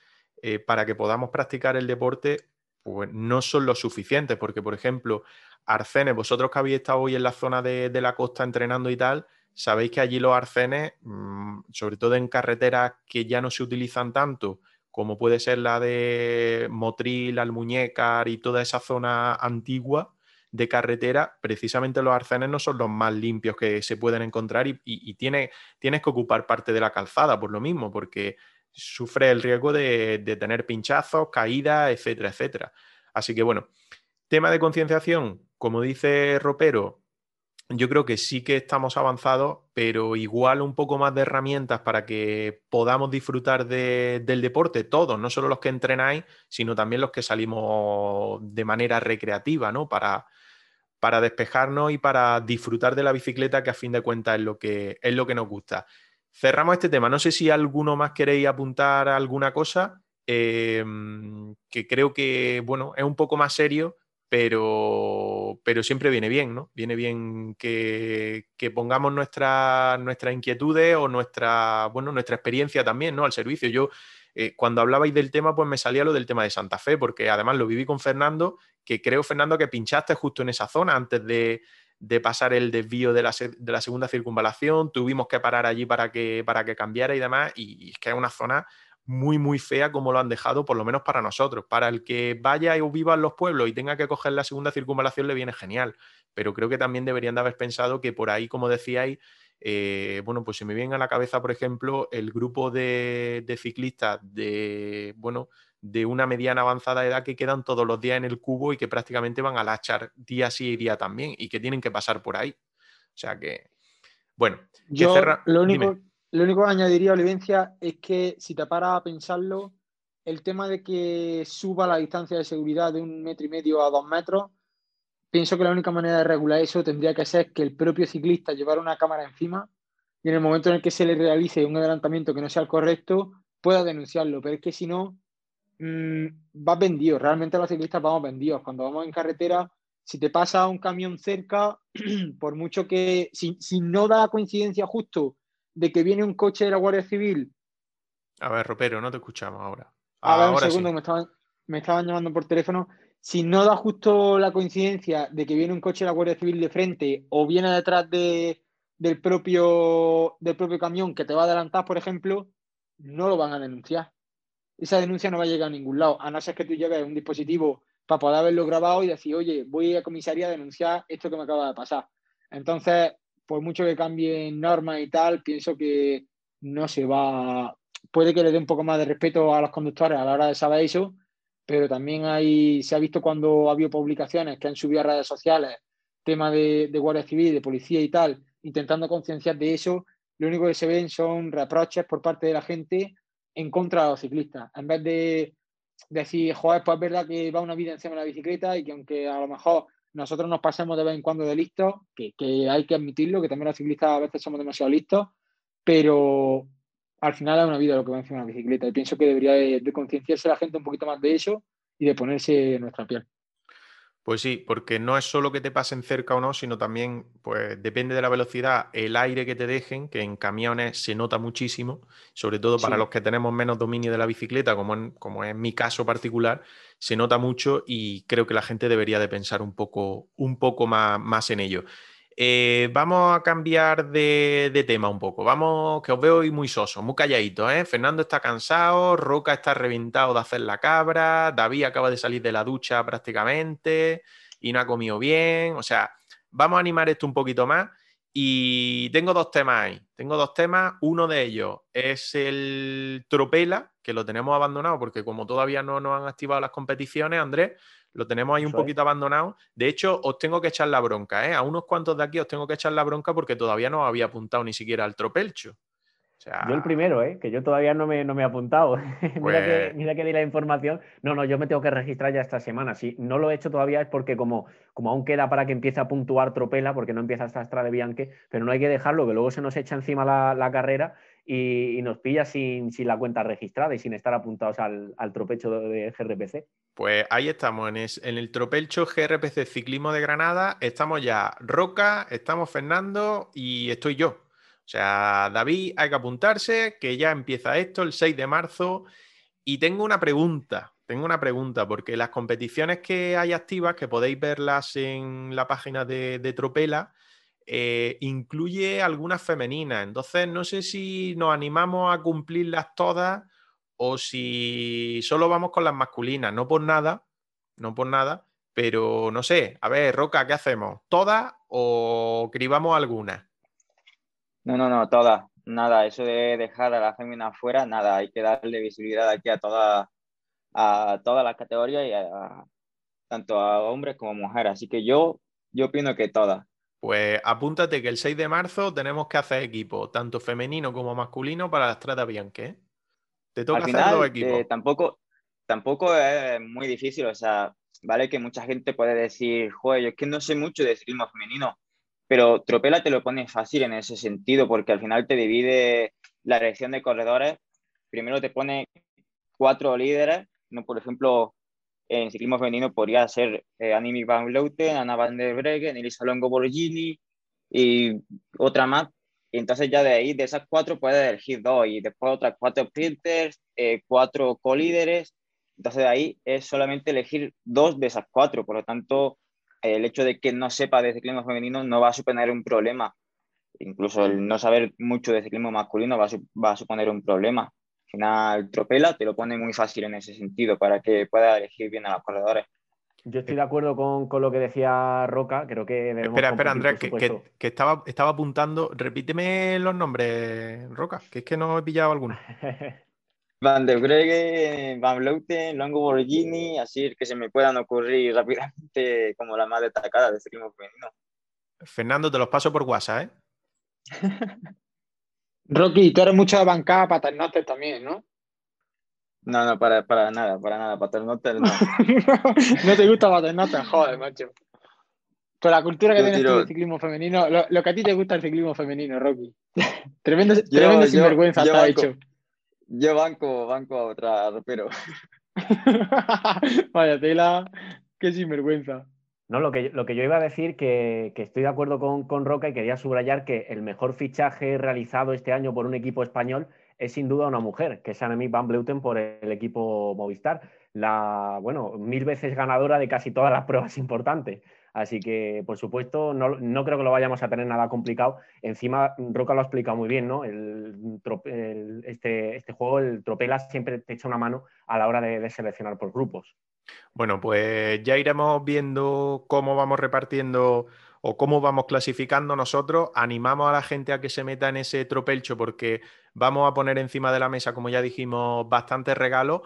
eh, para que podamos practicar el deporte pues no son lo suficientes, porque por ejemplo, arcenes, vosotros que habéis estado hoy en la zona de, la costa entrenando y tal, sabéis que allí los arcenes, mm, sobre todo en carreteras que ya no se utilizan tanto, como puede ser la de Motril, Almuñécar y toda esa zona antigua de carretera, precisamente los arcenes no son los más limpios que se pueden encontrar y, tienes que ocupar parte de la calzada por lo mismo, porque sufre el riesgo de, de tener pinchazos, caídas, etcétera, etcétera. Así que bueno, tema de concienciación, como dice Ropero, yo creo que sí que estamos avanzados, pero igual un poco más de herramientas para que podamos disfrutar del deporte, todos, no solo los que entrenáis, sino también los que salimos de manera recreativa, ¿no? Para, para despejarnos y para disfrutar de la bicicleta, que a fin de cuentas es lo que, es lo que nos gusta. Cerramos este tema. No sé si alguno más queréis apuntar alguna cosa, em, que creo que, bueno, es un poco más serio, pero, pero siempre viene bien, ¿no? Viene bien que, pongamos nuestras inquietudes o nuestra, bueno, nuestra experiencia también, ¿no? Al servicio. Yo, eh, cuando hablabais del tema, pues me salía lo del tema de Santa Fe, porque además lo viví con Fernando, que creo, Fernando, que pinchaste justo en esa zona antes de, pasar el desvío de la, segunda circunvalación, tuvimos que parar allí para que, para que cambiara y demás, y es que es una zona muy, muy fea como lo han dejado, por lo menos para nosotros. Para el que vaya o viva en los pueblos y tenga que coger la segunda circunvalación le viene genial, pero creo que también deberían de haber pensado que por ahí, como decíais, eh, bueno, pues se me viene a la cabeza, por ejemplo, el grupo de, ciclistas de, bueno, de una mediana avanzada edad que quedan todos los días en el cubo y que prácticamente van a lachar día sí y día también y que tienen que pasar por ahí. O sea que, bueno, yo lo único... Lo único que añadiría, Olivencia, es que si te paras a pensarlo, el tema de que suba la distancia de seguridad de un metro y medio a dos metros, pienso que la única manera de regular eso tendría que ser que el propio ciclista llevara una cámara encima y en el momento en el que se le realice un adelantamiento que no sea el correcto, pueda denunciarlo. Pero es que si no, mmm, vas vendido. Realmente los ciclistas vamos vendidos. Cuando vamos en carretera, si te pasa un camión cerca, por mucho que, si, si no da coincidencia justo de que viene un coche de la Guardia Civil. A ver, Ropero, no te escuchamos ahora. A ver, un segundo, me, estaban, me estaban llamando por teléfono. Si no da justo la coincidencia de que viene un coche de la Guardia Civil de frente o viene detrás de, del, propio, del propio camión que te va a adelantar, por ejemplo, no lo van a denunciar. Esa denuncia no va a llegar a ningún lado, a no ser que tú lleves un dispositivo para poder haberlo grabado y decir, oye, voy a comisaría a denunciar esto que me acaba de pasar. Entonces, por mucho que cambien normas y tal, pienso que no se va. Puede que le dé un poco más de respeto a los conductores a la hora de saber eso, pero también hay, se ha visto cuando ha habido publicaciones que han subido a redes sociales tema de, de Guardia Civil, de policía y tal, intentando concienciar de eso, lo único que se ven son reproches por parte de la gente en contra de los ciclistas. En vez de decir, joder, pues es verdad que va una vida encima de la bicicleta y que aunque a lo mejor nosotros nos pasemos de vez en cuando de listos, que, hay que admitirlo, que también los ciclistas a veces somos demasiado listos, pero al final es una vida lo que va encima de la bicicleta y pienso que debería de, concienciarse la gente un poquito más de eso y de ponerse nuestra piel. Pues sí, porque no es solo que te pasen cerca o no, sino también, pues depende de la velocidad, el aire que te dejen, que en camiones se nota muchísimo, sobre todo para los que tenemos menos dominio de la bicicleta, como, como es mi caso particular, se nota mucho y creo que la gente debería de pensar un poco, un poco más, más en ello. Eh, vamos a cambiar de, tema un poco. Vamos, que os veo hoy muy soso, muy calladito, ¿eh? Fernando está cansado, Roca está reventado de hacer la cabra, David acaba de salir de la ducha prácticamente y no ha comido bien. O sea, vamos a animar esto un poquito más. Y tengo dos temas ahí. Tengo dos temas. Uno de ellos es el Tropela, que lo tenemos abandonado porque como todavía no nos han activado las competiciones, Andrés, lo tenemos ahí un poquito abandonado. De hecho, os tengo que echar la bronca, ¿eh? A unos cuantos de aquí os tengo que echar la bronca porque todavía no había apuntado ni siquiera al Tropelcho. Yo el primero, ¿eh? que yo todavía no me, no me he apuntado. mira, que, pues mira, que, di la información. No, no, yo me tengo que registrar ya esta semana. Si no lo he hecho todavía es porque como, como aún queda para que empiece a puntuar Tropela, porque no empieza hasta Astra de Bianque, pero no hay que dejarlo, que luego se nos echa encima la, carrera y, nos pilla sin, la cuenta registrada y sin estar apuntados al, tropecho de GRPC. Pues ahí estamos, en, el tropelcho GRPC Ciclismo de Granada. Estamos ya Roca, estamos Fernando y estoy yo. O sea, David, hay que apuntarse, que ya empieza esto el 6 de marzo Y tengo una pregunta, tengo una pregunta, porque las competiciones que hay activas, que podéis verlas en la página de, de Tropela, eh, incluye algunas femeninas. Entonces, no sé si nos animamos a cumplirlas todas o si solo vamos con las masculinas. No por nada, no por nada, pero no sé. A ver, Roca, ¿qué hacemos? ¿Todas o cribamos algunas? No, no, no, todas. Nada, eso de dejar a la fémina fuera, nada. Hay que darle visibilidad aquí a todas a todas las categorías y a, tanto a hombres como mujeres. Así que yo, yo opino que todas. Pues apúntate que el 6 de marzo tenemos que hacer equipo, tanto femenino como masculino, para las Strada Bianche. ¿eh? Te toca hacer dos equipos. Eh, tampoco, tampoco es muy difícil, o sea, vale que mucha gente puede decir, joder, yo es que no sé mucho de ciclismo femenino, pero Tropela te lo pone fácil en ese sentido, porque al final te divide la elección de corredores. Primero te pone cuatro líderes, no por ejemplo, en ciclismo femenino podría ser eh, Van Leuten, Ana Van der Breggen, Elisa Longo Borgini y otra más. Y entonces ya de ahí, de esas cuatro, puedes elegir dos y después otras cuatro sprinters, eh, cuatro co-líderes. Entonces de ahí es solamente elegir dos de esas cuatro. Por lo tanto, el hecho de que no sepa de ciclismo femenino no va a suponer un problema. Incluso el no saber mucho de ciclismo masculino va a suponer un problema final Tropela te lo pone muy fácil en ese sentido para que pueda elegir bien a los corredores. Yo estoy de acuerdo con, con, lo que decía Roca, creo que... Espera, espera, Andrés, que, que, estaba, estaba apuntando, repíteme los nombres, Roca, que es que no he pillado alguno. Van der Breggen, Van Vleuten, Longo Borghini, así que se me puedan ocurrir rápidamente como la más destacada de ciclismo femenino. Fernando, te los paso por WhatsApp, ¿eh? Rocky, tú eres mucho de bancada paternotte también, ¿no? No, no, para, para nada, para nada. Paternotte no. no te gusta paternotte, joder, macho. Con la cultura que tienes tú del ciclismo femenino, lo, que a ti te gusta el ciclismo femenino, Rocky. tremendo, tremendo sinvergüenza está hecho. Yo banco, banco a otra, pero. Vaya tela, qué sinvergüenza. No, lo que, lo que yo iba a decir, que, que estoy de acuerdo con, con, Roca y quería subrayar que el mejor fichaje realizado este año por un equipo español es sin duda una mujer, que es Annemiek van Bleuten por el equipo Movistar. La, bueno, mil veces ganadora de casi todas las pruebas importantes. Así que, por supuesto, no, no, creo que lo vayamos a tener nada complicado. Encima, Roca lo ha explicado muy bien, ¿no? El, este, este, juego, el Tropela, siempre te echa una mano a la hora de, de seleccionar por grupos. Bueno, pues ya iremos viendo cómo vamos repartiendo o cómo vamos clasificando nosotros. Animamos a la gente a que se meta en ese tropelcho porque vamos a poner encima de la mesa, como ya dijimos, bastantes regalos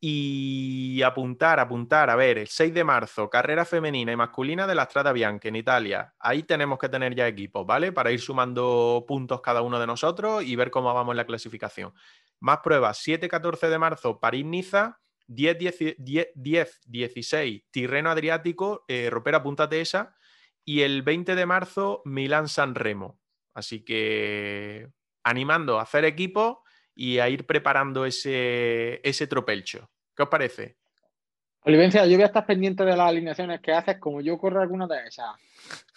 y apuntar, apuntar. A ver, el 6 de marzo, carrera femenina y masculina de la Strada Bianca en Italia. Ahí tenemos que tener ya equipos, ¿vale? Para ir sumando puntos cada uno de nosotros y ver cómo vamos en la clasificación. Más pruebas, 7-14 de marzo, París-Niza 10, 10, 16 Tirreno Adriático, eh, Ropera Punta Tesa y el 20 de marzo Milán-San Remo. Así que animando a hacer equipo y a ir preparando ese, ese tropelcho. ¿Qué os parece? Olivencia, yo voy a estar pendiente de las alineaciones que haces, como yo corro alguna de esas,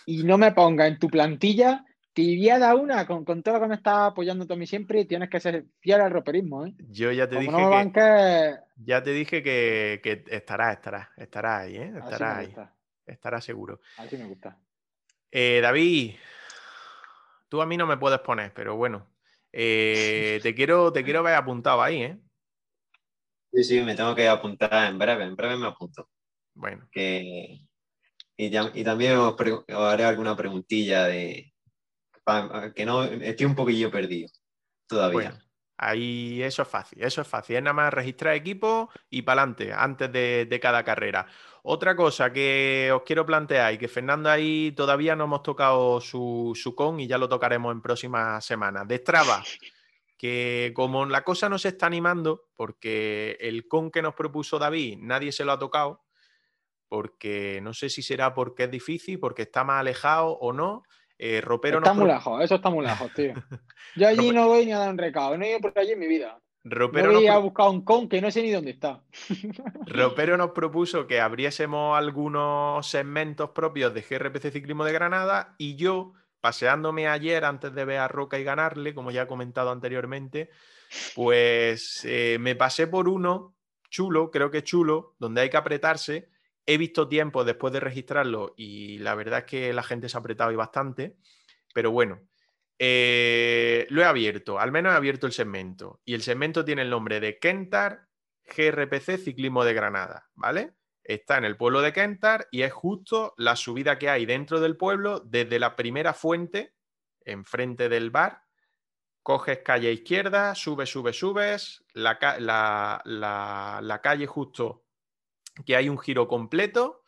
y no me ponga en tu plantilla tibiada una, con, con, todo lo que me está apoyando Tommy siempre, tienes que ser fiel al roperismo. ¿eh? Yo ya te dije que, ya te dije que, que, estará, estará, estará ahí, ¿eh? estará ahí, estará seguro. Así me gusta. Eh, David, tú a mí no me puedes poner, pero bueno, eh, te quiero, te quiero ver apuntado ahí, ¿eh? Sí, sí, me tengo que apuntar en breve, en breve me apunto. Bueno. Que, y, y también os haré alguna preguntilla de, que no, estoy un poquillo perdido todavía. Ahí eso es fácil, eso es fácil. Es nada más registrar equipo y para adelante, antes de, cada carrera. Otra cosa que os quiero plantear y que Fernando ahí todavía no hemos tocado su, con y ya lo tocaremos en próximas semanas. De Strava, que como la cosa no se está animando, porque el con que nos propuso David nadie se lo ha tocado, porque no sé si será porque es difícil, porque está más alejado o no. Eh, ropero está muy lejos, eso está muy lejos, tío. Yo allí no voy ni a dar un recado, no he ido por allí en mi vida. Ropero no voy a buscar un con que no sé ni dónde está. Ropero nos propuso que abriésemos algunos segmentos propios de GRPC Ciclismo de Granada y yo paseándome ayer antes de ver a Roca y ganarle, como ya he comentado anteriormente, pues eh, me pasé por uno chulo, creo que chulo, donde hay que apretarse. He visto tiempo después de registrarlo y la verdad es que la gente se ha apretado y bastante, pero bueno, eh, lo he abierto, al menos he abierto el segmento y el segmento tiene el nombre de Kentar GRPC Ciclismo de Granada, ¿vale? Está en el pueblo de Kentar y es justo la subida que hay dentro del pueblo desde la primera fuente, enfrente del bar, coges calle izquierda, subes, subes, subes, la, calle justo que hay un giro completo,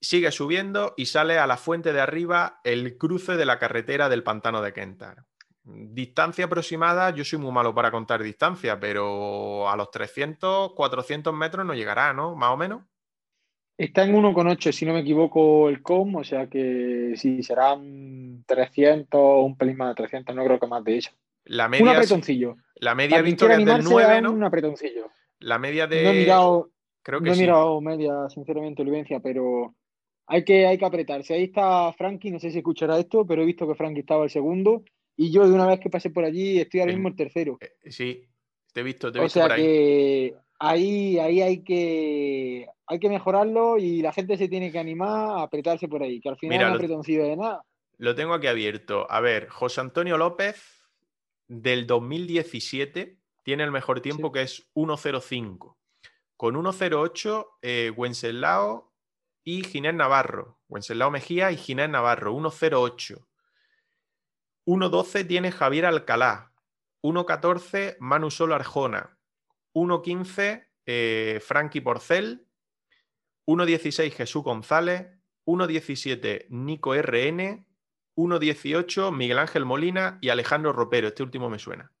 sigue subiendo y sale a la fuente de arriba el cruce de la carretera del pantano de Kentar. Distancia aproximada, yo soy muy malo para contar distancia, pero a los 300, 400 metros no llegará, ¿no? Más o menos. Está en 1,8 si no me equivoco el COM, o sea que si serán 300 un pelín más de 300, no creo que más de eso. La media, un apretoncillo. La media victoria del 9, ¿no? Un apretoncillo. La media de... No he mirado, creo que no he mirado media, sinceramente, Olivencia, pero hay que, hay que apretarse. Ahí está Frankie, no sé si escuchará esto, pero he visto que Frankie estaba el segundo y yo de una vez que pasé por allí estoy ahora mismo el tercero. Eh, sí, te he visto, te he visto o sea que ahí, ahí hay que hay que mejorarlo y la gente se tiene que animar a apretarse por ahí, que al final no apretoncillo de nada. Lo tengo aquí abierto. A ver, José Antonio López del 2017 tiene el mejor tiempo que es 1.05. Con 1.08 eh, Wenceslao y Ginés Navarro. Wenceslao Mejía y Ginés Navarro, 1.08. 1.12 tiene Javier Alcalá. 1.14 Manu Solo Arjona. 1.15 eh, Frankie Porcel. 1.16 Jesús González. 1.17 Nico RN. 1.18 Miguel Ángel Molina y Alejandro Ropero. Este último me suena.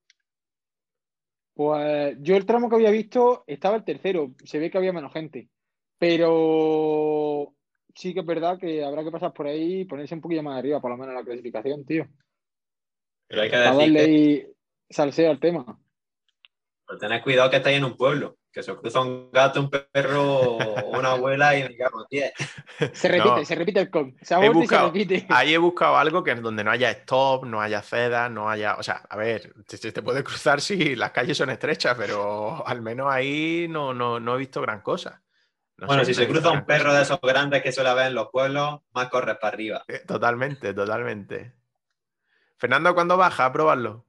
Pues yo el tramo que había visto estaba el tercero. Se ve que había menos gente. Pero sí que es verdad que habrá que pasar por ahí y ponerse un poquillo más arriba, por lo menos la clasificación, tío. Pero hay que decir que... salseo al tema. Pero tened cuidado que estáis en un pueblo, que se cruza un gato, un perro, una abuela y me cago Se repite, se repite el con. Se ha y se repite. Ahí he buscado algo que donde no haya stop, no haya cedas, no haya. O sea, a ver, se te, puede cruzar si las calles son estrechas, pero al menos ahí no, no, no he visto gran cosa. bueno, si se cruza un perro de esos grandes que suele haber en los pueblos, más corres para arriba. Eh, totalmente, totalmente. Fernando, ¿cuándo baja a probarlo?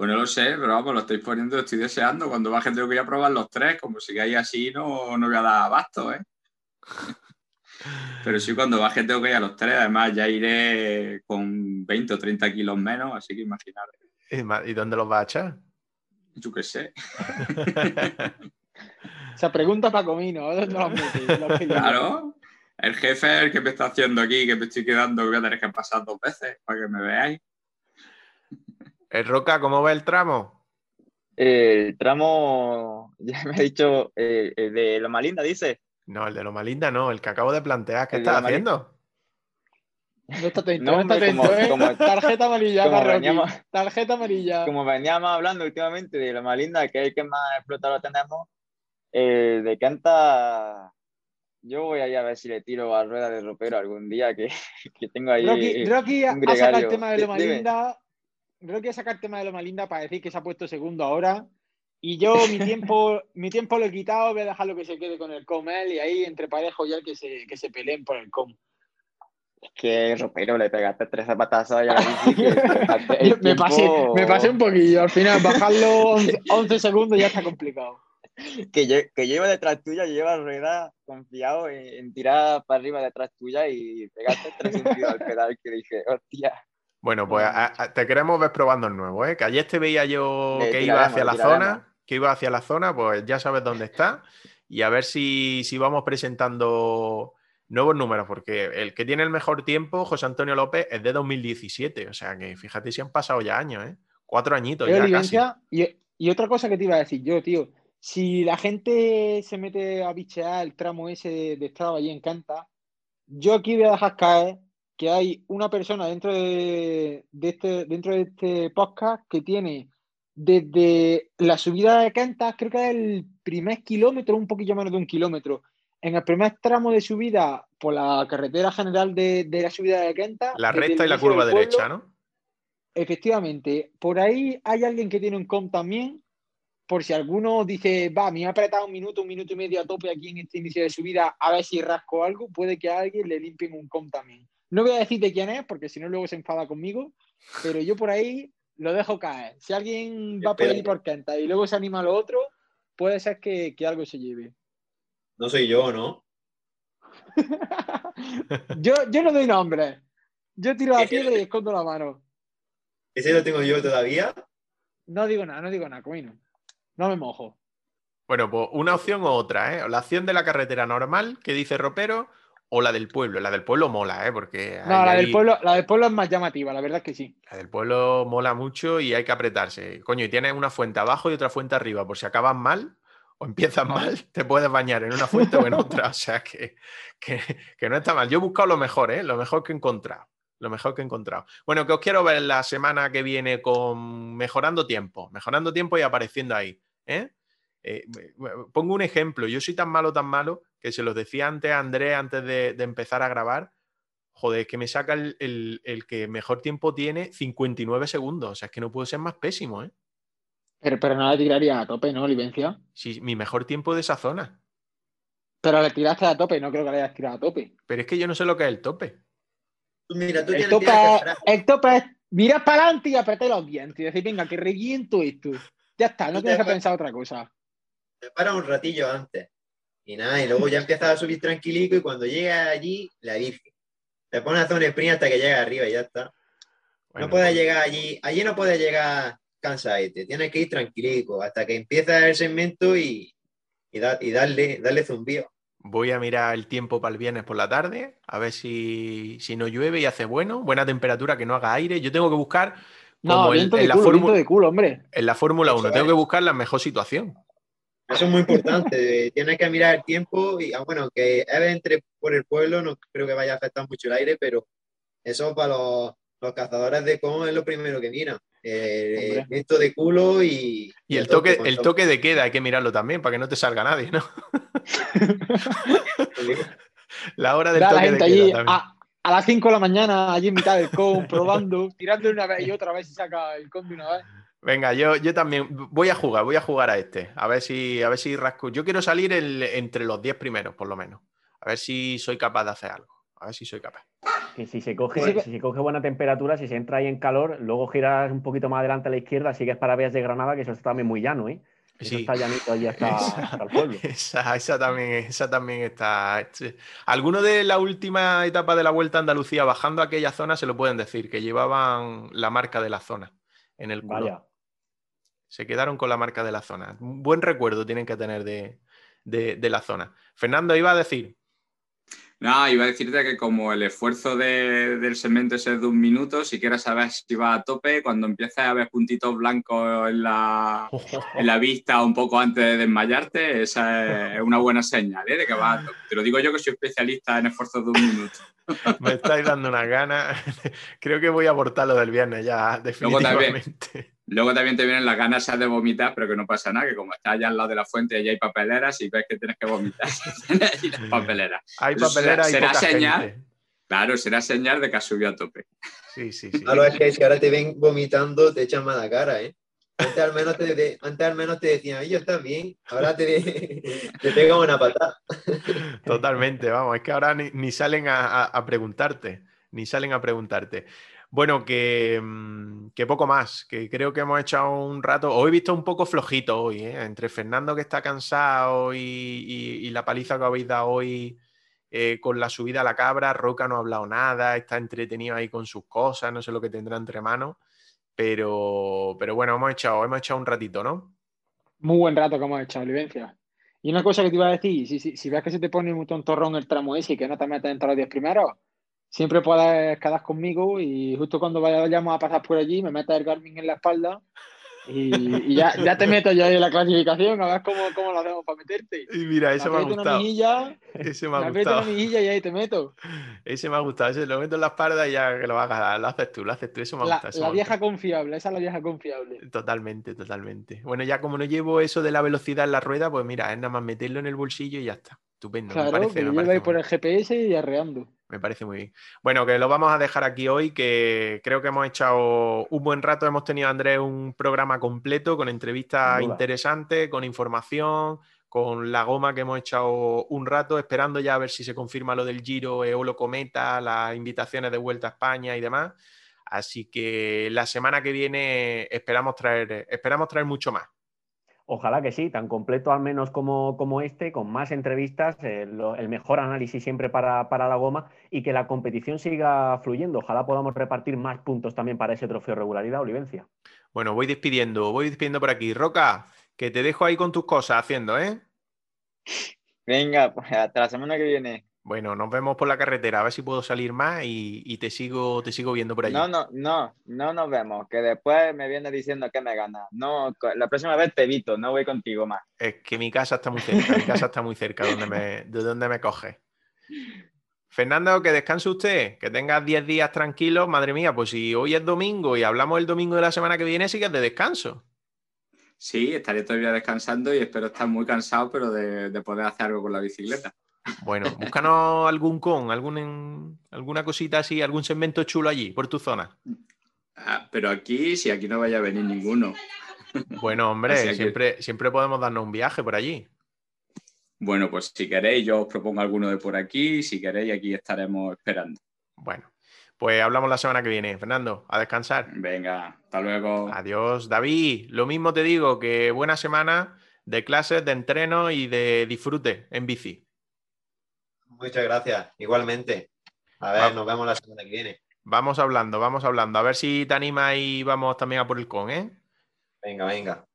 Pues no lo sé, pero vamos, lo estáis poniendo, estoy deseando. Cuando baje tengo que ir a probar los tres, como sigáis así no, no voy a dar abasto, ¿eh? Pero sí, cuando baje tengo que ir a los tres. Además, ya iré con 20 o 30 kilos menos, así que imaginar. ¿Y dónde los vas a echar? Yo qué sé. o sea, pregunta para Comino, ¿dónde los Claro. El jefe es el que me está haciendo aquí, que me estoy quedando, que voy a tener que pasar dos veces para que me veáis. El Roca, ¿cómo va el tramo? El tramo, ya me ha dicho, eh, el de Loma Linda, dice. No, el de Loma Linda no, el que acabo de plantear. ¿Qué estás haciendo? No está atento, no, está atento, ¿eh? Tarjeta amarilla, veníamos, Tarjeta amarilla. Como veníamos hablando últimamente de Loma Linda, que es el que más explotado tenemos, eh, de Canta yo voy a ver si le tiro a rueda de ropero algún día que, que tengo ahí. Rocky, Rocky ha sacado el tema de Loma Linda creo que sacar el tema de Loma Linda para decir que se ha puesto segundo ahora. Y yo mi tiempo, mi tiempo lo he quitado, voy a dejarlo que se quede con el com él y ahí entre parejo ya que se, que se peleen por el com. Es que ropero le pegaste tres zapatazos a la me, pasé, me pasé un poquillo, al final bajarlo 11, segundos ya está complicado. Que yo, que yo iba detrás tuya, yo iba a rueda confiado en, tirar para arriba detrás tuya y pegaste tres sentidos al pedal que dije, hostia. Bueno, pues te queremos ver probando el nuevo, ¿eh? Que ayer te veía yo que iba hacia la zona, que iba hacia la zona, pues ya sabes dónde está. Y a ver si, si vamos presentando nuevos números, porque el que tiene el mejor tiempo, José Antonio López, es de 2017. O sea que fíjate si han pasado ya años, ¿eh? Cuatro añitos ya casi. Y, y, otra cosa que te iba a decir yo, tío. Si la gente se mete a bichear el tramo ese de, de Estrada allí en Canta, yo aquí voy a dejar caer que hay una persona dentro de, este, dentro de este podcast que tiene desde la subida de Cantas, creo que es el primer kilómetro, un poquillo menos de un kilómetro, en el primer tramo de subida por la carretera general de, de la subida de Quenta. La recta y la curva pueblo, derecha, ¿no? Efectivamente, por ahí hay alguien que tiene un com también, por si alguno dice, va, me ha apretado un minuto, un minuto y medio a tope aquí en este inicio de subida, a ver si rasco algo, puede que a alguien le limpien un com también. No voy a decir de quién es, porque si no luego se enfada conmigo, pero yo por ahí lo dejo caer. Si alguien va por ahí por Kenta y luego se anima a lo otro, puede ser que, que algo se lleve. No soy yo, ¿no? Yo, yo no doy nombre. Yo tiro la piedra y escondo la mano. Ese lo tengo yo todavía. No digo nada, no digo nada, comino. No me mojo. Bueno, pues una opción u otra, ¿eh? La opción de la carretera normal que dice Ropero o la del pueblo. La del pueblo mola, ¿eh? Porque No, la ahí- del, pueblo, la del pueblo es más llamativa, la verdad es que sí. la del pueblo mola mucho y hay que apretarse. Coño, y tienes una fuente abajo y otra fuente arriba. Por si acabas mal o empiezas mal, te puedes bañar en una fuente o en otra. O sea que, que, que no está mal. Yo he buscado lo mejor, ¿eh? Lo mejor que he encontrado. Lo mejor que he encontrado. Bueno, que os quiero ver la semana que viene con mejorando tiempo. Mejorando tiempo y apareciendo ahí. ¿eh? Eh, pongo un ejemplo. Yo soy tan malo, tan malo, que se los decía antes a Andrés antes de, de empezar a grabar. Joder, es que me saca el, el- el que mejor tiempo tiene 59 segundos. O sea, es que no puedo ser más pésimo, ¿eh? Pero, pero no le tiraría a tope, ¿no, Livencia? Si mi mejor tiempo de esa zona. Pero le tiraste a tope, no creo que le hayas tirado a tope. Pero es que yo no sé lo que es el tope. Mira, tú El tope, es, el tope es mirar para adelante y apretar los dientes y decir, venga, que reviento esto. Ya está, no tienes que pensar otra cosa. te paras un ratillo antes. Y nada, y luego ya empiezas a subir tranquilico y cuando llegas allí, la bici. Te pones a hacer un sprint hasta que llegas arriba y ya está. Bueno, no puedes pues, llegar allí, allí no puedes llegar cansadete, tienes que ir tranquilico hasta que empieza el segmento y, y, da- y darle, darle zumbío. Voy a mirar el tiempo para el viernes por la tarde, a ver si, si no llueve y hace bueno, buena temperatura, que no haga aire. Yo tengo que buscar, No, como viento en de la culo, viento Fórmula- de culo, hombre. en la Fórmula 1, Eso tengo que buscar la mejor situación. Eso es muy importante. Tienes que mirar el tiempo y, ah, bueno, que entre por el pueblo, no creo que vaya a afectar mucho el aire, pero eso para los, los cazadores de con es lo primero que miran. Eh, viento de culo y, Y el toque, el toque de queda hay que mirarlo también para que no te salga nadie, ¿no? La hora del a la toque de gente queda allí también. a, a las 5 de la mañana, allí en mitad del con, probando, tirando una vez y otra vez si saca el con de una vez. Venga, yo, yo también voy a jugar, voy a jugar a este. A ver si, a ver si rasco. Yo quiero salir el- entre los 10 primeros, por lo menos. A ver si soy capaz de hacer algo. A ver si soy capaz. Que si se coge, Sí, que- si se coge buena temperatura, si se entra ahí en calor, luego giras un poquito más adelante a la izquierda, sigues para Vías de Granada, que eso está también muy llano, ¿eh? Eso Sí. está llanito allí hasta, Esa- hasta el pueblo. Esa, esa también, esa también está. sí. Algunos de la última etapa de la Vuelta a Andalucía bajando a aquella zona se lo pueden decir, que llevaban la marca de la zona en el culo. Vaya. Se quedaron con la marca de la zona. Un buen recuerdo tienen que tener de, de- de la zona. Fernando iba a decir. No, iba a decirte que como el esfuerzo de- del segmento es de un minuto, si quieres saber si va a tope, cuando empieces a ver puntitos blancos en la, en la vista un poco antes de desmayarte, esa es una buena señal, ¿eh? De que va a tope. Te lo digo yo que soy especialista en esfuerzos de un minuto. Me estáis dando una gana. Creo que voy a abortar lo del viernes ya, definitivamente. Luego también te vienen las ganas de vomitar, pero que no pasa nada, que como estás allá al lado de la fuente y hay papeleras y ves que tienes que vomitar y las papeleras. Hay Eso papelera y será poca señal. gente. Claro, será señal de que has subido a tope. Sí, sí, sí. Claro, es que si ahora te ven vomitando, te echan mala cara, ¿eh? Antes al menos te, de- antes al menos te decían, oye, estás bien, ahora te, te pega una patada. Totalmente, vamos, es que ahora ni, ni salen a, a- a preguntarte, ni salen a preguntarte. Bueno, que, mm, que poco más, que creo que hemos echado un rato, hoy he visto un poco flojito hoy, ¿eh? entre Fernando que está cansado y la paliza que habéis dado hoy eh, con la subida a la cabra, Roca no ha hablado nada, está entretenido ahí con sus cosas, no sé lo que tendrá entre manos, pero, pero bueno, hemos echado, hemos echado un ratito, ¿no? Muy buen rato que hemos echado, Livencia. Y una cosa que te iba a decir, si, si, si ves que se te pone un tontorrón el tramo ese y que no te metes entre los 10 primeros, siempre puedes quedar conmigo y justo cuando vayamos a pasar por allí me metes el Garmin en la espalda y, y ya, ya te meto yo ahí en la clasificación a ver cómo, cómo lo hacemos para meterte. Y mira, ese me ha una gustado, mejilla, ese me me ha una gustado. mejilla y ahí te meto. Ese me ha gustado, ese lo meto en la espalda y ya que lo hagas, lo haces tú, lo haces tú, eso me ha La, gustado. eso la me ha vieja confiable, esa es la vieja confiable. Totalmente, totalmente. Bueno, ya como no llevo eso de la velocidad en la rueda, pues mira, es nada más meterlo en el bolsillo y ya está. Estupendo. Claro, me parece, que me parece ahí por bien. el GPS y arreando. Me parece muy bien. Bueno, que lo vamos a dejar aquí hoy, que creo que hemos echado un buen rato. Hemos tenido, Andrés, un programa completo con entrevistas interesantes, con información, con la goma que hemos echado un rato, esperando ya a ver si se confirma lo del Giro, Eolo Cometa, las invitaciones de vuelta a España y demás. Así que la semana que viene esperamos traer, esperamos traer mucho más. Ojalá que sí, tan completo al menos como, como este, con más entrevistas, eh, lo- el mejor análisis siempre para, para la goma y que la competición siga fluyendo. Ojalá podamos repartir más puntos también para ese trofeo regularidad, Olivencia. Bueno, voy despidiendo, voy despidiendo por aquí. Roca, que te dejo ahí con tus cosas haciendo, ¿eh? Venga, pues hasta la semana que viene. Bueno, nos vemos por la carretera, a ver si puedo salir más y, y te sigo, te sigo viendo por allí. No, no, no, no nos vemos, que después me viene diciendo que me gana. No, la próxima vez te evito, no voy contigo más. Es que mi casa está muy cerca, mi casa está muy cerca donde me, de donde me coges. Fernando, que descanse usted, que tengas 10 días tranquilos. Madre mía, pues si hoy es domingo y hablamos el domingo de la semana que viene, sí que es de descanso. Sí, estaré todavía descansando y espero estar muy cansado, pero de, de poder hacer algo con la bicicleta. Bueno, búscanos algún con, algún, alguna cosita así, algún segmento chulo allí, por tu zona. Ah, pero aquí, si aquí no vaya a venir ninguno. Bueno, hombre, que- siempre, siempre podemos darnos un viaje por allí. Bueno, pues si queréis, yo os propongo alguno de por aquí. Si queréis, aquí estaremos esperando. Bueno, pues hablamos la semana que viene. Fernando, a descansar. Venga, hasta luego. Adiós, David. Lo mismo te digo, que buena semana de clases, de entreno y de disfrute en bici. Muchas gracias, igualmente. A ver, Va- nos vemos la semana que viene. Vamos hablando, vamos hablando. A ver si te animas y vamos también a por el con, ¿eh? Venga, venga.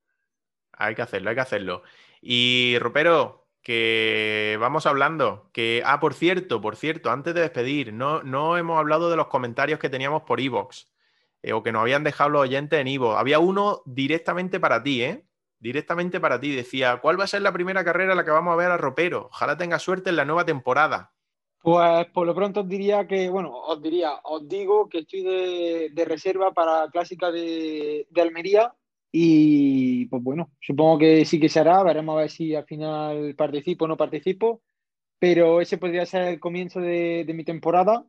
Hay que hacerlo, hay que hacerlo. Y Ropero, que vamos hablando. Que, ah, por cierto, por cierto, antes de despedir, no, no hemos hablado de los comentarios que teníamos por Evox. o que nos habían dejado los oyentes en Evox. Había uno directamente para ti, ¿eh? Directamente para ti. Decía, ¿cuál va a ser la primera carrera la que vamos a ver a Ropero? Ojalá tenga suerte en la nueva temporada. Pues por lo pronto os diría que, bueno, os diría, os digo que estoy de, de reserva para clásica de, de Almería y pues bueno, supongo que sí que se hará, veremos a ver si al final participo o no participo, pero ese podría ser el comienzo de, de mi temporada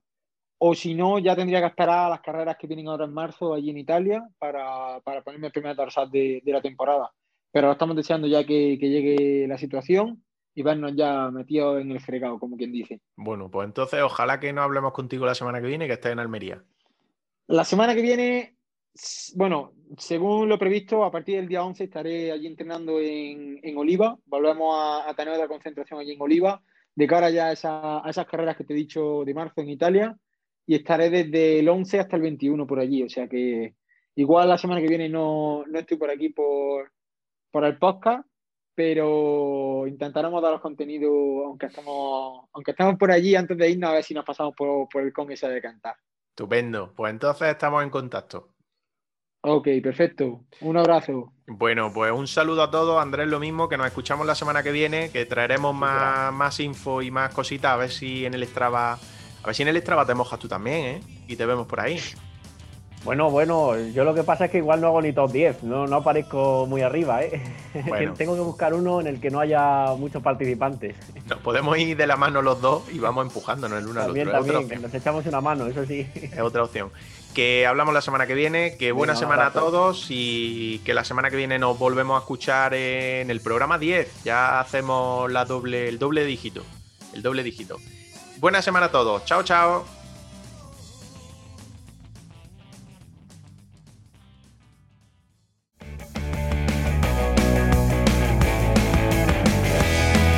o si no, ya tendría que esperar a las carreras que vienen ahora en marzo allí en Italia para, para ponerme el primer dorsal de, de la temporada. Pero estamos deseando ya que, que llegue la situación y vernos ya metidos en el fregado, como quien dice. Bueno, pues entonces ojalá que no hablemos contigo la semana que viene y que estés en Almería. La semana que viene, bueno, según lo previsto, a partir del día 11 estaré allí entrenando en, en Oliva. Volvemos a, a tener otra concentración allí en Oliva, de cara ya a, esa- a esas carreras que te he dicho de marzo en Italia. Y estaré desde el 11 hasta el 21 por allí. O sea que igual la semana que viene no, no estoy por aquí por, por el podcast, pero intentaremos daros contenido, aunque estemos, aunque estemos por allí antes de irnos, a ver si nos pasamos por, por el con ese de cantar. Estupendo. Pues entonces estamos en contacto. Ok, perfecto. Un abrazo. Bueno, pues un saludo a todos, Andrés, lo mismo, que nos escuchamos la semana que viene, que traeremos más, más info y más cositas, a ver si en el Strava, a ver si en el Strava te mojas tú también, ¿eh? Y te vemos por ahí. Bueno, bueno, yo lo que pasa es que igual no hago ni top 10, no, no aparezco muy arriba, ¿eh? Bueno. Tengo que buscar uno en el que no haya muchos participantes. Nos podemos ir de la mano los dos y vamos empujándonos el uno al otro. También, otra también, opción. nos echamos una mano, eso sí. Es otra opción. Que hablamos la semana que viene, que buena Venga, semana a todos y que la semana que viene nos volvemos a escuchar en el programa 10. Ya hacemos la doble, el doble dígito. El doble dígito. Buena semana a todos. Chao, chao.